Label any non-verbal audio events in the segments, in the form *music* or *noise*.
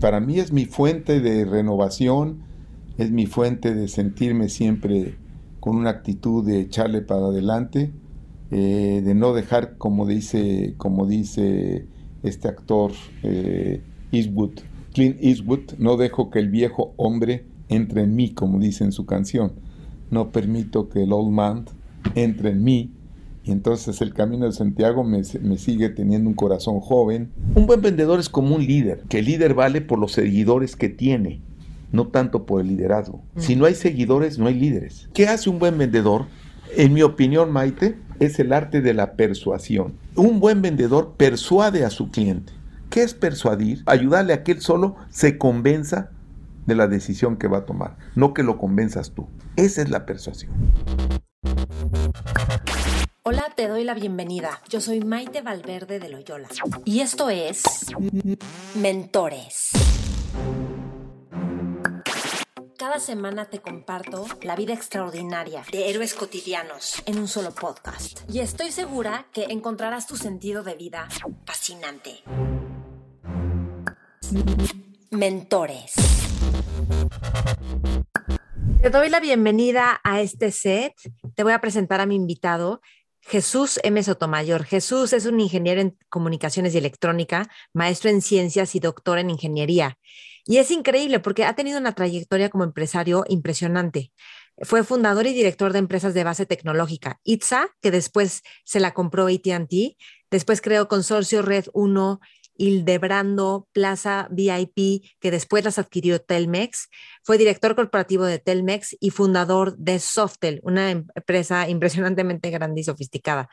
Para mí es mi fuente de renovación, es mi fuente de sentirme siempre con una actitud de echarle para adelante, eh, de no dejar, como dice, como dice este actor eh, Eastwood, Clint Eastwood, no dejo que el viejo hombre entre en mí, como dice en su canción. No permito que el old man entre en mí. Y entonces el camino de Santiago me, me, sigue teniendo un corazón joven. Un buen vendedor es como un líder, que el líder vale por los seguidores que tiene, no tanto por el liderazgo. Mm. Si no hay seguidores, no hay líderes. ¿Qué hace un buen vendedor? En mi opinión, Maite, es el arte de la persuasión. Un buen vendedor persuade a su cliente. ¿Qué es persuadir? Ayudarle a que él solo se convenza de la decisión que va a tomar, no que lo convenzas tú. Esa es la persuasión. Hola, te doy la bienvenida. Yo soy Maite Valverde de Loyola y esto es Mentores. Cada semana te comparto la vida extraordinaria de héroes cotidianos en un solo podcast. Y estoy segura que encontrarás tu sentido de vida fascinante. Mentores. Te doy la bienvenida a este set. Te voy a presentar a mi invitado, Jesús M. Sotomayor. Jesús es un ingeniero en comunicaciones y electrónica, maestro en ciencias y doctor en ingeniería. Y es increíble porque ha tenido una trayectoria como empresario impresionante. Fue fundador y director de empresas de base tecnológica, ITSA, que después se la compró ATT, después creó Consorcio Red 1 Hildebrando Plaza VIP, que después las adquirió Telmex. Fue director corporativo de Telmex y fundador de Softel, una empresa impresionantemente grande y sofisticada.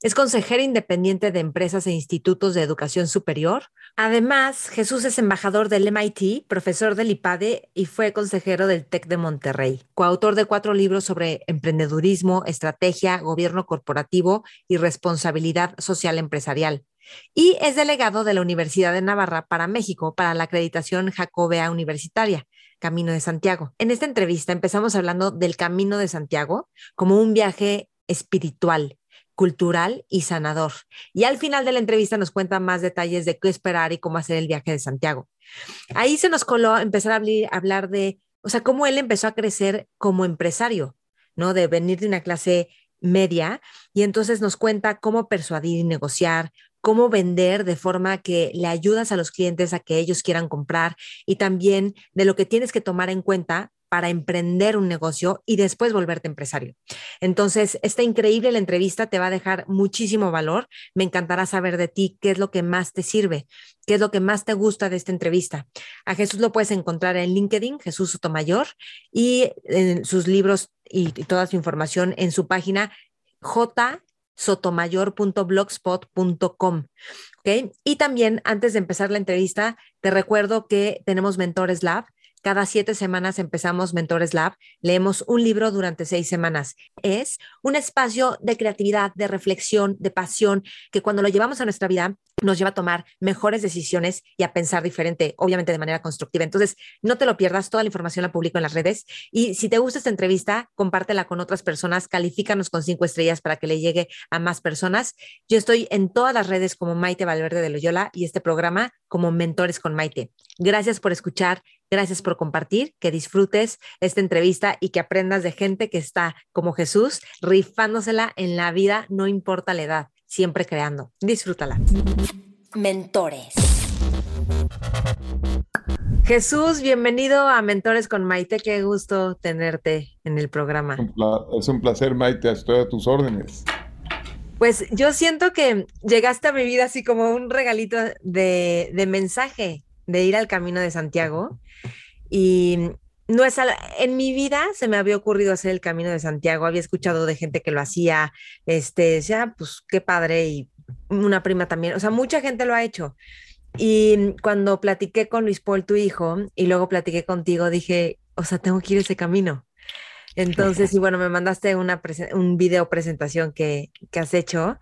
Es consejero independiente de empresas e institutos de educación superior. Además, Jesús es embajador del MIT, profesor del IPADE y fue consejero del TEC de Monterrey, coautor de cuatro libros sobre emprendedurismo, estrategia, gobierno corporativo y responsabilidad social empresarial y es delegado de la Universidad de Navarra para México para la acreditación Jacobea Universitaria, Camino de Santiago. En esta entrevista empezamos hablando del Camino de Santiago como un viaje espiritual, cultural y sanador. Y al final de la entrevista nos cuenta más detalles de qué esperar y cómo hacer el viaje de Santiago. Ahí se nos coló empezar a hablar de, o sea, cómo él empezó a crecer como empresario, ¿no? De venir de una clase media y entonces nos cuenta cómo persuadir y negociar, cómo vender de forma que le ayudas a los clientes a que ellos quieran comprar y también de lo que tienes que tomar en cuenta para emprender un negocio y después volverte empresario. Entonces, está increíble la entrevista, te va a dejar muchísimo valor. Me encantará saber de ti qué es lo que más te sirve, qué es lo que más te gusta de esta entrevista. A Jesús lo puedes encontrar en LinkedIn, Jesús Sotomayor, y en sus libros y, toda su información en su página J sotomayor.blogspot.com. ¿okay? Y también, antes de empezar la entrevista, te recuerdo que tenemos Mentores Lab. Cada siete semanas empezamos Mentores Lab. Leemos un libro durante seis semanas. Es un espacio de creatividad, de reflexión, de pasión, que cuando lo llevamos a nuestra vida nos lleva a tomar mejores decisiones y a pensar diferente, obviamente de manera constructiva. Entonces, no te lo pierdas, toda la información la publico en las redes y si te gusta esta entrevista, compártela con otras personas, califícanos con cinco estrellas para que le llegue a más personas. Yo estoy en todas las redes como Maite Valverde de Loyola y este programa como Mentores con Maite. Gracias por escuchar, gracias por compartir, que disfrutes esta entrevista y que aprendas de gente que está como Jesús, rifándosela en la vida, no importa la edad siempre creando. Disfrútala. Mentores. Jesús, bienvenido a Mentores con Maite. Qué gusto tenerte en el programa. Es un placer, Maite. Estoy a tus órdenes. Pues yo siento que llegaste a mi vida así como un regalito de, de mensaje de ir al camino de Santiago. Y no es en mi vida se me había ocurrido hacer el camino de Santiago, había escuchado de gente que lo hacía, este, decía, pues qué padre, y una prima también, o sea, mucha gente lo ha hecho. Y cuando platiqué con Luis Paul, tu hijo, y luego platiqué contigo, dije, o sea, tengo que ir ese camino. Entonces, y bueno, me mandaste una un video presentación que, que has hecho.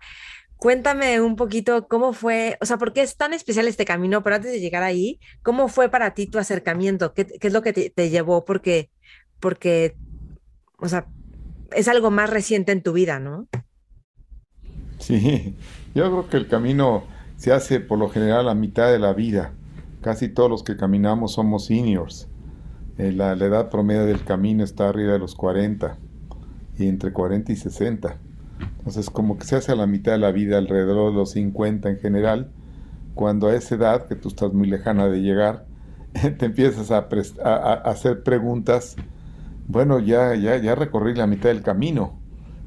Cuéntame un poquito cómo fue, o sea, por qué es tan especial este camino, pero antes de llegar ahí, ¿cómo fue para ti tu acercamiento? ¿Qué, qué es lo que te, llevó? Porque, porque, o sea, es algo más reciente en tu vida, ¿no? Sí, *laughs* yo creo que el camino se hace por lo general a mitad de la vida. casi todos los que caminamos somos seniors. Eh, la, la, edad promedio del camino está arriba de los 40, y entre 40 y 60. Entonces, como que se hace a la mitad de la vida, alrededor de los 50 en general, cuando a esa edad, que tú estás muy lejana de llegar, *laughs* te empiezas a, hacer preguntas, bueno, ya, ya, ya recorrí la mitad del camino,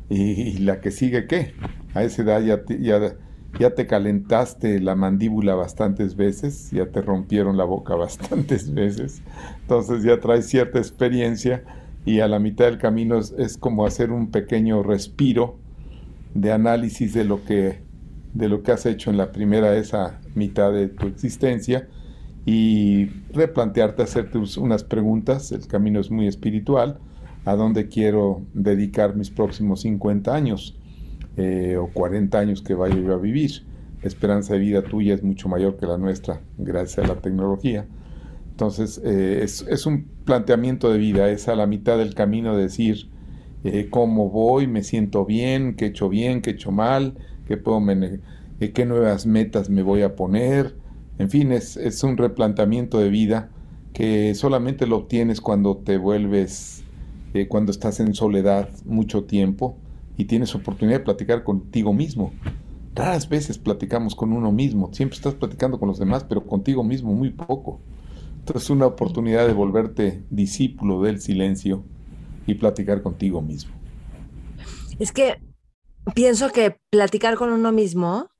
y, la que sigue, ¿qué? A esa edad ya, ya, ya te calentaste la mandíbula bastantes veces, ya te rompieron la boca *laughs* bastantes veces, entonces ya traes cierta experiencia y a la mitad del camino es como hacer un pequeño respiro de análisis de lo que de lo que has hecho en la primera esa mitad de tu existencia y replantearte hacerte unas preguntas, el camino es muy espiritual, a dónde quiero dedicar mis próximos 50 años eh, o 40 años que vaya yo a vivir. La esperanza de vida tuya es mucho mayor que la nuestra gracias a la tecnología. Entonces eh, es, es, un planteamiento de vida, es a la mitad del camino decir, eh, cómo voy, me siento bien, qué he hecho bien, qué he hecho mal, qué, puedo eh, qué nuevas metas me voy a poner. En fin, es, un replanteamiento de vida que solamente lo obtienes cuando te vuelves, eh, cuando estás en soledad mucho tiempo y tienes oportunidad de platicar contigo mismo. Raras veces platicamos con uno mismo, siempre estás platicando con los demás, pero contigo mismo muy poco. Entonces es una oportunidad de volverte discípulo del silencio y platicar contigo mismo. Es que pienso que platicar con uno mismo,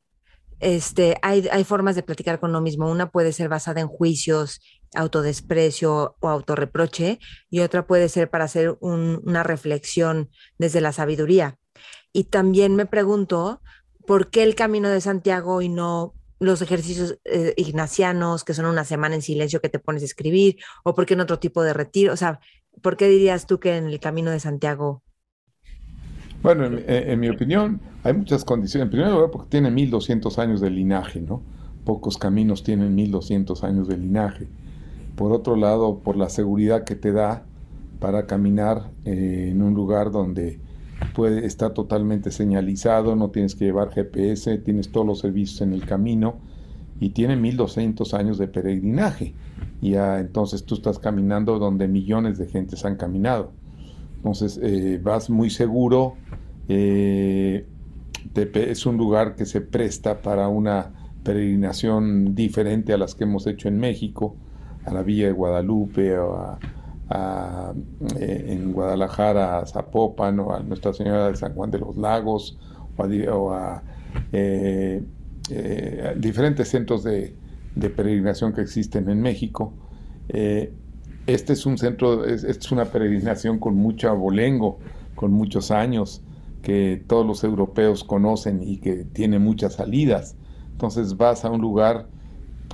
este, hay, hay formas de platicar con uno mismo. Una puede ser basada en juicios, autodesprecio o autorreproche, y otra puede ser para hacer una reflexión desde la sabiduría. Y también me pregunto, ¿por qué el camino de Santiago y no los ejercicios eh, ignacianos, que son una semana en silencio que te pones a escribir, o por qué en otro tipo de retiro? O sea, ¿Por qué dirías tú que en el camino de Santiago? Bueno, en, mi opinión, hay muchas condiciones. En primer lugar, porque tiene 1200 años de linaje, ¿no? Pocos caminos tienen 1200 años de linaje. Por otro lado, por la seguridad que te da para caminar eh, en un lugar donde puede estar totalmente señalizado, no tienes que llevar GPS, tienes todos los servicios en el camino y tiene 1200 años de peregrinaje y entonces tú estás caminando donde millones de gentes han caminado. Entonces eh, vas muy seguro, eh, es un lugar que se presta para una peregrinación diferente a las que hemos hecho en México, a la Villa de Guadalupe o a, eh, en Guadalajara a Zapopan o a Nuestra Señora de San Juan de los Lagos o a, diferentes centros de, de peregrinación que existen en México. Eh, este es un centro, es, es una peregrinación con mucho abolengo, con muchos años, que todos los europeos conocen y que tiene muchas salidas. Entonces vas a un lugar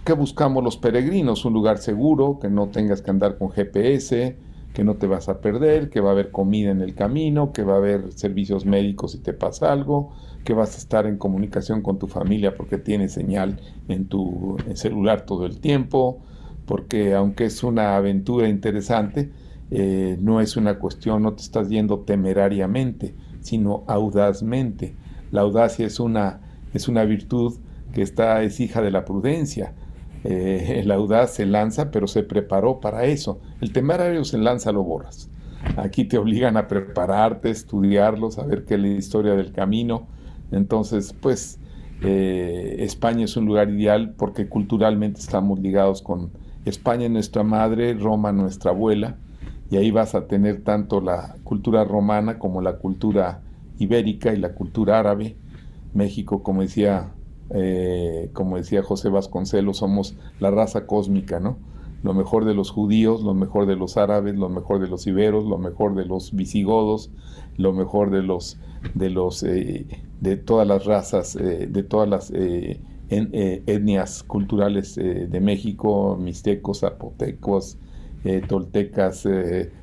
que buscamos los peregrinos, un lugar seguro, que no tengas que andar con GPS, que no te vas a perder, que va a haber comida en el camino, que va a haber servicios médicos si te pasa algo, que vas a estar en comunicación con tu familia porque tiene señal en tu celular todo el tiempo, porque aunque es una aventura interesante, eh, no es una cuestión, no te estás yendo temerariamente, sino audazmente. La audacia es una, es una virtud que está, es hija de la prudencia. Eh, *laughs* el audaz se lanza, pero se preparó para eso. El temerario se lanza, lo borras. Aquí te obligan a prepararte, estudiarlo, saber qué es la historia del camino, entonces, pues eh, España es un lugar ideal porque culturalmente estamos ligados con España nuestra madre, Roma nuestra abuela, y ahí vas a tener tanto la cultura romana como la cultura ibérica y la cultura árabe. México, como decía, eh, como decía José Vasconcelos, somos la raza cósmica, ¿no? Lo mejor de los judíos, lo mejor de los árabes, lo mejor de los iberos, lo mejor de los visigodos, lo mejor de los de los eh, de todas las razas, eh, de todas las eh, etnias culturales de México, mixtecos, zapotecos, toltecas,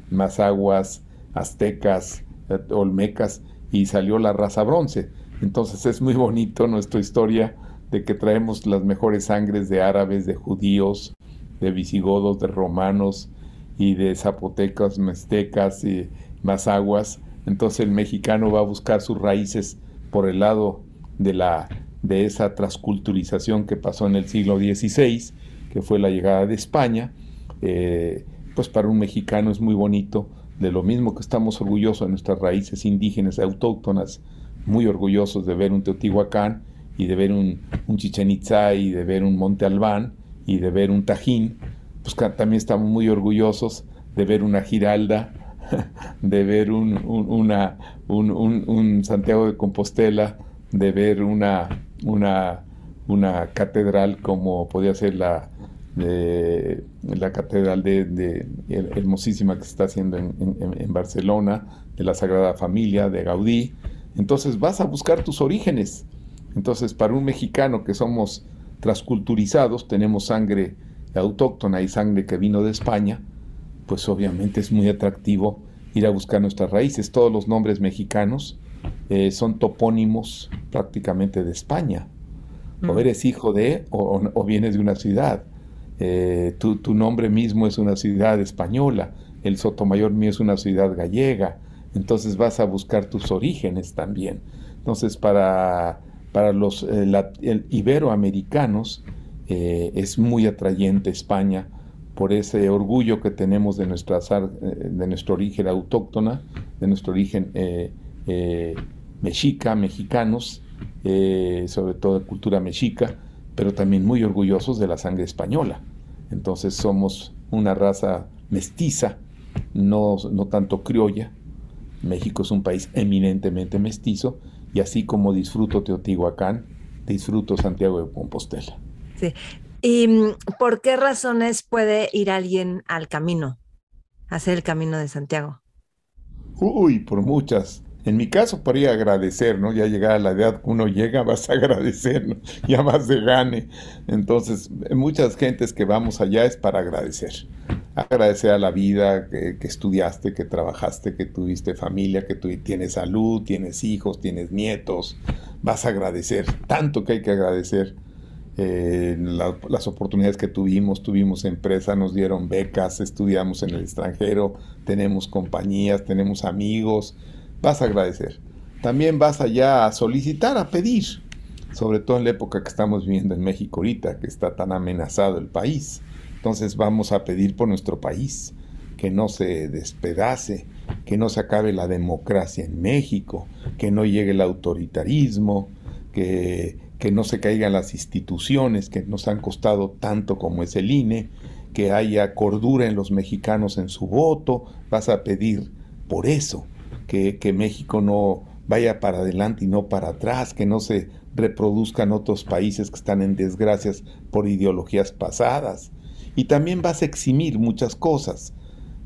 mazaguas, aztecas, olmecas, y salió la raza bronce. Entonces es muy bonito nuestra historia de que traemos las mejores sangres de árabes, de judíos, de visigodos, de romanos y de zapotecas, mixtecas y mazaguas entonces el mexicano va a buscar sus raíces por el lado de, la, de esa transculturización que pasó en el siglo XVI que fue la llegada de España. Eh, pues para un mexicano es muy bonito, de lo mismo que estamos orgullosos de nuestras raíces indígenas autóctonas, muy orgullosos de ver un Teotihuacán y de ver un, Chichen Itza y de ver un Monte Albán y de ver un Tajín, pues también estamos muy orgullosos de ver una Giralda, *laughs* de ver un, una, un, Santiago de Compostela, de ver una, una, una catedral como podía ser la, la catedral de, hermosísima que se está haciendo en, en, Barcelona, de la Sagrada Familia, de Gaudí. Entonces vas a buscar tus orígenes. Entonces para un mexicano que somos transculturizados, tenemos sangre autóctona y sangre que vino de España, pues obviamente es muy atractivo ir a buscar nuestras raíces. Todos los nombres mexicanos eh, son topónimos prácticamente de España. O mm. eres hijo de, o, vienes de una ciudad. Eh, tu, nombre mismo es una ciudad española. El Sotomayor mío es una ciudad gallega. Entonces vas a buscar tus orígenes también. Entonces para, para los eh, iberoamericanos es muy atrayente España por ese orgullo que tenemos de, nuestra, eh, de nuestro origen autóctona, de nuestro origen eh, eh, mexica, mexicanos, sobre todo de cultura mexica, pero también muy orgullosos de la sangre española. Entonces somos una raza mestiza, no, no tanto criolla. México es un país eminentemente mestizo y así como disfruto Teotihuacán, disfruto Santiago de Compostela. Sí, ¿Y mm, por qué razones puede ir alguien al camino, hacer el camino de Santiago? Uy, por muchas. En mi caso, podría agradecer, ¿no? Ya llegar a la edad que uno llega, *laughs* vas a agradecer, ¿no? Ya más de gane. Entonces, muchas gentes que vamos allá es para agradecer. Agradecer a la vida que, que estudiaste, que trabajaste, que tuviste familia, que tú tienes salud, tienes hijos, tienes nietos. Vas a agradecer, tanto que hay que agradecer eh, las oportunidades que tuvimos, tuvimos empresa, nos dieron becas, estudiamos en el extranjero, tenemos compañías, tenemos amigos, vas a agradecer. También vas allá a solicitar, a pedir, sobre todo en la época que estamos viviendo en México ahorita, que está tan amenazado el país. Entonces vamos a pedir por nuestro país, que no se despedace, que no se acabe la democracia en México, que no llegue el autoritarismo, que que no se caigan las instituciones que nos han costado tanto como es el INE, que haya cordura en los mexicanos en su voto, vas a pedir por eso, que, que México no vaya para adelante y no para atrás, que no se reproduzcan otros países que están en desgracias por ideologías pasadas. Y también vas a eximir muchas cosas,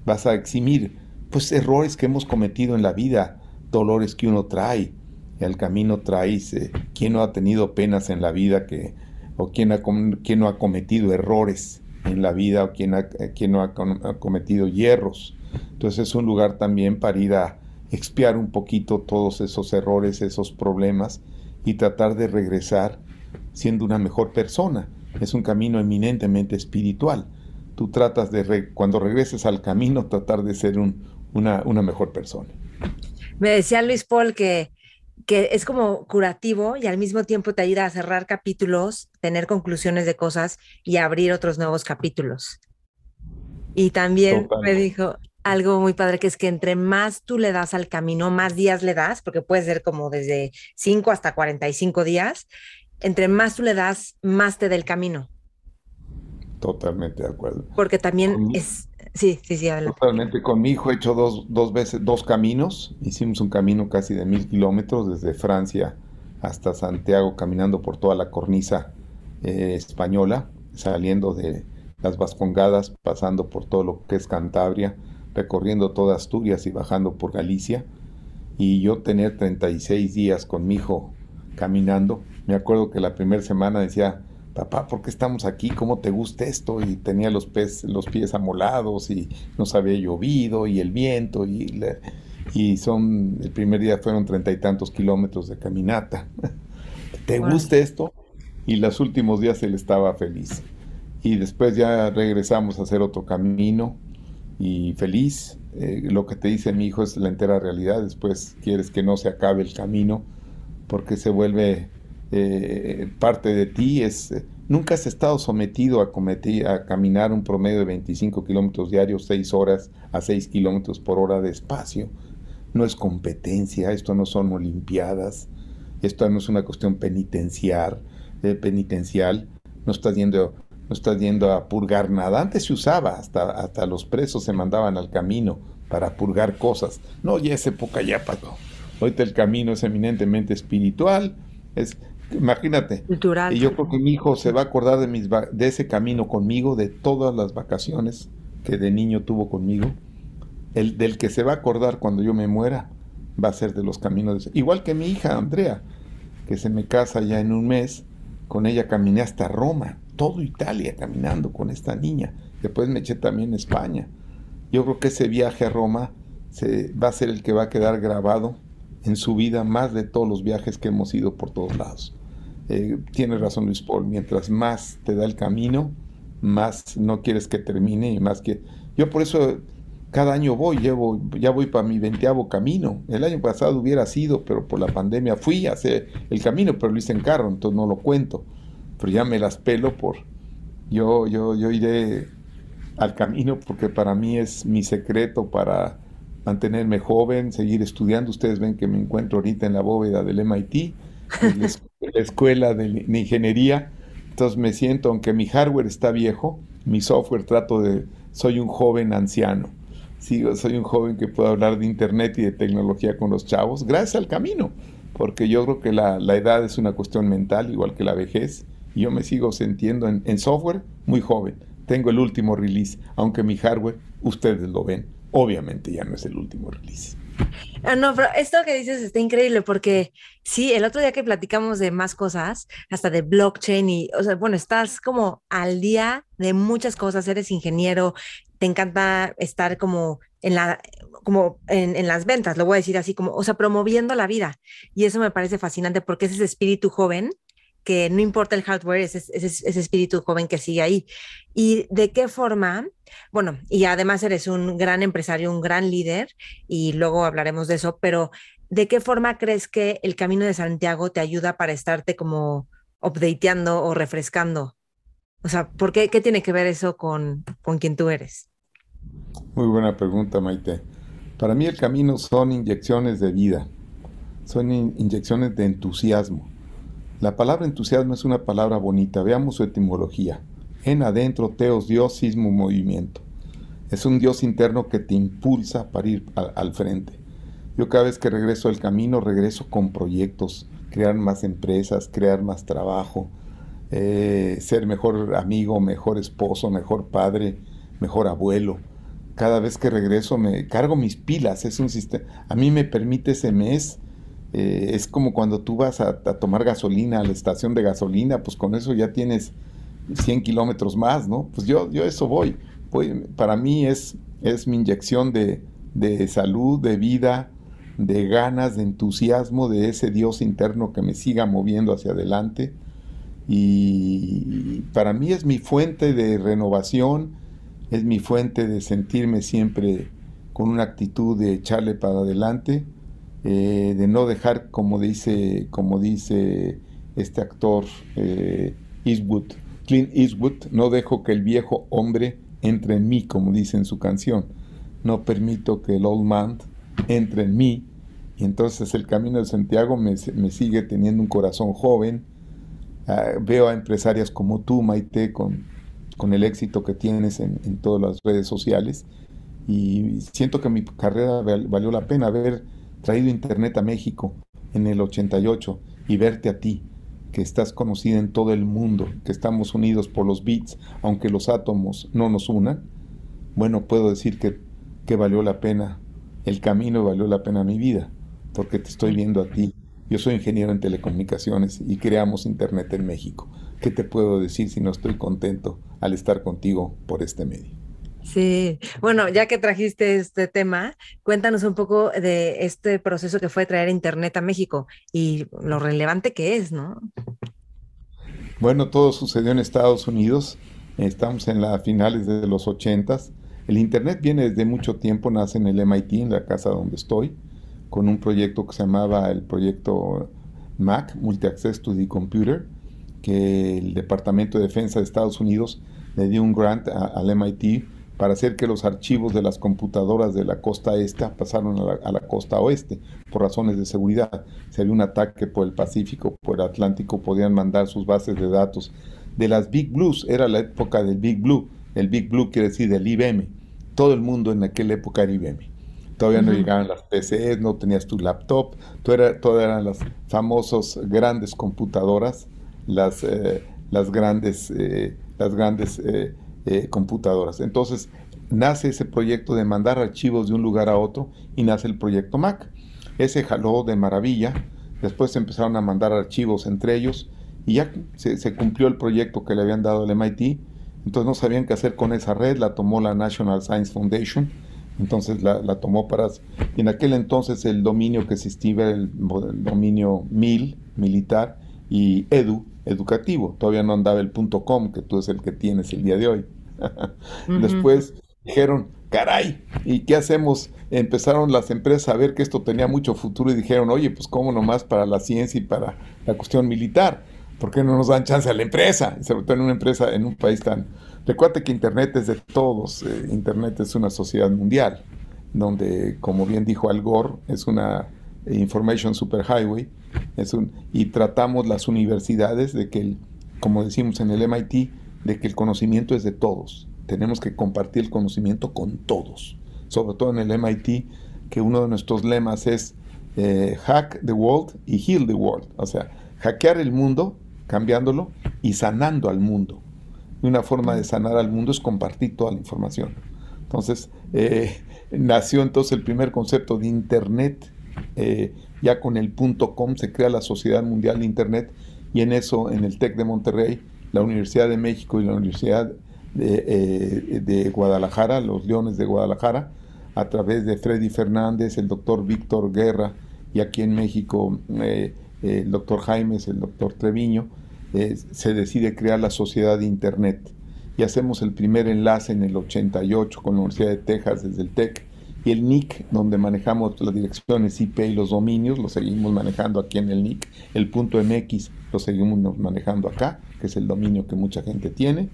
vas a eximir pues errores que hemos cometido en la vida, dolores que uno trae, el camino traes, quién no ha tenido penas en la vida que, o quién, ha, quién no ha cometido errores en la vida o quién, ha, quién no ha, cometido hierros. Entonces es un lugar también para ir a expiar un poquito todos esos errores, esos problemas y tratar de regresar siendo una mejor persona. Es un camino eminentemente espiritual. Tú tratas de, cuando regreses al camino, tratar de ser un, una, una mejor persona. Me decía Luis Paul que que es como curativo y al mismo tiempo te ayuda a cerrar capítulos, tener conclusiones de cosas y abrir otros nuevos capítulos. Y también me dijo algo muy padre que es que entre más tú le das al camino, más días le das, porque puede ser como desde 5 hasta 45 días, entre más tú le das, más te da el camino. Totalmente de acuerdo. Porque también es, Sí, sí, sí, Totalmente. Con mi hijo he hecho dos, dos veces, dos caminos. Hicimos un camino casi de mil kilómetros desde Francia hasta Santiago, caminando por toda la cornisa eh, española, saliendo de las Vascongadas, pasando por todo lo que es Cantabria, recorriendo toda Asturias y bajando por Galicia. Y yo tener 36 días con mi hijo caminando. Me acuerdo que la primera semana decía, papá, ¿por qué estamos aquí? ¿Cómo te gusta esto? Y tenía los, los pies amolados y nos había llovido y el viento y, y son, el primer día fueron treinta y tantos kilómetros de caminata. *laughs* ¿Te gusta esto? Y los últimos días él estaba feliz. Y después ya regresamos a hacer otro camino y feliz. Eh, lo que te dice mi hijo es la entera realidad. Después quieres que no se acabe el camino porque se vuelve eh, parte de ti, es, nunca has estado sometido a, cometer, a caminar un promedio de 25 kilómetros diarios, 6 horas a 6 kilómetros por hora de espacio. No es competencia, esto no son olimpiadas, esto no es una cuestión penitenciar, eh, penitencial, no estás yendo no estás yendo a purgar nada. Antes se usaba, hasta, hasta los presos se mandaban al camino para purgar cosas. No, ya esa época ya pasó. Ahorita el camino es eminentemente espiritual, es, imagínate. Cultural. Y yo creo que mi hijo se va a acordar de, mis, de ese camino conmigo, de todas las vacaciones que de niño tuvo conmigo. El del que se va a acordar cuando yo me muera va a ser de los caminos. igual que mi hija Andrea, que se me casa ya en un mes, con ella caminé hasta Roma todo Italia caminando con esta niña. Después me eché también a España. Yo creo que ese viaje a Roma se, va a ser el que va a quedar grabado en su vida más de todos los viajes que hemos ido por todos lados. Eh, tiene razón Luis Paul, mientras más te da el camino, más no quieres que termine y más que... Yo por eso cada año voy, llevo, ya voy para mi veinteavo camino. El año pasado hubiera sido, pero por la pandemia fui a hacer el camino, pero lo hice en carro, entonces no lo cuento pero ya me las pelo por... Yo, yo, yo iré al camino porque para mí es mi secreto para mantenerme joven, seguir estudiando. Ustedes ven que me encuentro ahorita en la bóveda del MIT, en la, escuela de, ingeniería. Entonces me siento, aunque mi hardware está viejo, mi software trato de, soy un joven anciano. Sigo, soy un joven que puede hablar de internet y de tecnología con los chavos, gracias al camino, porque yo creo que la, la edad es una cuestión mental, igual que la vejez, yo me sigo sintiendo en, software muy joven. Tengo el último release, aunque mi hardware, ustedes lo ven, obviamente ya no es el último release. *laughs* Ah, no, pero esto que dices está increíble porque sí, el otro día que platicamos de más cosas, hasta de blockchain y, o sea, bueno, estás como al día de muchas cosas, eres ingeniero, te encanta estar como en la como en, en, las ventas, lo voy a decir así, como, o sea, promoviendo la vida. Y eso me parece fascinante porque es ese espíritu joven que no importa el hardware, es ese, espíritu joven que sigue ahí. ¿Y de qué forma? Bueno, y además eres un gran empresario, un gran líder, y luego hablaremos de eso, pero ¿de qué forma crees que el Camino de Santiago te ayuda para estarte como updateando o refrescando? O sea, ¿por qué, qué tiene que ver eso con, con quien tú eres? Muy buena pregunta, Maite. Para mí el camino son inyecciones de vida, son inyecciones de entusiasmo la palabra entusiasmo es una palabra bonita, veamos su etimología. En adentro, teos, Dios, sismo, movimiento. Es un Dios interno que te impulsa para ir al, frente. Yo cada vez que regreso del camino, regreso con proyectos, crear más empresas, crear más trabajo, eh, ser mejor amigo, mejor esposo, mejor padre, mejor abuelo. Cada vez que regreso me cargo mis pilas, es un sistema. A mí me permite ese mes eh, es como cuando tú vas a, tomar gasolina a la estación de gasolina, pues con eso ya tienes 100 kilómetros más, ¿no? Pues yo, yo eso voy. para mí es, es mi inyección de, de salud, de vida, de ganas, de entusiasmo, de ese Dios interno que me siga moviendo hacia adelante. Y para mí es mi fuente de renovación, es mi fuente de sentirme siempre con una actitud de echarle para adelante eh, de no dejar, como dice, como dice este actor eh, Eastwood, Clint Eastwood, no dejo que el viejo hombre entre en mí, como dice en su canción. No permito que el old man entre en mí. Y entonces el camino de Santiago me, sigue teniendo un corazón joven. Ah, veo a empresarias como tú, Maite, con, con el éxito que tienes en, en, todas las redes sociales. Y siento que mi carrera valió la pena ver traído Internet a México en el 88 y verte a ti, que estás conocida en todo el mundo, que estamos unidos por los bits, aunque los átomos no nos unan, bueno, puedo decir que, que valió la pena, el camino valió la pena mi vida, porque te estoy viendo a ti. Yo soy ingeniero en telecomunicaciones y creamos Internet en México. ¿Qué te puedo decir si no estoy contento al estar contigo por este medio? Sí, bueno, ya que trajiste este tema, cuéntanos un poco de este proceso que fue traer Internet a México y lo relevante que es, ¿no? Bueno, todo sucedió en Estados Unidos, estamos en las finales de los ochentas. El Internet viene desde mucho tiempo, nace en el MIT, en la casa donde estoy, con un proyecto que se llamaba el proyecto MAC, Multi Access to the Computer, que el Departamento de Defensa de Estados Unidos le dio un grant al MIT para hacer que los archivos de las computadoras de la costa este pasaron a la, costa oeste por razones de seguridad. Si había un ataque por el Pacífico, por el Atlántico, podían mandar sus bases de datos. De las Big Blues, era la época del Big Blue. El Big Blue quiere decir del IBM. Todo el mundo en aquella época era IBM. Todavía no llegaban las PCs, no tenías tu laptop, todo era, todas eran las famosas grandes computadoras, las, eh, las grandes, eh, las grandes eh, computadoras. Entonces nace ese proyecto de mandar archivos de un lugar a otro y nace el proyecto Mac. Ese jaló de maravilla, después empezaron a mandar archivos entre ellos y ya se, cumplió el proyecto que le habían dado al MIT, entonces no sabían qué hacer con esa red, la tomó la National Science Foundation, entonces la, tomó para... Y en aquel entonces el dominio que existía era el, el dominio MIL, militar, y edu, educativo. Todavía no andaba el punto com, que tú es el que tienes el día de hoy. *laughs* Después dijeron, caray, ¿y qué hacemos? Empezaron las empresas a ver que esto tenía mucho futuro y dijeron, oye, pues cómo nomás para la ciencia y para la cuestión militar. ¿Por qué no nos dan chance a la empresa? Sobre todo en una empresa, en un país tan... Recuerda que Internet es de todos. Eh, Internet es una sociedad mundial, donde, como bien dijo Al Gore, es una Information Superhighway y tratamos las universidades de que, el, como decimos en el MIT, de que el conocimiento es de todos. Tenemos que compartir el conocimiento con todos. Sobre todo en el MIT, que uno de nuestros lemas es eh, hack the world y heal the world. O sea, hackear el mundo, cambiándolo y sanando al mundo. Y una forma de sanar al mundo es compartir toda la información. Entonces, eh, *laughs* nació entonces el primer concepto de Internet eh, ya con el punto com se crea la Sociedad Mundial de Internet y en eso, en el TEC de Monterrey, la Universidad de México y la Universidad de, eh, Guadalajara, los Leones de Guadalajara, a través de Freddy Fernández, el doctor Víctor Guerra y aquí en México eh, el doctor Jaimes, el doctor Treviño, se decide crear la Sociedad de Internet. Y hacemos el primer enlace en el 88 con la Universidad de Texas desde el TEC y el NIC, donde manejamos las direcciones IP y los dominios, lo seguimos manejando aquí en el NIC. El punto MX lo seguimos manejando acá, que es el dominio que mucha gente tiene.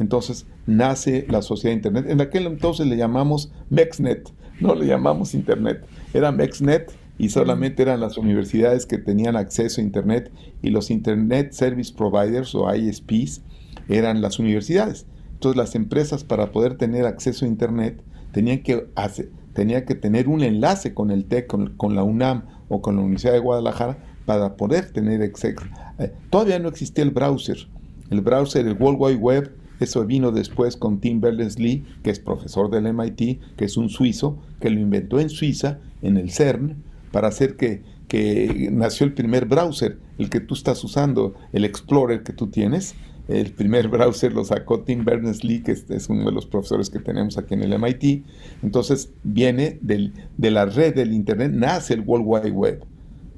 Entonces nace la sociedad de Internet. En aquel entonces le llamamos MEXNET, no le llamamos Internet. Era MEXNET y solamente eran las universidades que tenían acceso a Internet y los Internet Service Providers o ISPs eran las universidades. Entonces las empresas para poder tener acceso a Internet tenían que hacer, tenía que tener un enlace con el TEC, con, la UNAM o con la Universidad de Guadalajara para poder tener acceso. Eh, todavía no existía el browser. El browser, el World Wide Web, eso vino después con Tim Berners-Lee, que es profesor del MIT, que es un suizo, que lo inventó en Suiza, en el CERN, para hacer que, que nació el primer browser, el que tú estás usando, el Explorer que tú tienes, el primer *laughs* browser lo sacó Tim Berners-Lee, que es uno de los profesores que tenemos aquí en el MIT. Entonces viene de la red del Internet, nace el World Wide Web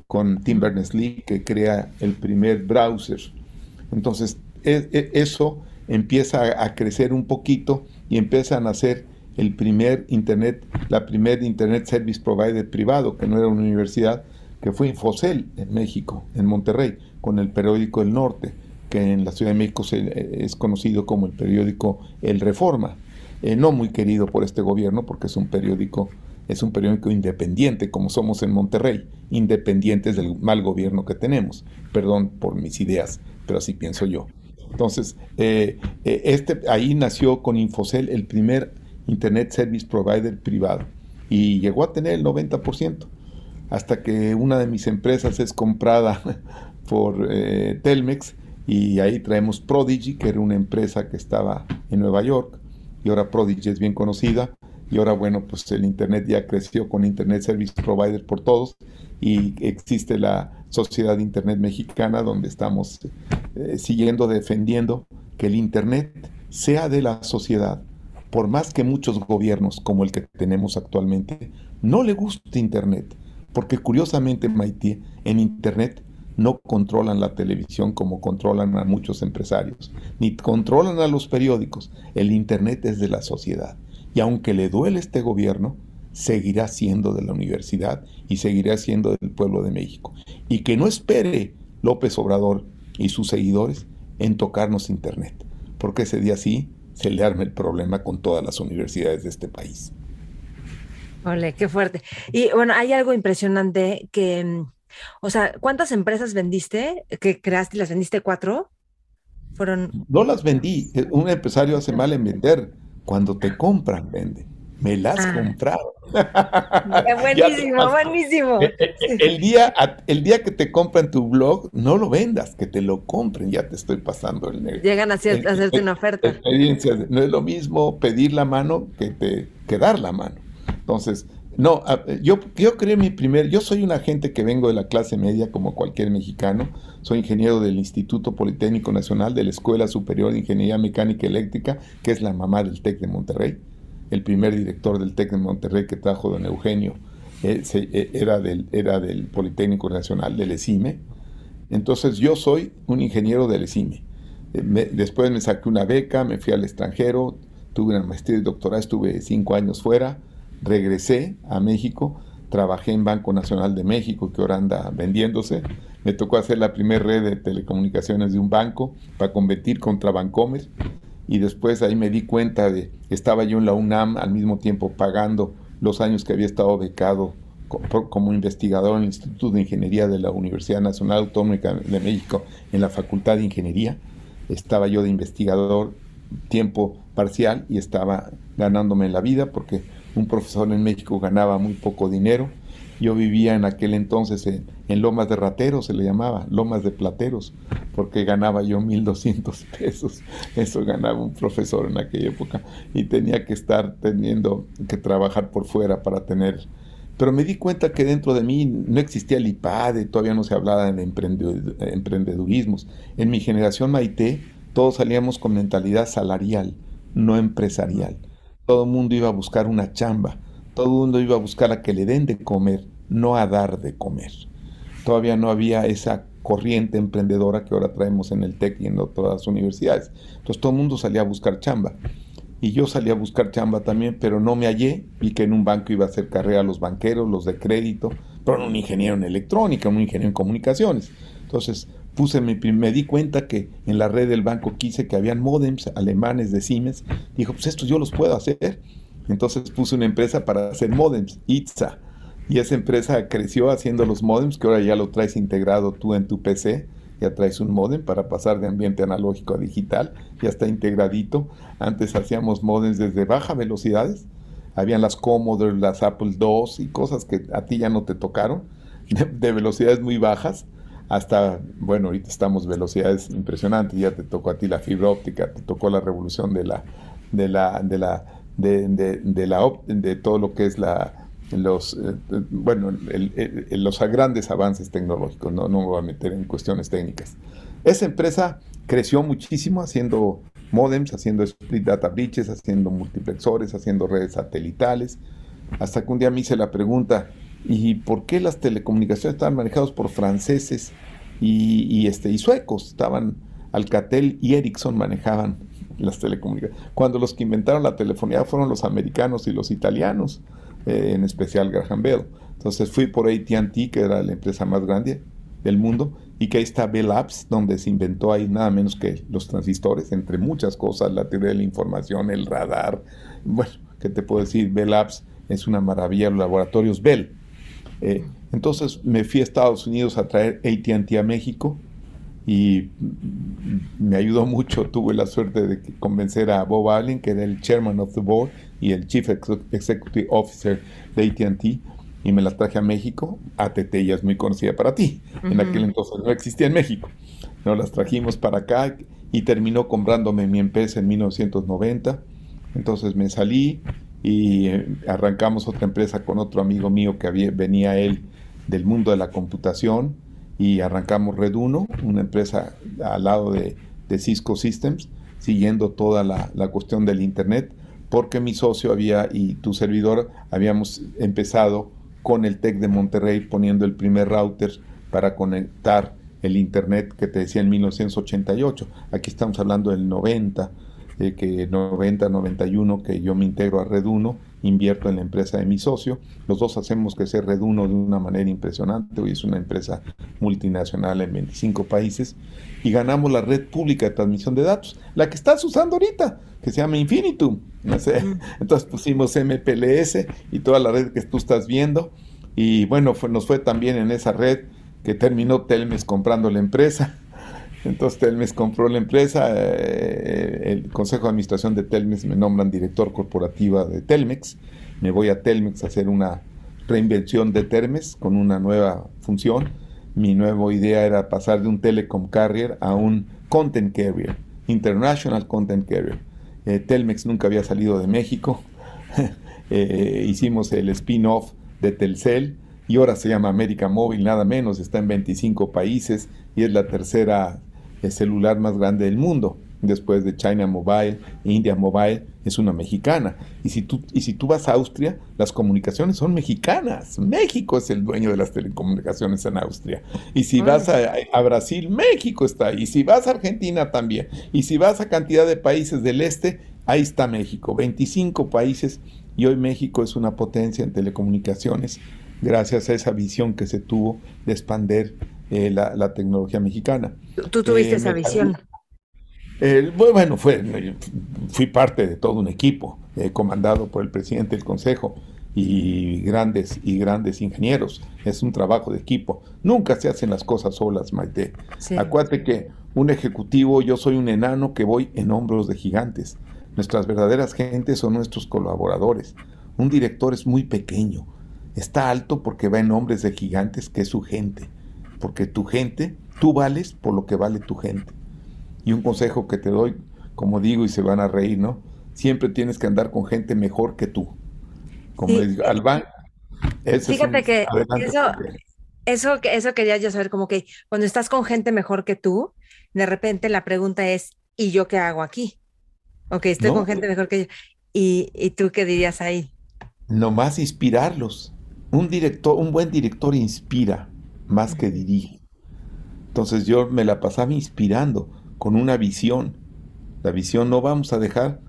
con Tim Berners-Lee, que crea el primer browser. Entonces e, e, eso empieza a crecer un poquito y empieza a nacer el primer Internet, la primer Internet Service Provider privado, que no era una universidad, que fue Infocel en México, en Monterrey, con el periódico El Norte que en la Ciudad de México se, es conocido como el periódico El Reforma, eh, no muy querido por este gobierno porque es un periódico es un periódico independiente como somos en Monterrey, independientes del mal gobierno que tenemos. Perdón por mis ideas, pero así pienso yo. Entonces, eh, eh, este, ahí nació con Infocel el primer Internet Service Provider privado y llegó a tener el 90%, hasta que una de mis empresas es comprada *laughs* por Telmex y ahí traemos Prodigy, que era una empresa que estaba en Nueva York, y ahora Prodigy es bien conocida, y ahora bueno, pues el Internet ya creció con Internet Service Provider por todos, y existe la Sociedad de Internet Mexicana, donde estamos eh, siguiendo defendiendo que el Internet sea de la sociedad, por más que muchos gobiernos como el que tenemos actualmente no le guste Internet, porque curiosamente, Maití, en Internet no controlan la televisión como controlan a muchos empresarios, ni controlan a los periódicos. El Internet es de la sociedad. Y aunque le duele este gobierno, seguirá siendo de la universidad y seguirá siendo del pueblo de México. Y que no espere López Obrador y sus seguidores en tocarnos Internet, porque ese día sí se le arma el problema con todas las universidades de este país. Ole, qué fuerte. Y bueno, hay algo impresionante que, mm, o sea, ¿cuántas empresas vendiste que creaste y las vendiste cuatro? Fueron... No las vendí. Un empresario hace mal en vender. Cuando te compran, vende. Me las ah. compraron. *laughs* buenísimo, buenísimo. Eh, eh, el, día, el día que te compran tu blog, no lo vendas, que te lo compren, ya te estoy pasando el negro. Llegan a, hacerte una oferta. no es lo mismo pedir la mano que, te, que dar la mano. Entonces, no, yo, yo creé mi primer, yo soy un agente que vengo de la clase media como cualquier mexicano, soy ingeniero del Instituto Politécnico Nacional, de la Escuela Superior de Ingeniería Mecánica Eléctrica, que es la mamá del TEC de Monterrey, el primer director del TEC de Monterrey que trajo don Eugenio, eh, eh, era, del, era del Politécnico Nacional, del ESIME, entonces yo soy un ingeniero del ESIME. Eh, después me saqué una beca, me fui al extranjero, tuve una maestría y doctorado, estuve cinco años fuera, regresé a México, trabajé en Banco Nacional de México, que ahora anda vendiéndose. Me tocó hacer la primera red de telecomunicaciones de un banco para competir contra Bancomer. Y después ahí me di cuenta de estaba yo en la UNAM al mismo tiempo pagando los años que había estado becado como investigador en el Instituto de Ingeniería de la Universidad Nacional Autónoma de México en la Facultad de Ingeniería. Estaba yo de investigador tiempo parcial y estaba ganándome la vida porque un profesor en México ganaba muy poco dinero. Yo vivía en aquel entonces en, Lomas de Rateros, se le llamaba, Lomas de Plateros, porque ganaba yo 1.200 *laughs* pesos. Eso ganaba un profesor en aquella época. Y tenía que estar teniendo que trabajar por fuera para tener... Pero me di cuenta que dentro de mí no existía el IPADE, todavía no se hablaba de emprendedurismos. En mi generación Maite, todos salíamos con mentalidad salarial, no empresarial. Todo el mundo iba a buscar una chamba, todo el mundo iba a buscar a que le den de comer, no a dar de comer. Todavía no había esa corriente emprendedora que ahora traemos en el TEC y en todas las universidades. Entonces todo el mundo salía a buscar chamba. Y yo salí a buscar chamba también, pero no me hallé. Vi que en un banco iba a hacer carrera los banqueros, los de crédito, pero no un ingeniero en electrónica, un ingeniero en comunicaciones. Entonces puse mi, me di cuenta que en la red del banco quise que habían modems alemanes de Siemens. Dijo, pues estos yo los puedo hacer. Entonces puse una empresa para hacer modems, ITSA. Y esa empresa creció haciendo los modems, que ahora ya lo traes integrado tú en tu PC. Ya traes un modem para pasar de ambiente analógico a digital. Ya está integradito. Antes hacíamos modems desde baja velocidades. Habían las Commodore, las Apple II y cosas que a ti ya no te tocaron. de velocidades muy bajas hasta, bueno, ahorita estamos velocidades impresionantes, ya te tocó a ti la fibra óptica, te tocó la revolución de la, de la, de la, de, de, la, de todo lo que es la, los, eh, bueno, los grandes avances tecnológicos, no, no me voy a meter en cuestiones técnicas. Esa empresa creció muchísimo haciendo modems, haciendo split data bridges, haciendo multiplexores, haciendo redes satelitales, hasta que un día me hice la pregunta, y por qué las telecomunicaciones estaban manejadas por franceses y, este, y suecos. Estaban Alcatel y Ericsson manejaban las telecomunicaciones. Cuando los que inventaron la telefonía fueron los americanos y los italianos, eh, en especial Graham Bell. Entonces fui por ATT, que era la empresa más grande del mundo, y que ahí está Bell Labs, donde se inventó ahí nada menos que los transistores, entre muchas cosas, la teoría de la información, el radar. Bueno, ¿qué te puedo decir? Bell Labs es una maravilla, los laboratorios Bell eh, entonces me fui a Estados Unidos a traer ATT a México y me ayudó mucho. *laughs* Tuve la suerte de convencer a Bob Allen, que era el chairman of the board y el chief executive officer de ATT, y me las traje a México. ATT ya es muy conocida para ti. En aquel entonces no existía en México. Nos las trajimos para acá y terminó comprándome mi empresa en 1990. Entonces me salí, y eh, arrancamos otra empresa con otro amigo mío que venía él del mundo de la computación y arrancamos Red 1, una empresa al lado de, Cisco Systems, siguiendo toda la, cuestión del Internet, porque mi socio había y tu servidor habíamos empezado con el TEC de Monterrey poniendo el primer router para conectar el Internet que te decía en 1988. Aquí estamos hablando del 90 eh, que 90-91 que yo me integro a Red 1, invierto en la empresa de mi socio. Los dos hacemos crecer Red 1 de una manera impresionante. Hoy es una empresa multinacional en 25 países y ganamos la red pública de transmisión de datos, la que estás usando ahorita, que se llama Infinitum. No sé. Entonces pusimos MPLS y toda la red que tú estás viendo. Y bueno, nos fue también en esa red que terminó Telmes comprando la empresa. Entonces Telmes compró la empresa, eh, el Consejo de Administración de Telmes me nombran director corporativa de Telmex, me voy a Telmex a hacer una reinvención de Telmex con una nueva función. Mi nueva idea era pasar de un telecom carrier a un content carrier, international content carrier. Eh, Telmex nunca había salido de México. *laughs* Eh, hicimos el spin-off de Telcel y ahora se llama América Móvil, nada menos, está en 25 países y es la tercera celular más grande del mundo. Después de China Mobile, India Mobile, es una mexicana. Y si, tú, y si tú vas a Austria, las comunicaciones son mexicanas. México es el dueño de las telecomunicaciones en Austria. Y si vas a, a, Brasil, México está ahí. Y si vas a Argentina también. Y si vas a cantidad de países del este, ahí está México. 25 países. Y hoy México es una potencia en telecomunicaciones gracias a esa visión que se tuvo de expander eh, la, tecnología mexicana. Tú tuviste eh, esa visión. bueno, fue, fui parte de todo un equipo eh, comandado por el presidente del consejo y grandes y grandes ingenieros. Es un trabajo de equipo. Nunca se hacen las cosas solas, Maite. Acuérdate que un ejecutivo, yo soy un enano que voy en hombros de gigantes. Nuestras verdaderas gentes son nuestros colaboradores. Un director es muy pequeño. Está alto porque va en hombres de gigantes que es su gente porque tu gente, tú vales por lo que vale tu gente. Y un consejo que te doy, como digo, y se van a reír, ¿no? Siempre tienes que andar con gente mejor que tú. Como sí. Albán. Fíjate que eso, eso, eso quería yo saber, como que cuando estás con gente mejor que tú, de repente la pregunta es, ¿y yo qué hago aquí? Ok, estoy con gente mejor que yo. ¿Y, ¿Y tú qué dirías ahí? Nomás inspirarlos. Un director, un buen director inspira más que dirige. Entonces yo me la pasaba inspirando con una visión. La visión no vamos a dejar,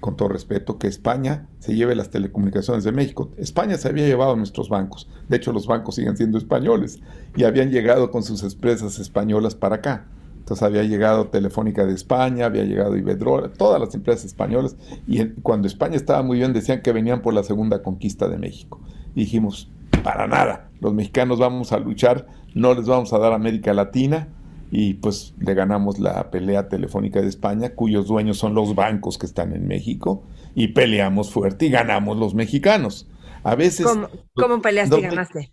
con todo respeto, que España se lleve las telecomunicaciones de México. España se había llevado nuestros bancos. De hecho, los bancos siguen siendo españoles y habían llegado con sus empresas españolas para acá. Entonces había llegado Telefónica de España, había llegado Iberdrola, todas las empresas españolas. Y cuando España estaba muy bien, decían que venían por la segunda conquista de México. Dijimos, para nada. Los mexicanos vamos a luchar, no les vamos a dar América Latina y pues le ganamos la pelea telefónica de España, cuyos dueños son los bancos que están en México, y peleamos fuerte y ganamos los mexicanos. A veces... ¿Cómo, cómo peleaste y ganaste?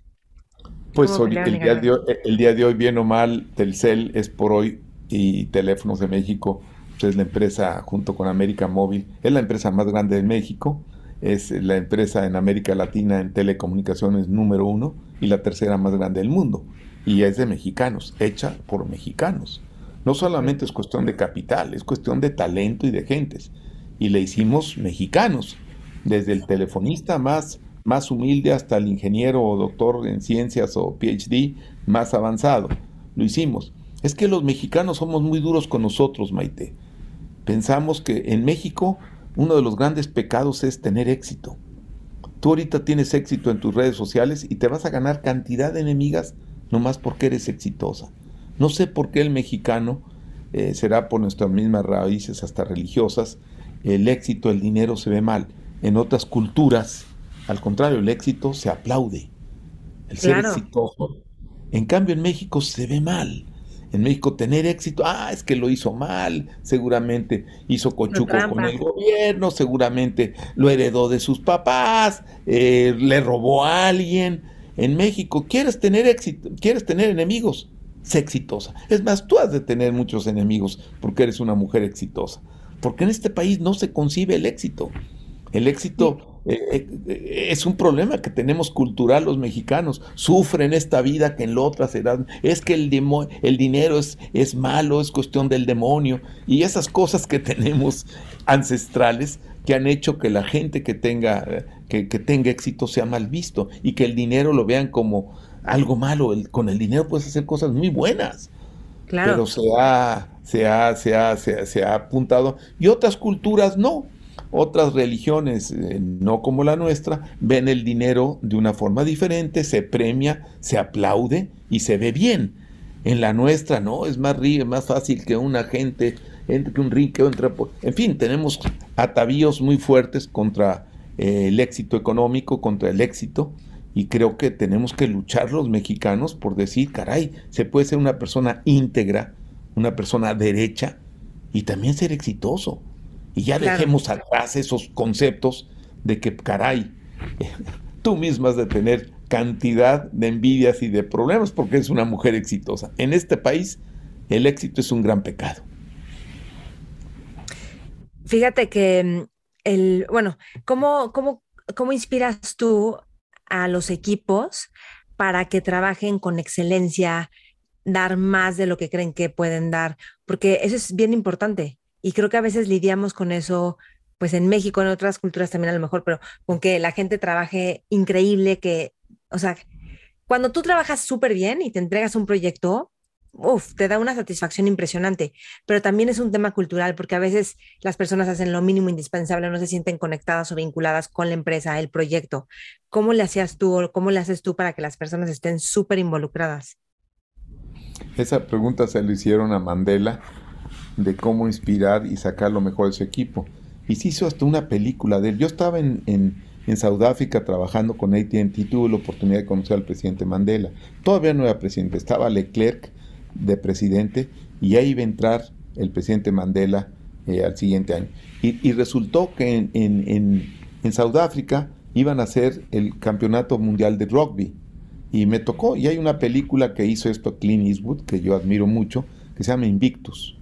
Pues el día, de hoy, el día de hoy, bien o mal, Telcel es por hoy y Teléfonos de México pues, es la empresa junto con América Móvil, es la empresa más grande de México es la empresa en América Latina en telecomunicaciones número uno y la tercera más grande del mundo. Y es de mexicanos, hecha por mexicanos. No solamente es cuestión de capital, es cuestión de talento y de gentes. Y le hicimos mexicanos, desde el telefonista más, más humilde hasta el ingeniero o doctor en ciencias o PhD más avanzado. Lo hicimos. Es que los mexicanos somos muy duros con nosotros, Maite. Pensamos que en México uno de los grandes pecados es tener éxito. Tú ahorita tienes éxito en tus redes sociales y te vas a ganar cantidad de enemigas nomás porque eres exitosa. No sé por qué el mexicano, eh, será por nuestras mismas raíces hasta religiosas, el éxito, el dinero se ve mal. En otras culturas, al contrario, el éxito se aplaude. El ser exitoso. En cambio, en México se ve mal en México tener éxito, ah, es que lo hizo mal, seguramente hizo cochuco con el gobierno, seguramente lo heredó de sus papás, eh, le robó a alguien. En México, ¿quieres tener éxito? ¿Quieres tener enemigos? Sé exitosa. Es más, tú has de tener muchos enemigos porque eres una mujer exitosa. Porque en este país no se concibe el éxito. El éxito eh, eh, es un problema que tenemos cultural los mexicanos. Sufren esta vida que en la otra será. Es que el, el dinero es, es malo, es cuestión del demonio. Y esas cosas que *laughs* tenemos ancestrales que han hecho que la gente que tenga, que, tenga éxito sea mal visto y que el dinero lo vean como algo malo. con el dinero puedes hacer cosas muy buenas. Claro. Pero se ha, se ha, se ha, se ha apuntado y otras culturas no. Otras religiones, eh, no como la nuestra, ven el dinero de una forma diferente, se premia, se aplaude y se ve bien. En la nuestra, no, es más, más fácil que una gente, que un rico entre. En fin, tenemos atavíos muy fuertes contra eh, el éxito económico, contra el éxito, y creo que tenemos que luchar los mexicanos por decir, caray, se puede ser una persona íntegra, una persona derecha, y también ser exitoso. Y ya dejemos atrás esos conceptos de que, caray, *laughs* tú misma has de tener cantidad de envidias y de problemas porque es una mujer exitosa. En este país, el éxito es un gran pecado. Fíjate que mm, el, bueno, ¿cómo, cómo, cómo inspiras tú a los equipos para que trabajen con excelencia, dar más de lo que creen que pueden dar? Porque eso es bien importante. Y creo que a veces lidiamos con eso, pues en México, en otras culturas también a lo mejor, pero con que la gente trabaje increíble, que, o sea, cuando tú trabajas súper bien y te entregas un proyecto, uf, te da una satisfacción impresionante, pero también es un tema cultural porque a veces las personas hacen lo mínimo indispensable, no se sienten conectadas o vinculadas con la empresa, el proyecto. ¿Cómo le hacías tú o cómo le haces tú para que las personas estén súper involucradas? Esa pregunta se le hicieron a Mandela de cómo inspirar y sacar lo mejor de su equipo. Y se hizo hasta una película de él. Yo estaba en, en, en Sudáfrica trabajando con ATT, tuve la oportunidad de conocer al presidente Mandela. Todavía no era presidente, estaba Leclerc de presidente y ahí iba a entrar el presidente Mandela eh, al siguiente año. Y, resultó que en, en, en Sudáfrica iban a hacer el campeonato mundial de rugby. Y me tocó, y hay una película que hizo esto Clint Eastwood, que yo admiro mucho, que se llama Invictus.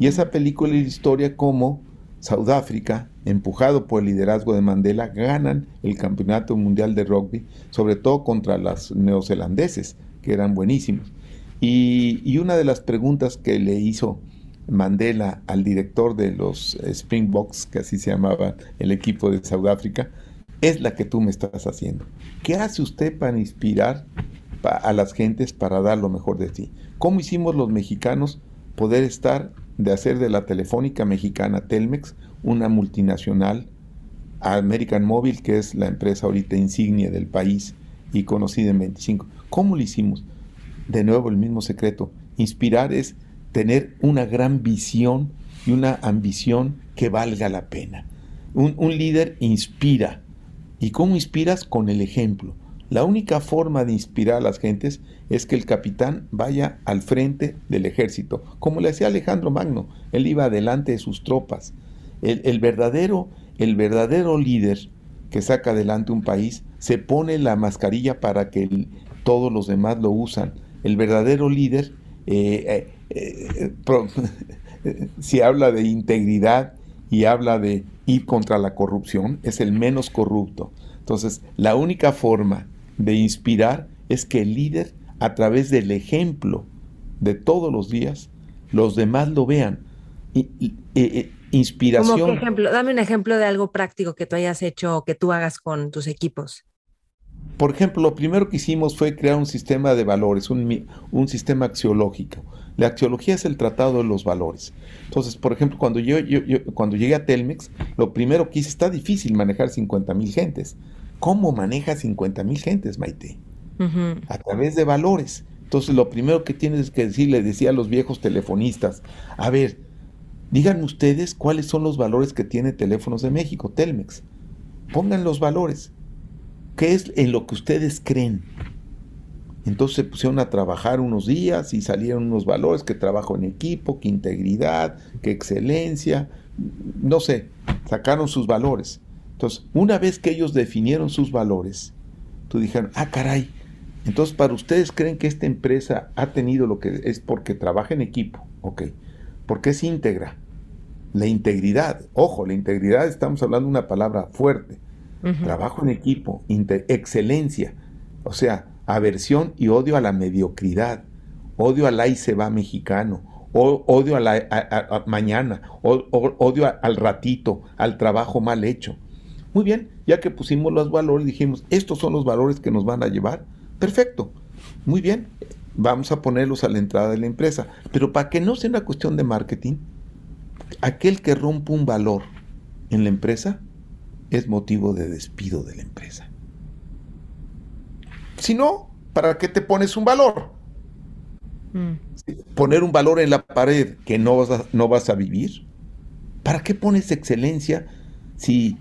Y esa película y historia como Sudáfrica, empujado por el liderazgo de Mandela, ganan el Campeonato Mundial de Rugby, sobre todo contra los neozelandeses, que eran buenísimos. Y, una de las preguntas que le hizo Mandela al director de los Springboks, que así se llamaba el equipo de Sudáfrica, es la que tú me estás haciendo. ¿Qué hace usted para inspirar a las gentes para dar lo mejor de ti? ¿Cómo hicimos los mexicanos poder estar de hacer de la telefónica mexicana Telmex una multinacional American Mobile, que es la empresa ahorita insignia del país y conocida en 25. ¿Cómo lo hicimos? De nuevo el mismo secreto. Inspirar es tener una gran visión y una ambición que valga la pena. Un, un líder inspira. ¿Y cómo inspiras? Con el ejemplo. La única forma de inspirar a las gentes es que el capitán vaya al frente del ejército, como le hacía Alejandro Magno. Él iba adelante de sus tropas. El, verdadero, el verdadero líder que saca adelante un país se pone la mascarilla para que todos los demás lo usan. El verdadero líder, eh, eh, eh, *laughs* si habla de integridad y habla de ir contra la corrupción, es el menos corrupto. Entonces, la única forma de inspirar es que el líder, a través del ejemplo de todos los días, los demás lo vean. Y, eh, inspiración. ejemplo? Dame un ejemplo de algo práctico que tú hayas hecho o que tú hagas con tus equipos. Por ejemplo, lo primero que hicimos fue crear un sistema de valores, un, un, sistema axiológico. La axiología es el tratado de los valores. Entonces, por ejemplo, cuando yo, cuando llegué a Telmex, lo primero que hice, está difícil manejar 50 mil gentes. ¿Cómo maneja 50 mil gentes, Maite? A través de valores. Entonces, lo primero que tienes que decir, le decía a los viejos telefonistas, a ver, díganme ustedes cuáles son los valores que tiene Teléfonos de México, Telmex. Pongan los valores. ¿Qué es en lo que ustedes creen? Entonces se pusieron a trabajar unos días y salieron unos valores, que trabajo en equipo, que integridad, que excelencia, no sé, sacaron sus valores. Entonces, una vez que ellos definieron sus valores, tú dijeron, ah, caray, entonces para ustedes creen que esta empresa ha tenido lo que es porque trabaja en equipo, ok, porque es íntegra. La integridad, ojo, la integridad estamos hablando de una palabra fuerte. Trabajo en equipo, excelencia, o sea, aversión y odio a la mediocridad, odio al ahí se va mexicano, odio a la mañana, odio al ratito, al trabajo mal hecho. Muy bien, ya que pusimos los valores, dijimos, estos son los valores que nos van a llevar. Perfecto. Muy bien. vamos a ponerlos a la entrada de la empresa. Pero para que no sea una cuestión de marketing, aquel que rompe un valor en la empresa es motivo de despido de la empresa. Si no, ¿para qué te pones un valor? Mm. Poner un valor en la pared que no vas a, no vas a vivir. ¿Para qué pones excelencia si,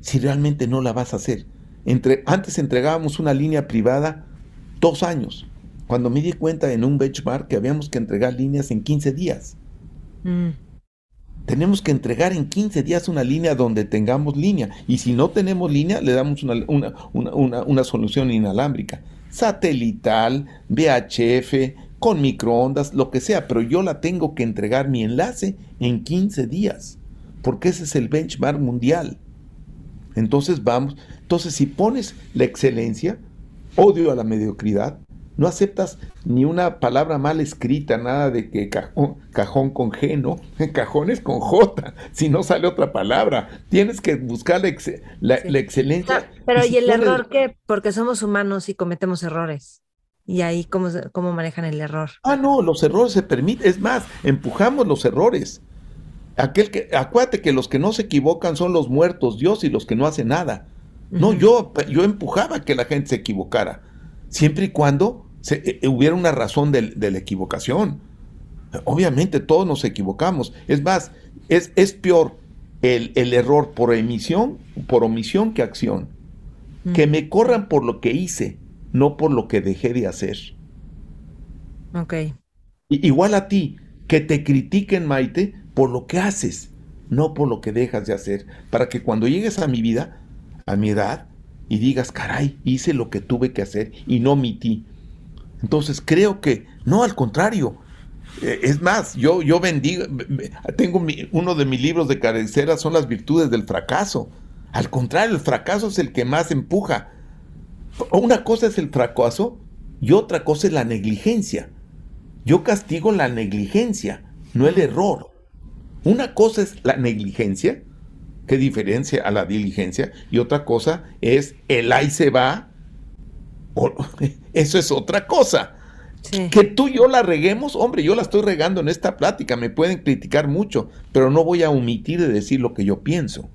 si realmente no la vas a hacer? Entre, antes entregábamos una línea privada dos años, cuando me di cuenta en un benchmark que habíamos que entregar líneas en 15 días. Mm. Tenemos que entregar en 15 días una línea donde tengamos línea. Y si no tenemos línea, le damos una, una solución inalámbrica. Satelital, VHF, con microondas, lo que sea. Pero yo la tengo que entregar mi enlace en 15 días. Porque ese es el benchmark mundial. Entonces vamos. Entonces si pones la excelencia, odio a la mediocridad, no aceptas ni una palabra mal escrita, nada de que cajón, cajón con G, ¿no? *laughs* Cajón es con J, si no sale otra palabra. Tienes que buscar la, excelencia. pero ¿y, el error qué? Porque somos humanos y cometemos errores. Y ahí, ¿cómo, ¿cómo manejan el error? Ah, no, los errores se permiten. Es más, empujamos los errores. Aquel que, acuérdate que los que no se equivocan son los muertos, Dios y los que no hacen nada. No, yo, yo empujaba que la gente se equivocara, siempre y cuando se, eh, hubiera una razón de, la equivocación. Obviamente todos nos equivocamos. Es más, es, es peor el, error por emisión, por omisión que acción. Que me corran por lo que hice, no por lo que dejé de hacer. Ok. igual a ti, que te critiquen, Maite, por lo que haces, no por lo que dejas de hacer. Para que cuando llegues a mi vida, a mi edad y digas, caray, hice lo que tuve que hacer y no omití. Entonces creo que, no, al contrario. Eh, es más, yo, yo bendigo, tengo uno de mis libros de cabecera son las virtudes del fracaso. Al contrario, el fracaso es el que más empuja. Una cosa es el fracaso y otra cosa es la negligencia. Yo castigo la negligencia, no el error. Una cosa es la negligencia ¿Qué diferencia a la diligencia? Y otra cosa es el ahí se va. *laughs* Eso es otra cosa. Que tú y yo la reguemos, hombre, yo la estoy regando en esta plática, me pueden criticar mucho, pero no voy a omitir de decir lo que yo pienso.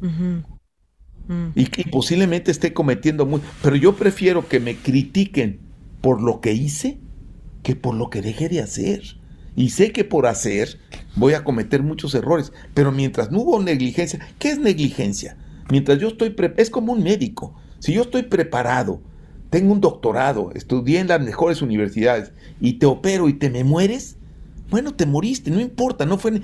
Mm. y, y, posiblemente esté cometiendo muy... Pero yo prefiero que me critiquen por lo que hice que por lo que dejé de hacer. Y sé que por hacer voy a cometer muchos errores, pero mientras no hubo negligencia, ¿qué es negligencia? Mientras yo estoy, es como un médico. Si yo estoy preparado, tengo un doctorado, estudié en las mejores universidades y te opero y te me mueres, bueno, te moriste, no importa, no fue,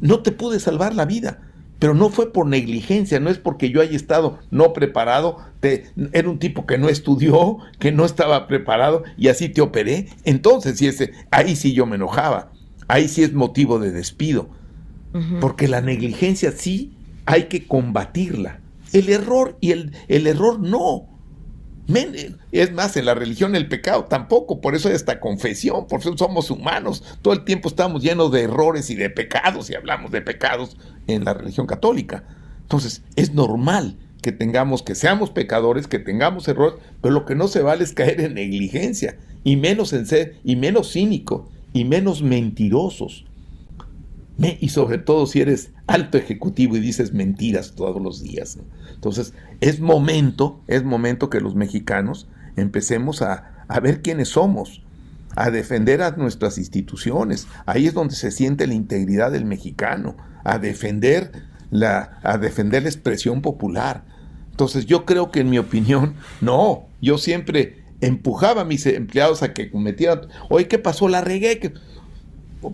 no te pude salvar la vida pero no fue por negligencia, no es porque yo haya estado no preparado, te, era un tipo que no estudió, que no estaba preparado y así te operé. Entonces, si ese, ahí sí yo me enojaba, ahí sí es motivo de despido, porque la negligencia sí hay que combatirla. El error y el, el error no. Es más, en la religión el pecado tampoco, por eso hay esta confesión, por eso somos humanos, todo el tiempo estamos llenos de errores y de pecados y hablamos de pecados en la religión católica. Entonces, es normal que tengamos, que seamos pecadores, que tengamos errores, pero lo que no se vale es caer en negligencia, y menos en ser, y menos cínico, y menos mentirosos. y sobre todo si eres alto ejecutivo y dices mentiras todos los días. Entonces, es momento, es momento que los mexicanos empecemos a, a ver quiénes somos, a defender a nuestras instituciones. Ahí es donde se siente la integridad del mexicano, a defender la, a defender la expresión popular. Entonces, yo creo que en mi opinión, *laughs* no, yo siempre empujaba a mis empleados a que cometieran, oye, ¿qué pasó? La regué,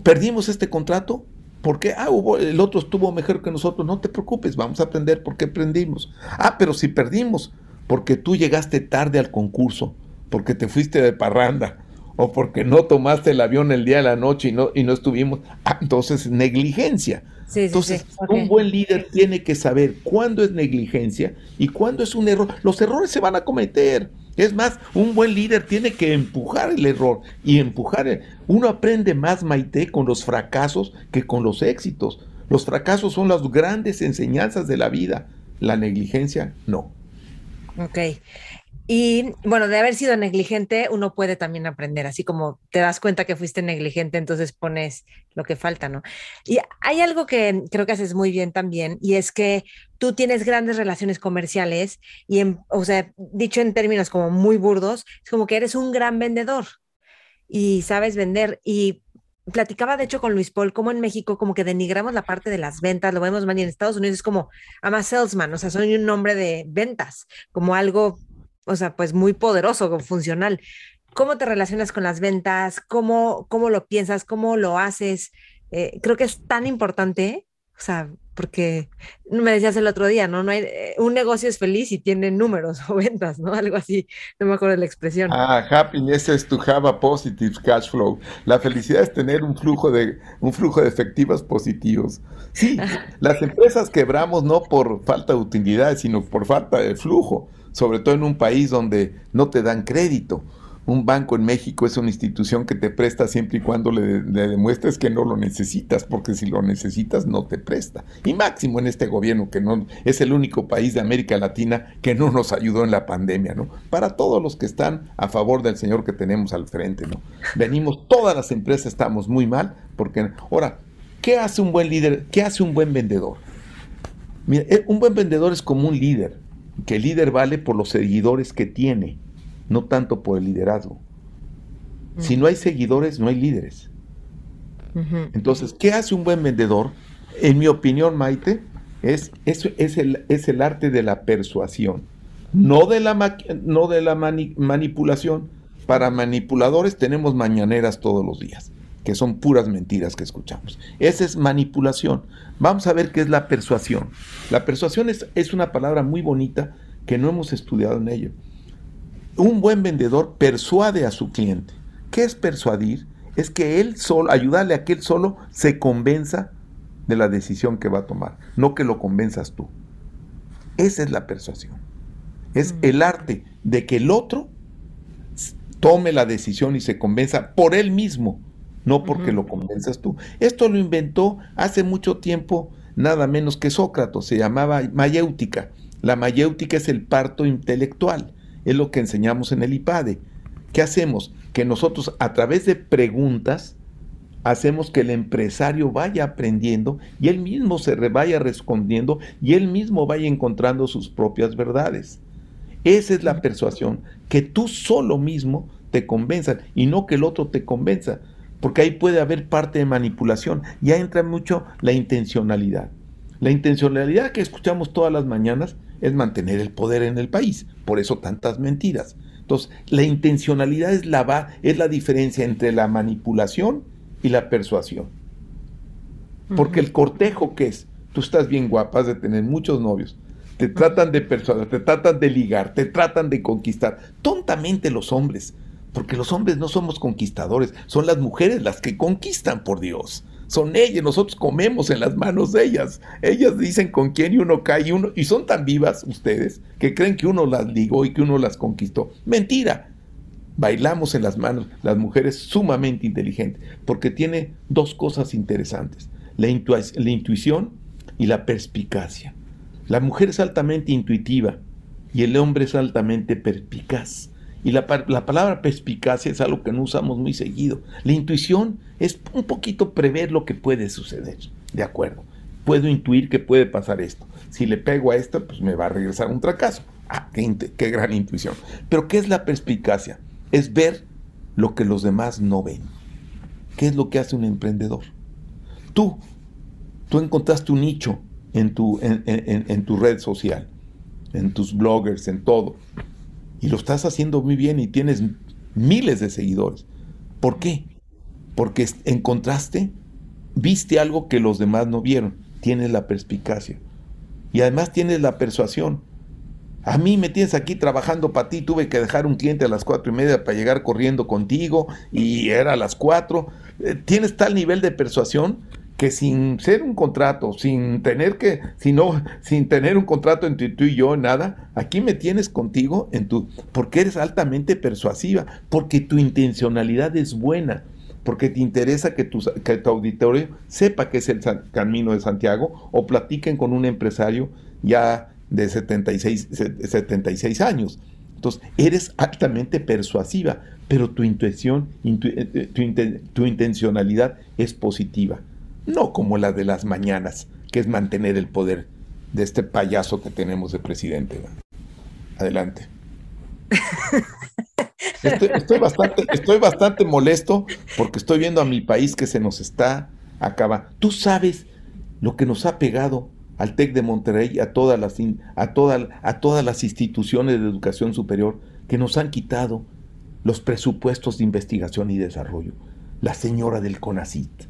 perdimos este contrato, ¿Por qué? Ah, hubo, el otro estuvo mejor que nosotros. No te preocupes, vamos a aprender por qué aprendimos. Ah, pero si perdimos, porque tú llegaste tarde al concurso, porque te fuiste de parranda, o porque no tomaste el avión el día de la noche y no, y no estuvimos. Ah, entonces, negligencia. Entonces, un buen líder tiene que saber cuándo es negligencia y cuándo es un error. Los errores se van a cometer. Es más, un buen líder tiene que empujar el error y empujar. El... Uno aprende más, Maite, con los fracasos que con los éxitos. Los fracasos son las grandes enseñanzas de la vida. La negligencia, no. Ok. Y bueno, de haber sido negligente, uno puede también aprender, así como te das cuenta que fuiste negligente, entonces pones lo que falta, ¿no? Y hay algo que creo que haces muy bien también, y es que tú tienes grandes relaciones comerciales y, en, o sea, dicho en términos como muy burdos, es como que eres un gran vendedor y sabes vender. Y platicaba de hecho con Luis Paul, como en México como que denigramos la parte de las ventas, lo vemos más y en Estados Unidos es como, ama salesman, o sea, soy un nombre de ventas, como algo o sea, pues muy poderoso, funcional. ¿Cómo te relacionas con las ventas? ¿Cómo, cómo lo piensas? ¿Cómo lo haces? Eh, creo que es tan importante, o sea, porque me decías el otro día, ¿no? no hay, eh, un negocio es feliz y tiene números *laughs* o ventas, ¿no? Algo así, no me acuerdo de la expresión. Ah, happiness es to have a positive cash flow. La felicidad es tener un flujo de, un flujo de efectivos positivos. Sí, *laughs* las empresas quebramos no por falta de utilidad, sino por falta de flujo sobre todo en un país donde no te dan crédito. Un banco en México es una institución que te presta siempre y cuando le, demuestres que no lo necesitas, porque si lo necesitas no te presta. Y máximo en este gobierno que no es el único país de América Latina que no nos ayudó en la pandemia, ¿no? Para todos los que están a favor del señor que tenemos al frente, ¿no? Venimos, todas las empresas estamos muy mal, porque ahora, ¿qué hace un buen líder? ¿Qué hace un buen vendedor? Mira, eh, un buen vendedor es como un líder que el líder vale por los seguidores que tiene, no tanto por el liderazgo. Si no hay seguidores, no hay líderes. Entonces, ¿qué hace un buen vendedor? En mi opinión, Maite, es, es, es, el, es el arte de la persuasión, no de la, no de la manipulación. Para manipuladores tenemos mañaneras todos los días, que son puras mentiras que escuchamos. Esa es manipulación. Vamos a ver qué es la persuasión. La persuasión es, es una palabra muy bonita que no hemos estudiado en ello. Un buen vendedor persuade a su cliente. ¿Qué es persuadir? Es que él solo, ayudarle a que él solo se convenza de la decisión que va a tomar, no que lo convenzas tú. Esa es la persuasión. Es mm. el arte de que el otro tome la decisión y se convenza por él mismo no porque lo convenzas tú. Esto lo inventó hace mucho tiempo nada menos que Sócrates, se llamaba mayéutica. La mayéutica es el parto intelectual, es lo que enseñamos en el IPADE. ¿Qué hacemos? Que nosotros a través de preguntas hacemos que el empresario vaya aprendiendo y él mismo se vaya respondiendo y él mismo vaya encontrando sus propias verdades. Esa es la persuasión, que tú solo mismo te convenzas y no que el otro te convenza porque ahí puede haber parte de manipulación. Ya entra mucho la intencionalidad. La intencionalidad que escuchamos todas las mañanas es mantener el poder en el país, por eso tantas mentiras. Entonces, la intencionalidad es la, es la diferencia entre la manipulación y la persuasión. Porque el cortejo, ¿qué es? Tú estás bien guapa, de tener muchos novios, te tratan de persuadir, te tratan de ligar, te tratan de conquistar. Tontamente los hombres porque los hombres no somos conquistadores, son las mujeres las que conquistan, por Dios. Son ellas, nosotros comemos en las manos de ellas. Ellas dicen con quién y uno cae y uno, y son tan vivas ustedes que creen que uno las ligó y que uno las conquistó. Mentira. Bailamos en las manos, las mujeres sumamente inteligentes, porque tiene dos cosas interesantes, la, la intuición y la perspicacia. La mujer es altamente intuitiva y el hombre es altamente perspicaz. Y la, palabra perspicacia es algo que no usamos muy seguido. La intuición es un poquito prever lo que puede suceder. De acuerdo. Puedo intuir que puede pasar esto. Si le pego a esto, pues me va a regresar un fracaso. Ah, qué, qué gran intuición. Pero ¿qué es la perspicacia? Es ver lo que los demás no ven. ¿Qué es lo que hace un emprendedor? Tú, tú encontraste un nicho en tu, en, en tu red social, en tus bloggers, en todo y lo estás haciendo muy bien y tienes miles de seguidores. ¿Por qué? Porque encontraste, viste algo que los demás no vieron. Tienes la perspicacia. Y además tienes la persuasión. A mí me tienes aquí trabajando para ti. Tuve que dejar un cliente a las cuatro y media para llegar corriendo contigo y era a las cuatro. Eh, tienes tal nivel de persuasión que sin ser un contrato, sin tener que, sino, sin tener un contrato entre tú y yo, nada, aquí me tienes contigo en tu, porque eres altamente persuasiva, porque tu intencionalidad es buena, porque te interesa que tu, que tu auditorio sepa que es el camino de Santiago o platiquen con un empresario ya de 76, 76 años. Entonces, eres altamente persuasiva, pero tu intención, eh, eh, tu, intencionalidad es positiva. No como la de las mañanas, que es mantener el poder de este payaso que tenemos de presidente. Adelante. *laughs* Estoy, bastante, estoy bastante molesto porque estoy viendo a mi país que se nos está acabando. Tú sabes lo que nos ha pegado al TEC de Monterrey, a todas las, a a todas las instituciones de educación superior que nos han quitado los presupuestos de investigación y desarrollo. La señora del CONACIT.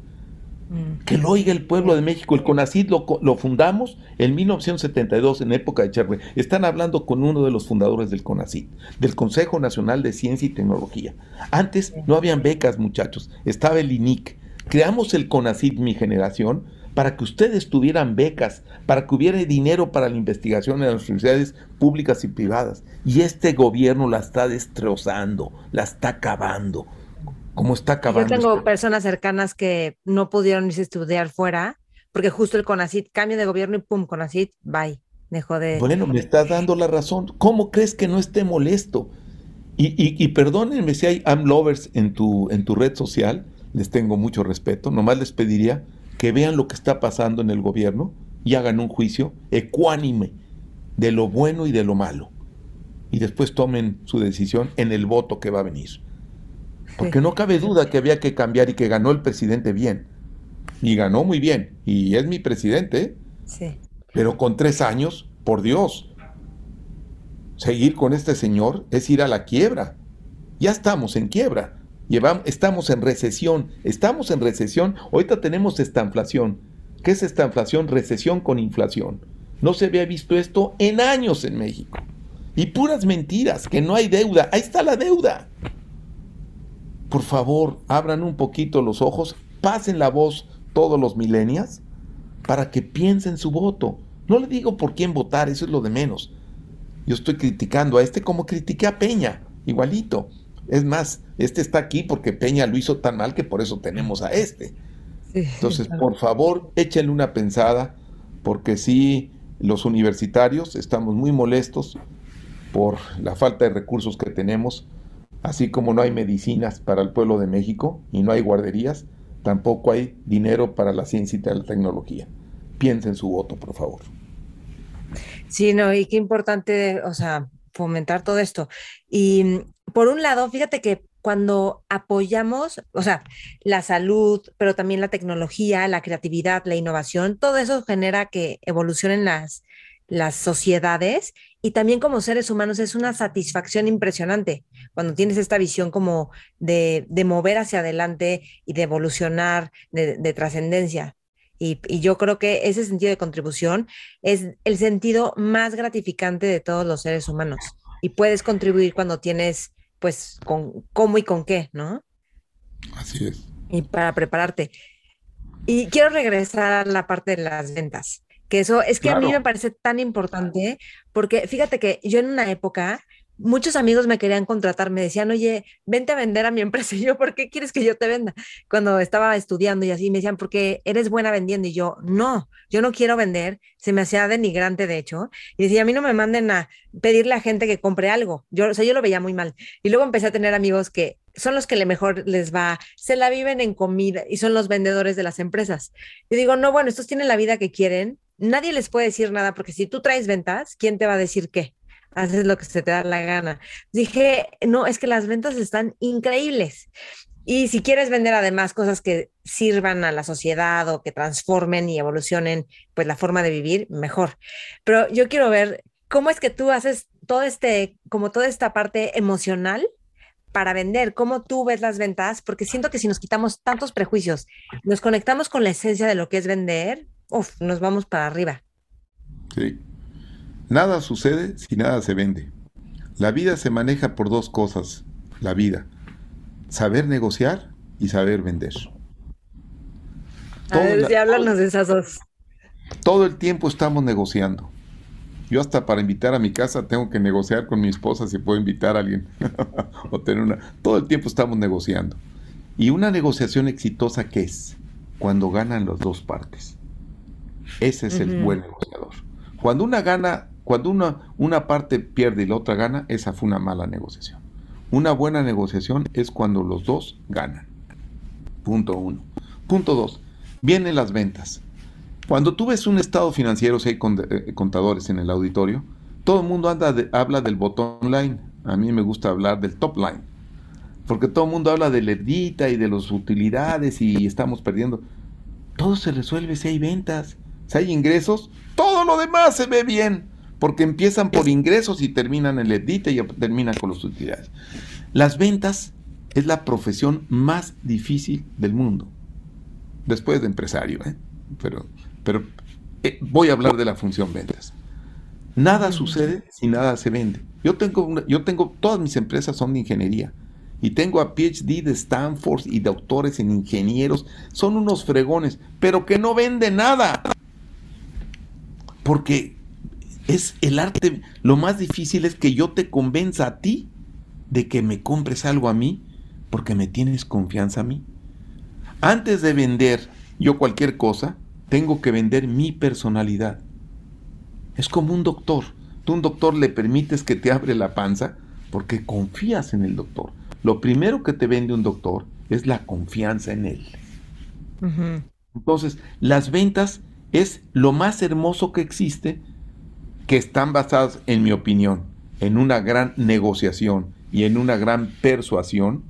Mm. Que lo oiga el pueblo de México. El CONACIT lo, lo, fundamos en 1972, en época de Chávez. Están hablando con uno de los fundadores del CONACIT, del Consejo Nacional de Ciencia y Tecnología. Antes no habían becas, muchachos. Estaba el INIC. Creamos el CONACIT, mi generación, para que ustedes tuvieran becas, para que hubiera dinero para la investigación en las universidades públicas y privadas. Y este gobierno la está destrozando, la está acabando. ¿Cómo está acabando? Yo tengo personas cercanas que no pudieron irse a estudiar fuera, porque justo el CONACIT cambio de gobierno y pum, CONACIT, bye. Dejó de. Bueno, me estás dando la razón. ¿Cómo crees que no esté molesto? Y, y, perdónenme si hay lovers en tu, en tu red social, les tengo mucho respeto, nomás les pediría que vean lo que está pasando en el gobierno y hagan un juicio ecuánime de lo bueno y de lo malo. Y después tomen su decisión en el voto que va a venir. Porque no cabe duda que había que cambiar y que ganó el presidente bien. Y ganó muy bien. Y es mi presidente. Sí. Pero con tres años, por Dios, seguir con este señor es ir a la quiebra. Ya estamos en quiebra estamos en recesión, estamos en recesión, ahorita tenemos esta inflación. ¿Qué es esta inflación? Recesión con inflación. No se había visto esto en años en México. Y puras mentiras, que no hay deuda. Ahí está la deuda. Por favor, abran un poquito los ojos, pasen la voz todos los milenias para que piensen su voto. No le digo por quién votar, eso es lo de menos. Yo estoy criticando a este como critiqué a Peña, igualito. Es más, este está aquí porque Peña lo hizo tan mal que por eso tenemos a este. *laughs* Entonces, por favor, échenle una pensada, porque sí, los universitarios estamos muy molestos por la falta de recursos que tenemos, así como no hay medicinas para el pueblo de México y no hay guarderías, tampoco hay dinero para la ciencia y la tecnología. Piensen su voto, por favor. Sí, no, y qué importante, o sea, fomentar todo esto. Y por un lado, fíjate que cuando apoyamos, o sea, la salud, pero también la tecnología, la creatividad, la innovación, todo eso genera que evolucionen las, las sociedades y también como seres humanos es una satisfacción impresionante cuando tienes esta visión como de, mover hacia adelante y de evolucionar, de, trascendencia. Y, y, yo creo que ese sentido de contribución es el sentido más gratificante de todos los seres humanos. Y puedes contribuir cuando tienes pues con cómo y con qué, ¿no? Así es. Y para prepararte. Y quiero regresar a la parte de las ventas, que eso es que a mí me parece tan importante, porque fíjate que yo en una época muchos amigos me querían contratar, me decían, oye, vente a vender a mi empresa. *laughs* Y yo, ¿por qué quieres que yo te venda? Cuando estaba estudiando y así, me decían, porque eres buena vendiendo. Y yo, no, yo no quiero vender. Se me hacía denigrante, de hecho. Y decía, a mí no me manden a pedirle a gente que compre algo. Yo, o sea, yo lo veía muy mal. Y luego empecé a tener amigos que son los que le mejor les va, se la viven en comida y son los vendedores de las empresas. Y digo, no, bueno, estos tienen la vida que quieren. Nadie les puede decir nada porque si tú traes ventas, ¿quién te va a decir qué? haces lo que se te da la gana. Dije, no, es que las ventas están increíbles. Y si quieres vender además cosas que sirvan a la sociedad o que transformen y evolucionen pues la forma de vivir, mejor. Pero yo quiero ver cómo es que tú haces todo este, como toda esta parte emocional para vender, cómo tú ves las ventas, porque siento que si nos quitamos tantos prejuicios, nos conectamos con la esencia de lo que es vender, uf, nos vamos para arriba. Sí. Nada sucede si nada se vende. La vida se maneja por dos cosas. La vida. Saber negociar y saber vender. A ver, si háblanos de esas dos. Todo el tiempo estamos negociando. Yo hasta para invitar a mi casa tengo que negociar con mi esposa si puedo invitar a alguien *laughs* o tener una. Todo el tiempo estamos negociando. Y una negociación exitosa ¿qué es cuando ganan las dos partes. Ese es el buen negociador. Cuando una gana cuando una, una parte pierde y la otra gana, esa fue una mala negociación. Una buena negociación es cuando los dos ganan. Punto uno. Punto dos. Vienen las ventas. Cuando tú ves un estado financiero, si hay eh, contadores en el auditorio, todo el mundo anda habla del bottom line. A mí me gusta hablar del top line. Porque todo el mundo habla de la y de las utilidades y estamos perdiendo. Todo se resuelve si hay ventas, si hay ingresos, todo lo demás se ve bien. Porque empiezan por ingresos y terminan en el y terminan con las utilidades. Las ventas es la profesión más difícil del mundo. Después de empresario, ¿eh? Pero, pero eh, voy a hablar de la función ventas. Nada sucede si nada se vende. Yo tengo, yo tengo, todas mis empresas son de ingeniería. Y tengo a PhD de Stanford y doctores en ingenieros. Son unos fregones, pero que no venden nada. Porque es el arte, lo más difícil es que yo te convenza a ti de que me compres algo a mí porque me tienes confianza a mí. Antes de vender yo cualquier cosa, tengo que vender mi personalidad. Es como un doctor. Tú un doctor le permites que te abre la panza porque confías en el doctor. Lo primero que te vende un doctor es la confianza en él. Entonces, las ventas es lo más hermoso que existe, que están basadas, en mi opinión, en una gran negociación y en una gran persuasión.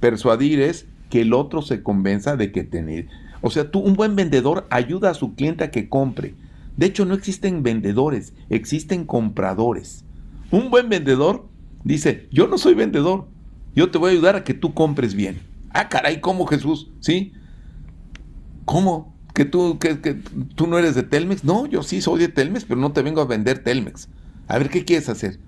Persuadir es que el otro se convenza de que tener. O sea, tú, un buen vendedor ayuda a su cliente a que compre. De hecho, no existen vendedores, existen compradores. Un buen vendedor dice, yo no soy vendedor, yo te voy a ayudar a que tú compres bien. Ah, caray, ¿cómo Jesús? ¿Sí? ¿Cómo? ¿Que tú, que, que tú no eres de Telmex? No, yo sí soy de Telmex, pero no te vengo a vender Telmex. A ver, ¿qué quieres hacer?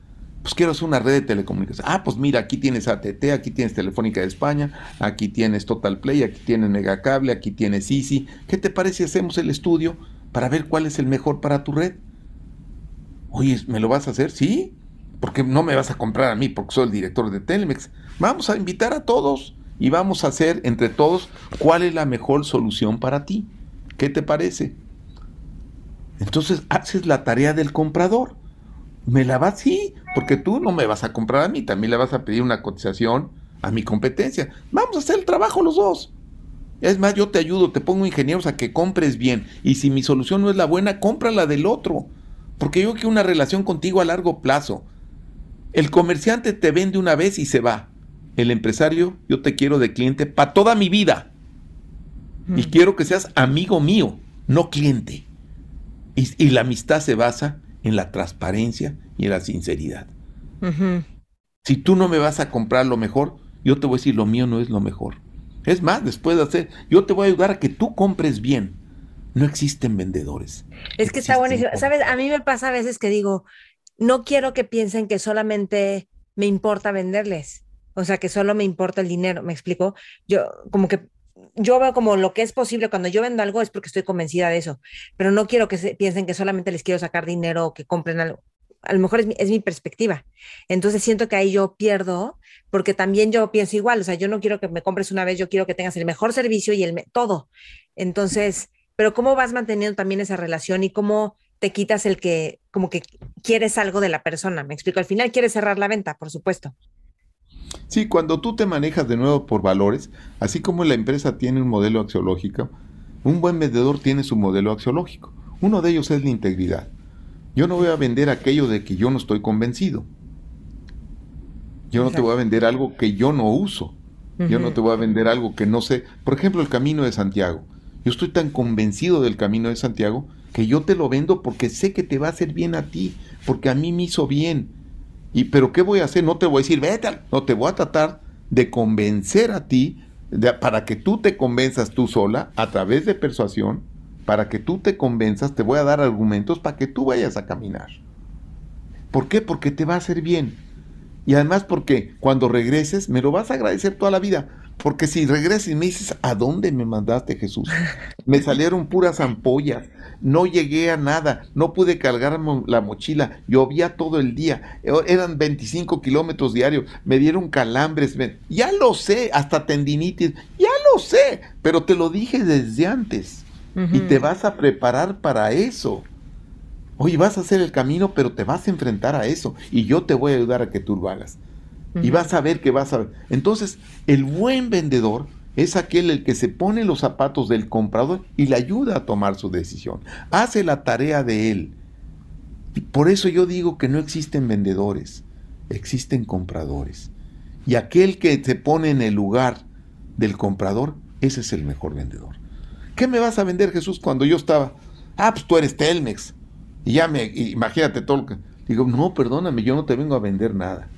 Pues quiero hacer una red de telecomunicaciones. Ah, pues mira, aquí tienes ATT, aquí tienes Telefónica de España, aquí tienes Total Play, aquí tienes Megacable, aquí tienes Easy. ¿Qué te parece si hacemos el estudio? para ver cuál es el mejor para tu red. Oye, ¿me lo vas a hacer? Sí, porque no me vas a comprar a mí porque soy el director de Telmex. Vamos a invitar a todos y vamos a hacer entre todos cuál es la mejor solución para ti. ¿Qué te parece? Entonces haces la tarea del comprador. ¿Me la vas? Sí, porque tú no me vas a comprar a mí, también le vas a pedir una cotización a mi competencia. Vamos a hacer el trabajo los dos. Es más, yo te ayudo, te pongo ingenieros a que compres bien. Y si mi solución no es la buena, compra la del otro. Porque yo quiero una relación contigo a largo plazo. El comerciante te vende una vez y se va. El empresario, yo te quiero de cliente para toda mi vida. Y quiero que seas amigo mío, no cliente. Y, la amistad se basa en la transparencia y en la sinceridad. Si tú no me vas a comprar lo mejor, yo te voy a decir lo mío no es lo mejor. Es más, después de hacer, yo te voy a ayudar a que tú compres bien. No existen vendedores. Es que está buenísimo. Sabes, a mí me pasa a veces que digo, no quiero que piensen que solamente me importa venderles. O sea, que solo me importa el dinero. ¿Me explico? Yo, como que yo veo como lo que es posible cuando yo vendo algo es porque estoy convencida de eso, pero no quiero que se, piensen que solamente les quiero sacar dinero o que compren algo a lo mejor es mi, perspectiva. Entonces siento que ahí yo pierdo, porque también yo pienso igual, o sea, yo no quiero que me compres una vez, yo quiero que tengas el mejor servicio y el todo. Entonces, pero ¿cómo vas manteniendo también esa relación y cómo te quitas el que, como que quieres algo de la persona? Me explico, al final quieres cerrar la venta, por supuesto. Sí, cuando tú te manejas de nuevo por valores, así como la empresa tiene un modelo axiológico, un buen vendedor tiene su modelo axiológico. Uno de ellos es la integridad. Yo no voy a vender aquello de que yo no estoy convencido. Yo no te voy a vender algo que yo no uso. Yo no te voy a vender algo que no sé. Por ejemplo, el camino de Santiago. Yo estoy tan convencido del camino de Santiago que yo te lo vendo porque sé que te va a hacer bien a ti, porque a mí me hizo bien. Y pero ¿qué voy a hacer? No te voy a decir, vete, no te voy a tratar de convencer a ti para que tú te convenzas tú sola a través de persuasión para que tú te convenzas, te voy a dar argumentos para que tú vayas a caminar. ¿Por qué? Porque te va a hacer bien. Y además porque cuando regreses me lo vas a agradecer toda la vida. Porque si regresas y me dices, ¿a dónde me mandaste Jesús? Me salieron puras ampollas, no llegué a nada, no pude cargar la mochila, llovía todo el día, e, eran 25 kilómetros diarios, me dieron calambres, ya lo sé, hasta tendinitis, ya lo sé, pero te lo dije desde antes y te vas a preparar para eso. Oye, vas a hacer el camino, pero te vas a enfrentar a eso y yo te voy a ayudar a que tú lo hagas. Y vas a ver que vas a ver. Entonces, el buen vendedor es aquel el que se pone los zapatos del comprador y le ayuda a tomar su decisión. Hace la tarea de él. Por eso yo digo que no existen vendedores, existen compradores. Y aquel que se pone en el lugar del comprador, ese es el mejor vendedor. ¿Qué me vas a vender, Jesús, cuando yo estaba? Ah, pues tú eres Telmex. Y ya me, imagínate todo lo que... Digo, no, perdóname, yo no te vengo a vender nada.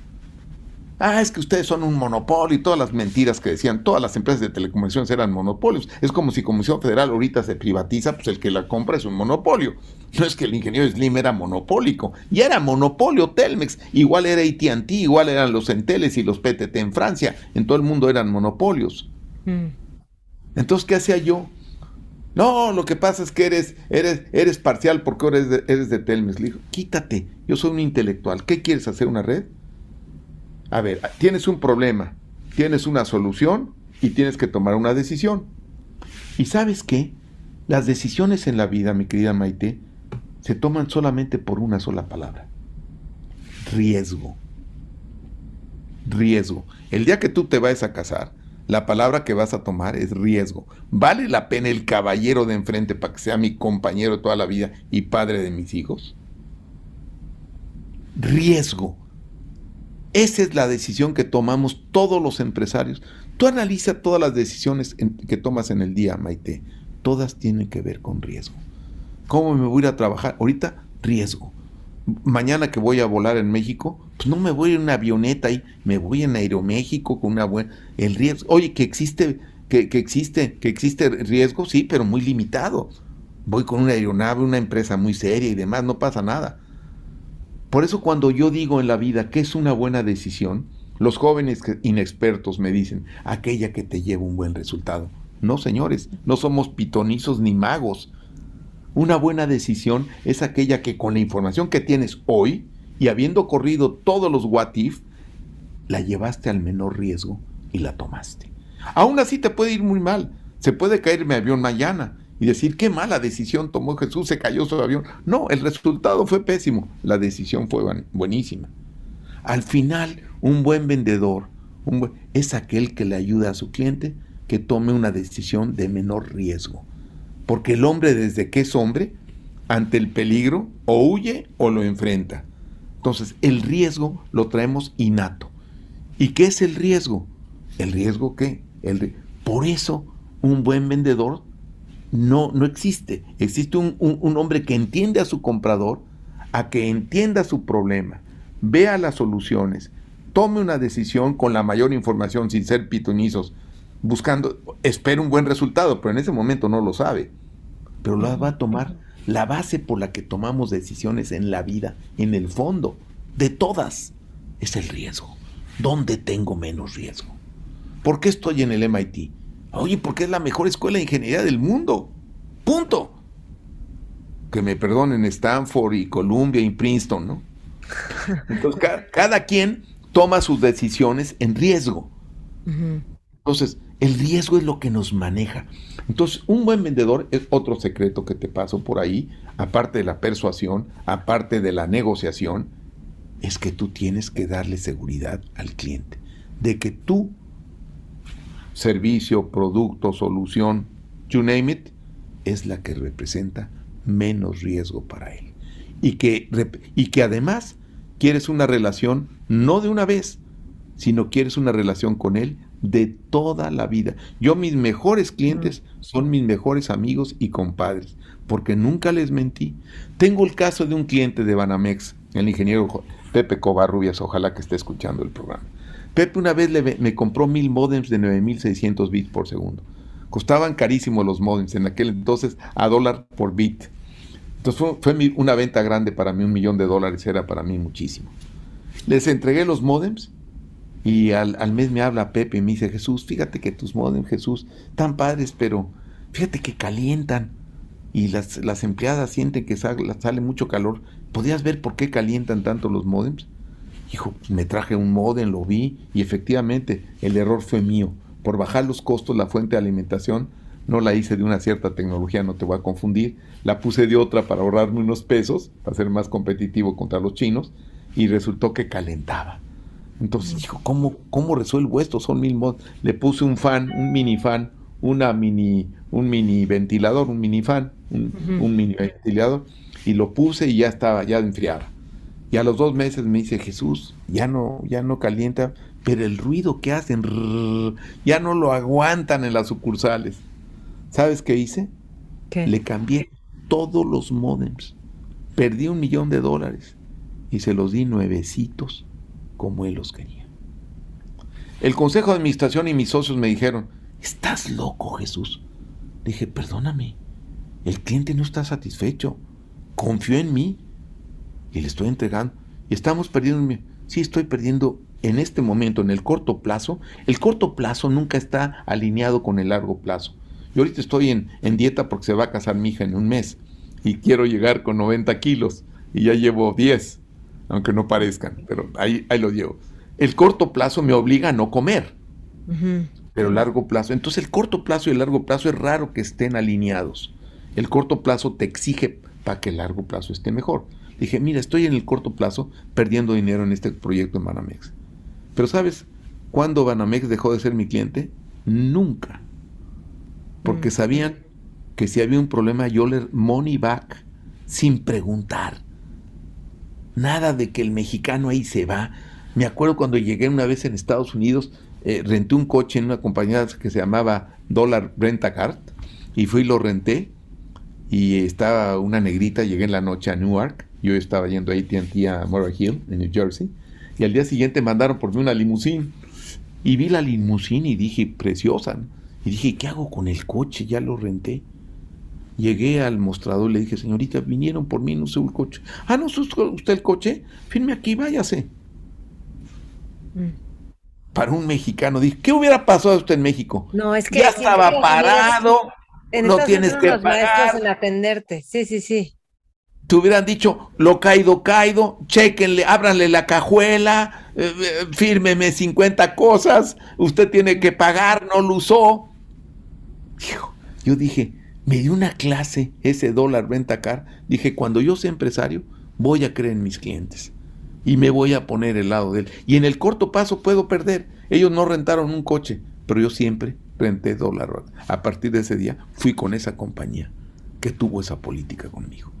Ah, es que ustedes son un monopolio y todas las mentiras que decían, todas las empresas de telecomunicaciones eran monopolios. Es como si Comisión Federal ahorita se privatiza, pues el que la compra es un monopolio. No es que el ingeniero Slim era monopólico, y era monopolio Telmex, igual era ATT, igual eran los Enteles y los PTT en Francia, en todo el mundo eran monopolios. Mm. Entonces, ¿qué hacía yo? No, lo que pasa es que eres, eres, eres parcial porque eres de, eres de Telmex. Le dijo, quítate, yo soy un intelectual. ¿Qué quieres hacer una red? A ver, tienes un problema, tienes una solución y tienes que tomar una decisión. ¿Y sabes qué? Las decisiones en la vida, mi querida Maite, se toman solamente por una sola palabra. Riesgo. Riesgo. El día que tú te vayas a casar, la palabra que vas a tomar es riesgo. ¿Vale la pena el caballero de enfrente para que sea mi compañero toda la vida y padre de mis hijos? Riesgo. Esa es la decisión que tomamos todos los empresarios. Tú analiza todas las decisiones que tomas en el día, Maite. Todas tienen que ver con riesgo. ¿Cómo me voy a ir a trabajar? Ahorita, riesgo. Mañana que voy a volar en México, pues no me voy en una avioneta y me voy en Aeroméxico con una buena... El riesgo... Oye, que existe, que, que existe, que existe riesgo, sí, pero muy limitado. Voy con una aeronave, una empresa muy seria y demás, no pasa nada. Por eso cuando yo digo en la vida que es una buena decisión, los jóvenes inexpertos me dicen, aquella que te lleva un buen resultado. No, señores, no somos pitonizos ni magos. Una buena decisión es aquella que con la información que tienes hoy y habiendo corrido todos los what if, la llevaste al menor riesgo y la tomaste. Aún así te puede ir muy mal. Se puede caer mi avión mañana, y decir qué mala decisión tomó Jesús, se cayó su avión. No, el resultado fue pésimo, la decisión fue buenísima. Al final, un buen vendedor es aquel que le ayuda a su cliente que tome una decisión de menor riesgo. Porque el hombre desde que es hombre, ante el peligro, o huye o lo enfrenta. Entonces, el riesgo lo traemos innato. ¿Y qué es el riesgo? ¿El riesgo qué? El, por eso, un buen vendedor no, no existe. Existe un, hombre que entiende a su comprador, a que entienda su problema, vea las soluciones, tome una decisión con la mayor información sin ser pitonizos, buscando, espera un buen resultado, pero en ese momento no lo sabe. Pero la va a tomar la base por la que tomamos decisiones en la vida, en el fondo, de todas, es el riesgo. ¿Dónde tengo menos riesgo? ¿Por qué estoy en el MIT? Oye, porque es la mejor escuela de ingeniería del mundo. Punto. Que me perdonen Stanford y Columbia y Princeton, ¿no? *laughs* Entonces, cada, quien toma sus decisiones en riesgo. Entonces, el riesgo es lo que nos maneja. Entonces, un buen vendedor es otro secreto que te paso por ahí, aparte de la persuasión, aparte de la negociación, es que tú tienes que darle seguridad al cliente de que tú servicio, producto, solución, you name it, es la que representa menos riesgo para él. Y que, y que además quieres una relación no de una vez, sino quieres una relación con él de toda la vida. Yo mis mejores clientes son mis mejores amigos y compadres, porque nunca les mentí. Tengo el caso de un cliente de Banamex, el ingeniero Pepe Covarrubias, ojalá que esté escuchando el programa. Pepe una vez me compró mil modems de 9600 bits por segundo. Costaban carísimos los modems en aquel entonces a dólar por bit. Entonces fue, una venta grande para mí, un millón de dólares era para mí muchísimo. Les entregué los modems y al, mes me habla Pepe y me dice, Jesús, fíjate que tus modems, Jesús, tan padres, pero fíjate que calientan y las, las empleadas sienten que sale, sale mucho calor. ¿Podrías ver por qué calientan tanto los modems? Hijo, me traje un modem, lo vi y efectivamente el error fue mío. Por bajar los costos, la fuente de alimentación no la hice de una cierta tecnología, no te voy a confundir, la puse de otra para ahorrarme unos pesos, para ser más competitivo contra los chinos, y resultó que calentaba. Entonces dijo, ¿cómo, cómo resuelvo esto? Son mil modos. Le puse un fan, un mini fan, una mini, un mini ventilador, un mini fan, un, mini ventilador, y lo puse y ya estaba, ya enfriaba. Y a los dos meses me dice, Jesús, ya no, ya no calienta, pero el ruido que hacen, ya no lo aguantan en las sucursales. ¿Sabes qué hice? Le cambié todos los modems. Perdí un millón de dólares y se los di nuevecitos como él los quería. El consejo de administración y mis socios me dijeron, ¿estás loco Jesús? Dije, perdóname, el cliente no está satisfecho, confió en mí y le estoy entregando. Y estamos perdiendo, sí estoy perdiendo en este momento, en el corto plazo. El corto plazo nunca está alineado con el largo plazo. Yo ahorita estoy en, en dieta porque se va a casar mi hija en un mes y quiero llegar con 90 kilos y ya llevo 10 aunque no parezcan, pero ahí, ahí lo llevo. El corto plazo me obliga a no comer, pero largo plazo, entonces el corto plazo y el largo plazo es raro que estén alineados. El corto plazo te exige para que el largo plazo esté mejor. Dije, mira, estoy en el corto plazo perdiendo dinero en este proyecto en Banamex. Pero ¿sabes cuándo Banamex dejó de ser mi cliente? Nunca. Porque mm. sabían que si había un problema yo le money back sin preguntar. Nada de que el mexicano ahí se va. Me acuerdo cuando llegué una vez en Estados Unidos, eh, renté un coche en una compañía que se llamaba Dollar Rent a Car y fui y lo renté y estaba una negrita, llegué en la noche a Newark, yo estaba yendo a AT&T a Murray Hill, en New Jersey, y al día siguiente mandaron por mí una limusín y vi la limusín y dije, preciosa, y dije, ¿qué hago con el coche? Ya lo renté. Llegué al mostrador y le dije, señorita, vinieron por mí, no sé el coche. Ah, no, usted el coche, firme aquí, váyase. Mm. Para un mexicano, dije, ¿qué hubiera pasado usted en México? No, es que ya estaba parado, no tienes que pagar. en atenderte, sí, sí, sí. Te hubieran dicho, lo caído, caído, chequenle, ábranle la cajuela, eh, eh, fírmeme 50 cosas, usted tiene que pagar, no lo usó. yo dije, me dio una clase ese dólar venta car. Dije, cuando yo sea empresario, voy a creer en mis clientes y me voy a poner el lado de él. Y en el corto paso puedo perder. Ellos no rentaron un coche, pero yo siempre renté dólar. A partir de ese día fui con esa compañía que tuvo esa política conmigo.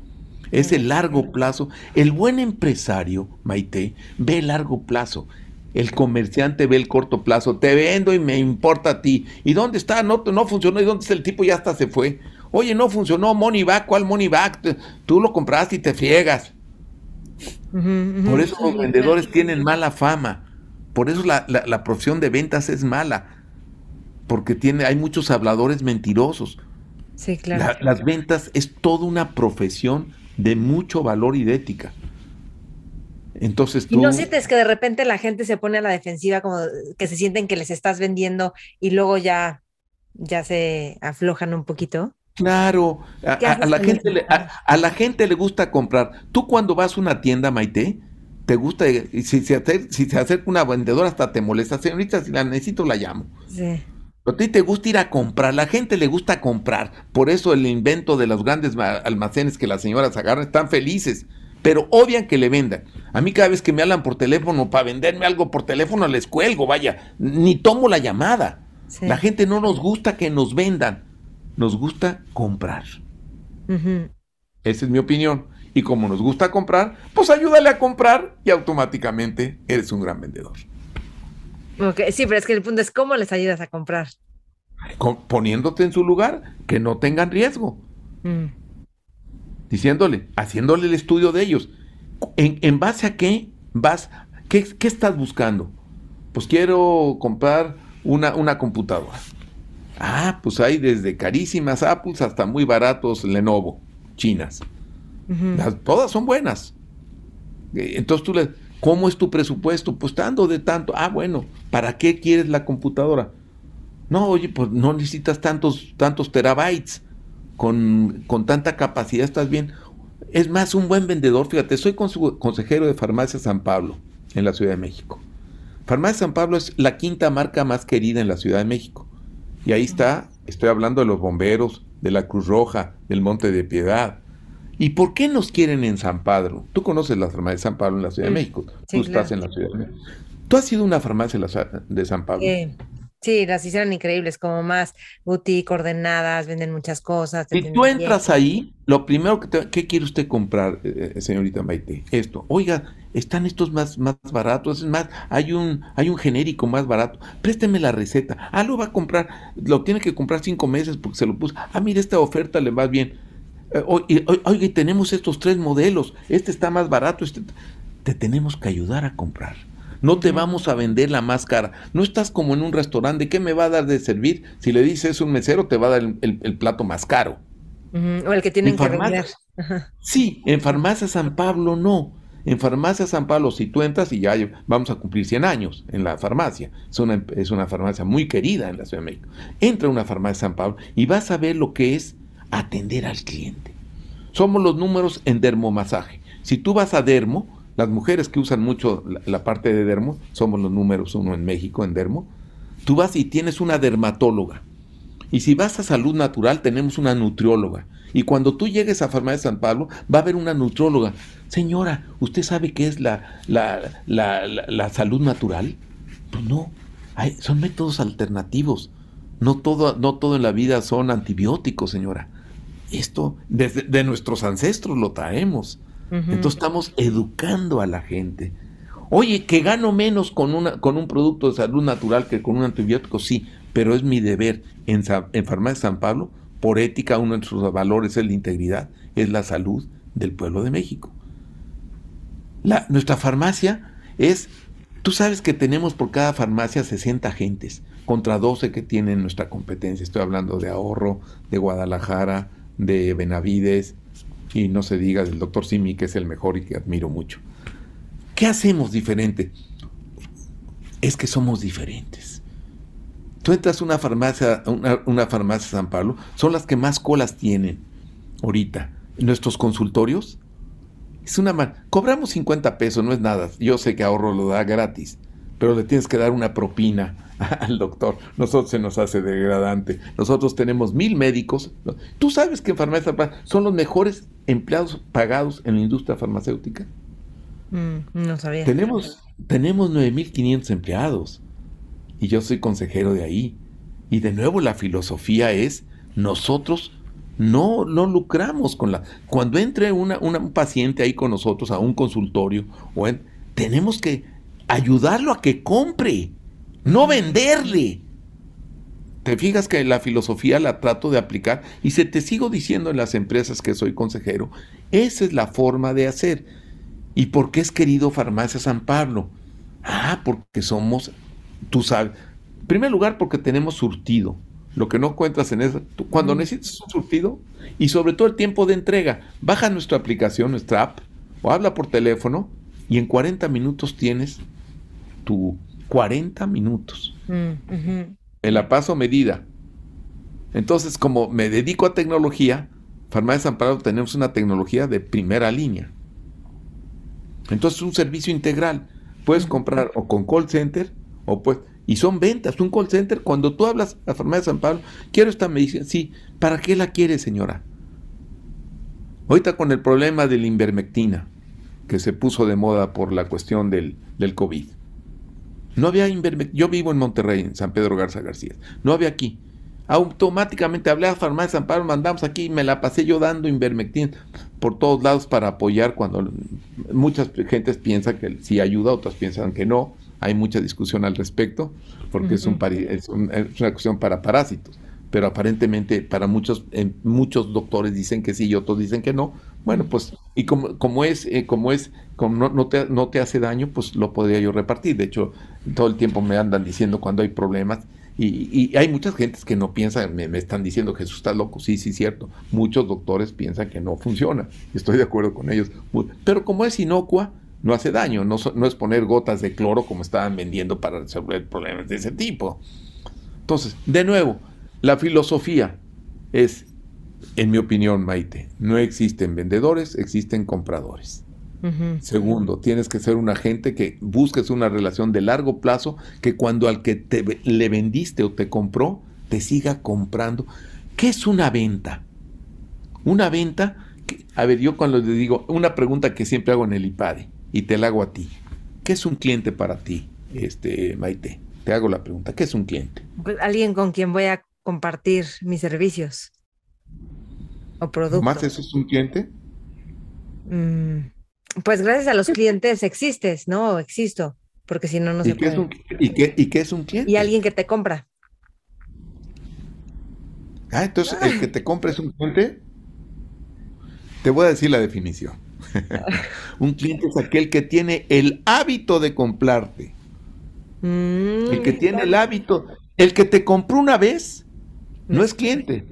Es el largo plazo. El buen empresario, Maite, ve el largo plazo. El comerciante ve el corto plazo. Te vendo y me importa a ti. ¿Y dónde está? No, no funcionó. ¿Y dónde está el tipo? Ya hasta se fue. Oye, no funcionó, money back, ¿cuál money back? Tú lo compraste y te friegas. Por eso los vendedores tienen mala fama. Por eso la, profesión de ventas es mala. Porque tiene, hay muchos habladores mentirosos. Sí, claro. las ventas es toda una profesión de mucho valor y de ética. Entonces tú... ¿Y no sientes que de repente la gente se pone a la defensiva, como que se sienten que les estás vendiendo y luego ya, ya se aflojan un poquito? Claro, a, la gente le, a, la gente le gusta comprar. Tú cuando vas a una tienda, Maite, te gusta, si, si, si se acerca una vendedora hasta te molesta, señorita, si la necesito la llamo. Sí. A ti te gusta ir a comprar, la gente le gusta comprar. Por eso el invento de los grandes almacenes que las señoras agarran están felices, pero odian que le vendan. A mí cada vez que me hablan por teléfono para venderme algo por teléfono les cuelgo, vaya, ni tomo la llamada. La gente no nos gusta que nos vendan nos gusta comprar. Esa es mi opinión. Y como nos gusta comprar, pues ayúdale a comprar y automáticamente eres un gran vendedor. Sí, pero es que el punto es cómo les ayudas a comprar. poniéndote en su lugar, que no tengan riesgo. Mm. Diciéndole, haciéndole el estudio de ellos. ¿En, base a qué vas? Qué, estás buscando? Pues quiero comprar una, una computadora. Ah, pues hay desde carísimas Apples hasta muy baratos Lenovo, chinas. todas son buenas. Eh, entonces tú le, ¿cómo es tu presupuesto? Pues dando de tanto. Ah, bueno, ¿para qué quieres la computadora? No, oye, pues no necesitas tantos, tantos terabytes. Con, con tanta capacidad estás bien. Es más, un buen vendedor, fíjate, soy consejero de Farmacia San Pablo, en la Ciudad de México. Farmacia San Pablo es la quinta marca más querida en la Ciudad de México. Y ahí está Estoy hablando de los bomberos, de la Cruz Roja, del Monte de Piedad. ¿Y por qué nos quieren en San Pablo? Tú conoces la farmacia de San Pablo en la Ciudad de México. Tú estás en la Ciudad de México. ¿Tú has sido una farmacia de San Pablo? Sí, las hicieron increíbles, como más boutique, ordenadas, venden muchas cosas. Si tú entras ahí, lo primero que te, ¿qué quiere usted comprar, eh, eh, señorita Maite? Esto. Oiga, están estos más, más baratos, es más, hay un, hay un genérico más barato. Présteme la receta. Ah, lo va a comprar, lo tiene que comprar cinco meses porque se lo puso. Ah, mire, esta oferta le va bien. Eh, oiga, tenemos estos tres modelos. Este está más barato, este. Te tenemos que ayudar a comprar. No te vamos a vender la más cara. No estás como en un restaurante. ¿Qué me va a dar de servir? Si le dices un mesero, te va a dar el, plato más caro. O el que tienen que vender. Sí, en Farmacia San Pablo no. En Farmacia San Pablo, si tú entras y ya vamos a cumplir 100 años en la farmacia, es una, es una farmacia muy querida en la Ciudad de México. Entra a una farmacia San Pablo y vas a ver lo que es atender al cliente. Somos los números en dermomasaje. Si tú vas a dermo, las mujeres que usan mucho la, parte de dermo, somos los números uno en México en dermo. Tú vas y tienes una dermatóloga. Y si vas a salud natural, tenemos una nutrióloga. Y cuando tú llegues a Farmacia de San Pablo, va a haber una nutrióloga. Señora, ¿usted sabe qué es la, la, salud natural? Pues no, son métodos alternativos. No todo, no todo en la vida son antibióticos, señora. Esto desde de nuestros ancestros lo traemos. Entonces estamos educando a la gente. Oye, que gano menos con, una, con un producto de salud natural que con un antibiótico, sí, pero es mi deber en, en Farmacia San Pablo, por ética, uno de sus valores es la integridad, es la salud del pueblo de México. La, nuestra farmacia es, tú sabes que tenemos por cada farmacia 60 agentes, contra 12 que tienen nuestra competencia. Estoy hablando de Ahorro, de Guadalajara, de Benavides, y no se diga del doctor Simi, que es el mejor y que admiro mucho. ¿Qué hacemos diferente? Es que somos diferentes. Tú entras a una farmacia, una, una farmacia San Pablo, son las que más colas tienen ahorita. Nuestros consultorios, es una cobramos 50 pesos, no es nada. Yo sé que ahorro lo da gratis, pero le tienes que dar una propina *laughs* al doctor. Nosotros se nos hace degradante. Nosotros tenemos mil médicos. Tú sabes que en farmacia son los mejores empleados pagados en la industria farmacéutica. Mm, no sabía. Tenemos, tenemos 9.500 empleados y yo soy consejero de ahí. Y de nuevo la filosofía es, nosotros no, no lucramos con la... Cuando entre una, un paciente ahí con nosotros a un consultorio, o tenemos que ayudarlo a que compre, no venderle. Te fijas que la filosofía la trato de aplicar y se te sigo diciendo en las empresas que soy consejero, esa es la forma de hacer. ¿Y por qué es querido Farmacia San Pablo? Ah, porque somos, tú sabes, en primer lugar porque tenemos surtido. Lo que no encuentras en eso, cuando necesitas un surtido y sobre todo el tiempo de entrega, baja nuestra aplicación, nuestra app, o habla por teléfono y en 40 minutos tienes tu 40 minutos. Mm, en la paso medida. Entonces, como me dedico a tecnología, Farmacia San Pablo tenemos una tecnología de primera línea. Entonces, un servicio integral. Puedes comprar o con call center o pues y son ventas. Un call center, cuando tú hablas a Farmacia San Pablo, quiero esta medicina. Sí, ¿para qué la quiere, señora? Ahorita con el problema de la invermectina, que se puso de moda por la cuestión del, del COVID. No había Yo vivo en Monterrey, en San Pedro Garza García. No había aquí. Automáticamente hablé a Farmacia San Pablo, mandamos aquí y me la pasé yo dando Invermectina por todos lados para apoyar cuando muchas gentes piensan que sí ayuda, otras piensan que no. Hay mucha discusión al respecto porque es, un, es, una cuestión para parásitos pero aparentemente para muchos muchos doctores dicen que sí y otros dicen que no. Bueno, pues y como, como es eh, como es como no, no, te, no te hace daño, pues lo podría yo repartir. De hecho, todo el tiempo me andan diciendo cuando hay problemas y, y hay muchas gentes que no piensan, me, están diciendo Jesús está loco. Sí, sí, cierto. Muchos doctores piensan que no funciona. Estoy de acuerdo con ellos. Pero como es inocua, no hace daño. No, no es poner gotas de cloro como estaban vendiendo para resolver problemas de ese tipo. Entonces, de nuevo, la filosofía es, en mi opinión, Maite, no existen vendedores, existen compradores. Segundo, tienes que ser un agente que busques una relación de largo plazo que cuando al que te, le vendiste o te compró, te siga comprando. ¿Qué es una venta? Una venta, a ver, yo cuando le digo, una pregunta que siempre hago en el IPADE y te la hago a ti. ¿Qué es un cliente para ti, este Maite? Te hago la pregunta, ¿qué es un cliente? Pues, alguien con quien voy a compartir mis servicios o productos. ¿Más eso es un cliente? Mm, pues gracias a los clientes existes, ¿no? Existo, porque si no, no se puede. ¿y, qué, ¿Y qué es un cliente? Y alguien que te compra. Ah, entonces el que te compra es un cliente. Te voy a decir la definición. *laughs* un cliente es aquel que tiene el hábito de comprarte. el que mm, tiene el hábito. El que te compró una vez no es cliente.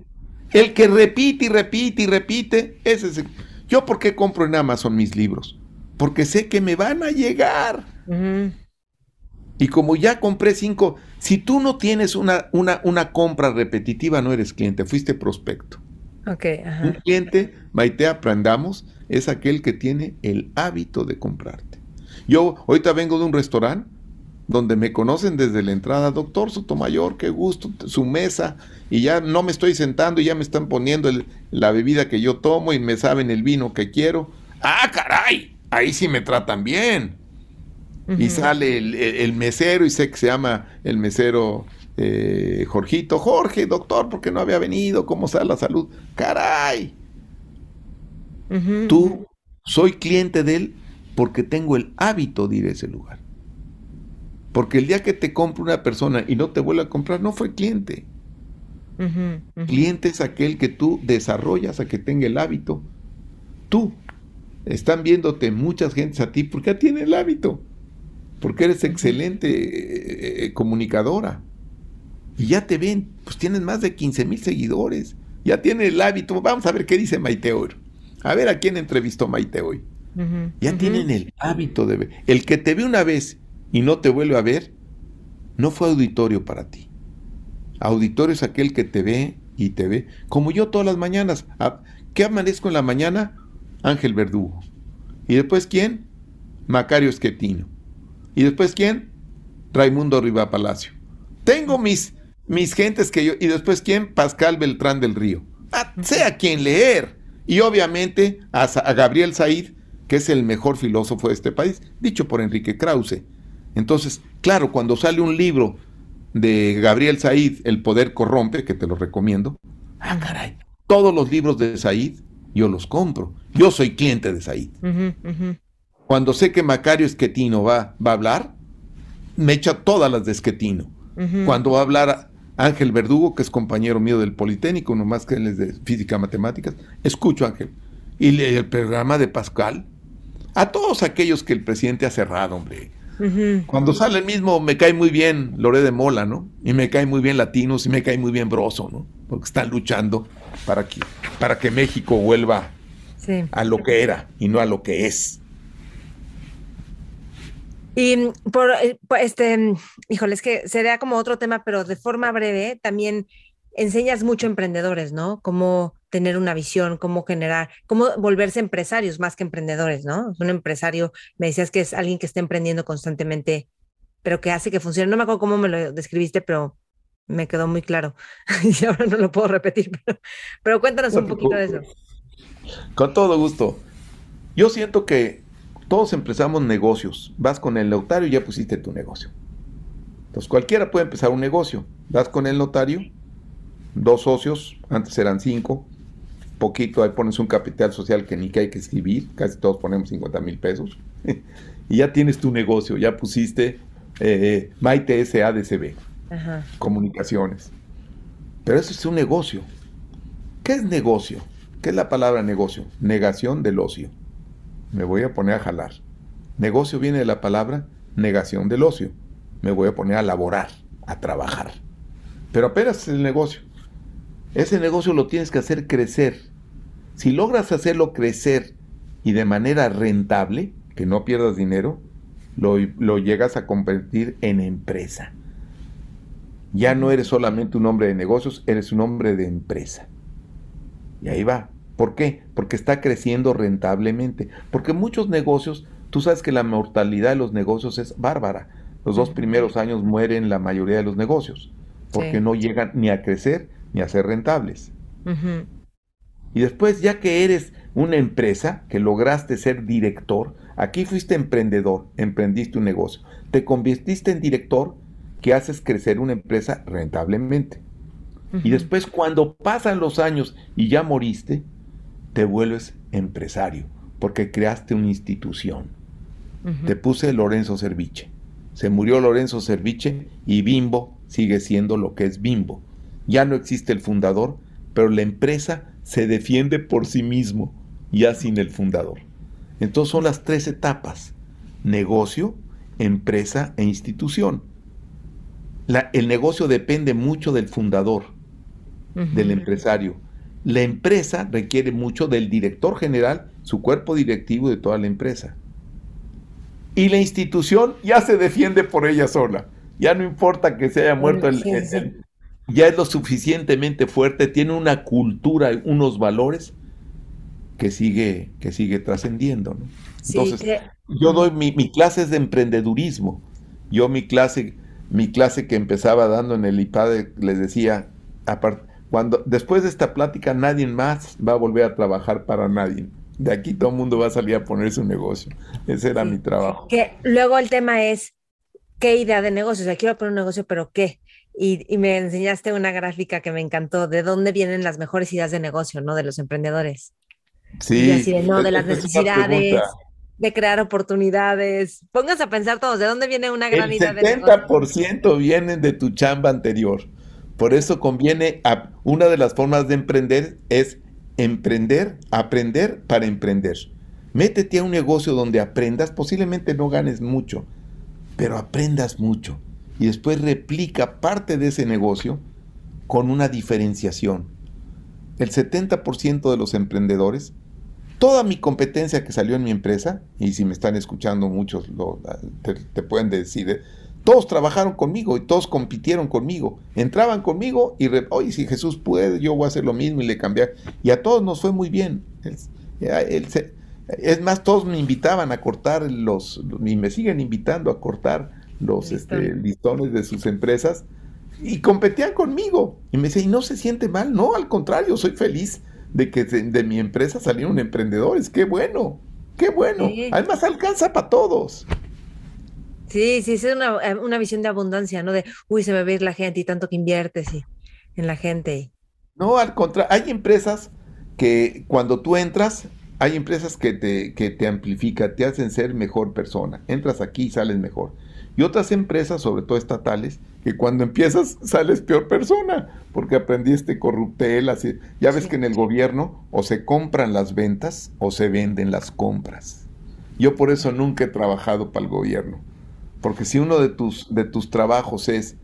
El que repite y repite y repite, ese es el... Yo, ¿por qué compro en Amazon mis libros? Porque sé que me van a llegar. Y como ya compré cinco, si tú no tienes una, una, una compra repetitiva, no eres cliente, fuiste prospecto. Un cliente, Maite, aprendamos, es aquel que tiene el hábito de comprarte. Yo ahorita vengo de un restaurante donde me conocen desde la entrada, doctor Sotomayor, qué gusto, su mesa, y ya no me estoy sentando y ya me están poniendo la bebida que yo tomo y me saben el vino que quiero. ¡Ah, caray! Ahí sí me tratan bien. Y sale el, mesero, y sé que se llama el mesero eh, Jorgito. Jorge, doctor, porque no había venido? ¿Cómo está la salud? ¡Caray! Tú, soy cliente de él porque tengo el hábito de ir a ese lugar. Porque el día que te compra una persona y no te vuelve a comprar, no fue cliente. Cliente es aquel que tú desarrollas a que tenga el hábito. Tú. Están viéndote muchas gentes a ti porque ya tiene el hábito. Porque eres excelente eh, eh, comunicadora. Y ya te ven, pues tienes más de 15 mil seguidores. Ya tiene el hábito. Vamos a ver qué dice Maite hoy. A ver a quién entrevistó Maite hoy. ya tienen el hábito de ver. El que te ve una vez y no te vuelve a ver, no fue auditorio para ti. Auditorio es aquel que te ve y te ve, como yo todas las mañanas. ¿Qué amanezco en la mañana? Ángel Verdugo. ¿Y después quién? Macario Esquetino. ¿Y después quién? Raimundo Riva Palacio. Tengo mis, mis gentes que yo. ¿Y después quién? Pascal Beltrán del Río. Ah, quien leer. Y obviamente a, a Gabriel Said, que es el mejor filósofo de este país, dicho por Enrique Krause. Entonces, claro, cuando sale un libro de Gabriel Said, El poder corrompe, que te lo recomiendo. Ah, caray. Todos los libros de Said yo los compro. Yo soy cliente de Said. Cuando sé que Macario Esquetino va, va a hablar, me echa todas las de Esquetino. Cuando va a hablar Ángel Verdugo, que es compañero mío del Politécnico, nomás que él es de física matemáticas, escucho a Ángel. Y el programa de Pascal. A todos aquellos que el presidente ha cerrado, hombre cuando sale el mismo, me cae muy bien Loré de Mola, ¿no? Y me cae muy bien Latinos y me cae muy bien Broso, ¿no? Porque están luchando para que, para que México vuelva a lo que era y no a lo que es. Y por, eh, este, híjole, es que sería como otro tema, pero de forma breve, también enseñas mucho a emprendedores, ¿no? Cómo tener una visión, cómo generar, cómo volverse empresarios más que emprendedores, ¿no? Un empresario, me decías que es alguien que está emprendiendo constantemente, pero que hace que funcione. No me acuerdo cómo me lo describiste, pero me quedó muy claro. *laughs* y ahora no lo puedo repetir, pero, cuéntanos un poquito de eso. Con todo gusto. Yo siento que todos empezamos negocios. Vas con el notario y ya pusiste tu negocio. Entonces cualquiera puede empezar un negocio. Vas con el notario dos socios, antes eran cinco, poquito, ahí pones un capital social que ni que hay que escribir, casi todos ponemos 50 mil pesos, *laughs* y ya tienes tu negocio, ya pusiste eh, Maite SADCB, comunicaciones. Pero eso es un negocio. ¿Qué es negocio? ¿Qué es la palabra negocio? Negación del ocio. Me voy a poner a jalar. Negocio viene de la palabra negación del ocio. Me voy a poner a laborar, a trabajar. Pero apenas es el negocio. Ese negocio lo tienes que hacer crecer. Si logras hacerlo crecer y de manera rentable, que no pierdas dinero, lo, llegas a convertir en empresa. Ya no eres solamente un hombre de negocios, eres un hombre de empresa. Y ahí va. ¿Por qué? Porque está creciendo rentablemente. Porque muchos negocios, tú sabes que la mortalidad de los negocios es bárbara. Los dos primeros años mueren la mayoría de los negocios porque no llegan ni a crecer ni a ser rentables. Y después, ya que eres una empresa, que lograste ser director, aquí fuiste emprendedor, emprendiste un negocio, te convertiste en director que haces crecer una empresa rentablemente. Y después, cuando pasan los años y ya moriste, te vuelves empresario, porque creaste una institución. Te puse Lorenzo Cerviche. Se murió Lorenzo Cerviche y Bimbo sigue siendo lo que es Bimbo. Ya no existe el fundador, pero la empresa se defiende por sí mismo, ya sin el fundador. Entonces son las tres etapas, negocio, empresa e institución. el negocio depende mucho del fundador, del empresario. La empresa requiere mucho del director general, su cuerpo directivo de toda la empresa. Y la institución ya se defiende por ella sola. Ya no importa que se haya muerto el, ya es lo suficientemente fuerte, tiene una cultura, unos valores que sigue, que sigue trascendiendo. Entonces, yo doy mi, mi, clase es de emprendedurismo. Yo mi clase, mi clase que empezaba dando en el IPAD les decía, cuando después de esta plática nadie más va a volver a trabajar para nadie. De aquí todo el mundo va a salir a poner su negocio. Ese era mi trabajo. Que luego el tema es qué idea de negocio. O sea, quiero poner un negocio, pero ¿qué? Y, me enseñaste una gráfica que me encantó, de dónde vienen las mejores ideas de negocio, ¿no? De los emprendedores. Sí. así de, no, de las necesidades, de crear oportunidades. Pónganse a pensar todos, ¿de dónde viene una gran idea de negocio? El 70% vienen de tu chamba anterior. Por eso conviene, a, una de las formas de emprender es emprender, aprender para emprender. Métete a un negocio donde aprendas, posiblemente no ganes mucho, pero aprendas mucho y después replica parte de ese negocio con una diferenciación. El 70% de los emprendedores, toda mi competencia que salió en mi empresa, y si me están escuchando muchos te, pueden decir, ¿eh? todos trabajaron conmigo y todos compitieron conmigo. Entraban conmigo y, oye, si Jesús puede, yo voy a hacer lo mismo y le cambiar. Y a todos nos fue muy bien. es más, todos me invitaban a cortar los, y me siguen invitando a cortar los este, listones de sus empresas y competían conmigo. Y me decía, ¿y no se siente mal? No, al contrario, soy feliz de que de, mi empresa salieron emprendedores. ¡Qué bueno! ¡Qué bueno! Además alcanza para todos. Sí, sí, es una, eh, una, visión de abundancia, ¿no? De, uy, se me va a ir la gente y tanto que inviertes en la gente. No, al contrario, hay empresas que cuando tú entras, hay empresas que te, que te amplifican, te hacen ser mejor persona. Entras aquí y sales mejor y otras empresas, sobre todo estatales, que cuando empiezas sales peor persona, porque aprendiste corruptela. Ya ves que en el gobierno o se compran las ventas o se venden las compras. Yo por eso nunca he trabajado para el gobierno, porque si uno de tus, de tus trabajos es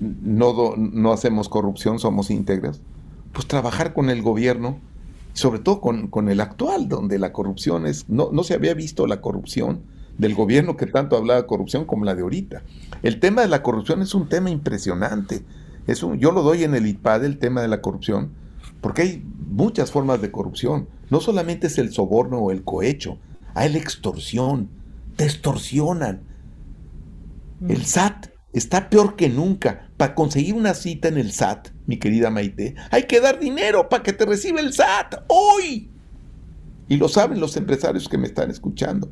no, no hacemos corrupción, somos íntegras, pues trabajar con el gobierno, sobre todo con, con el actual, donde la corrupción es, no, no se había visto la corrupción del gobierno que tanto hablaba de corrupción como la de ahorita. El tema de la corrupción es un tema impresionante. Es yo lo doy en el IPAD, el tema de la corrupción, porque hay muchas formas de corrupción. No solamente es el soborno o el cohecho, hay la extorsión, te extorsionan. El mm. SAT está peor que nunca. Para conseguir una cita en el SAT, mi querida Maite, hay que dar dinero para que te reciba el SAT hoy. Y lo saben los empresarios que me están escuchando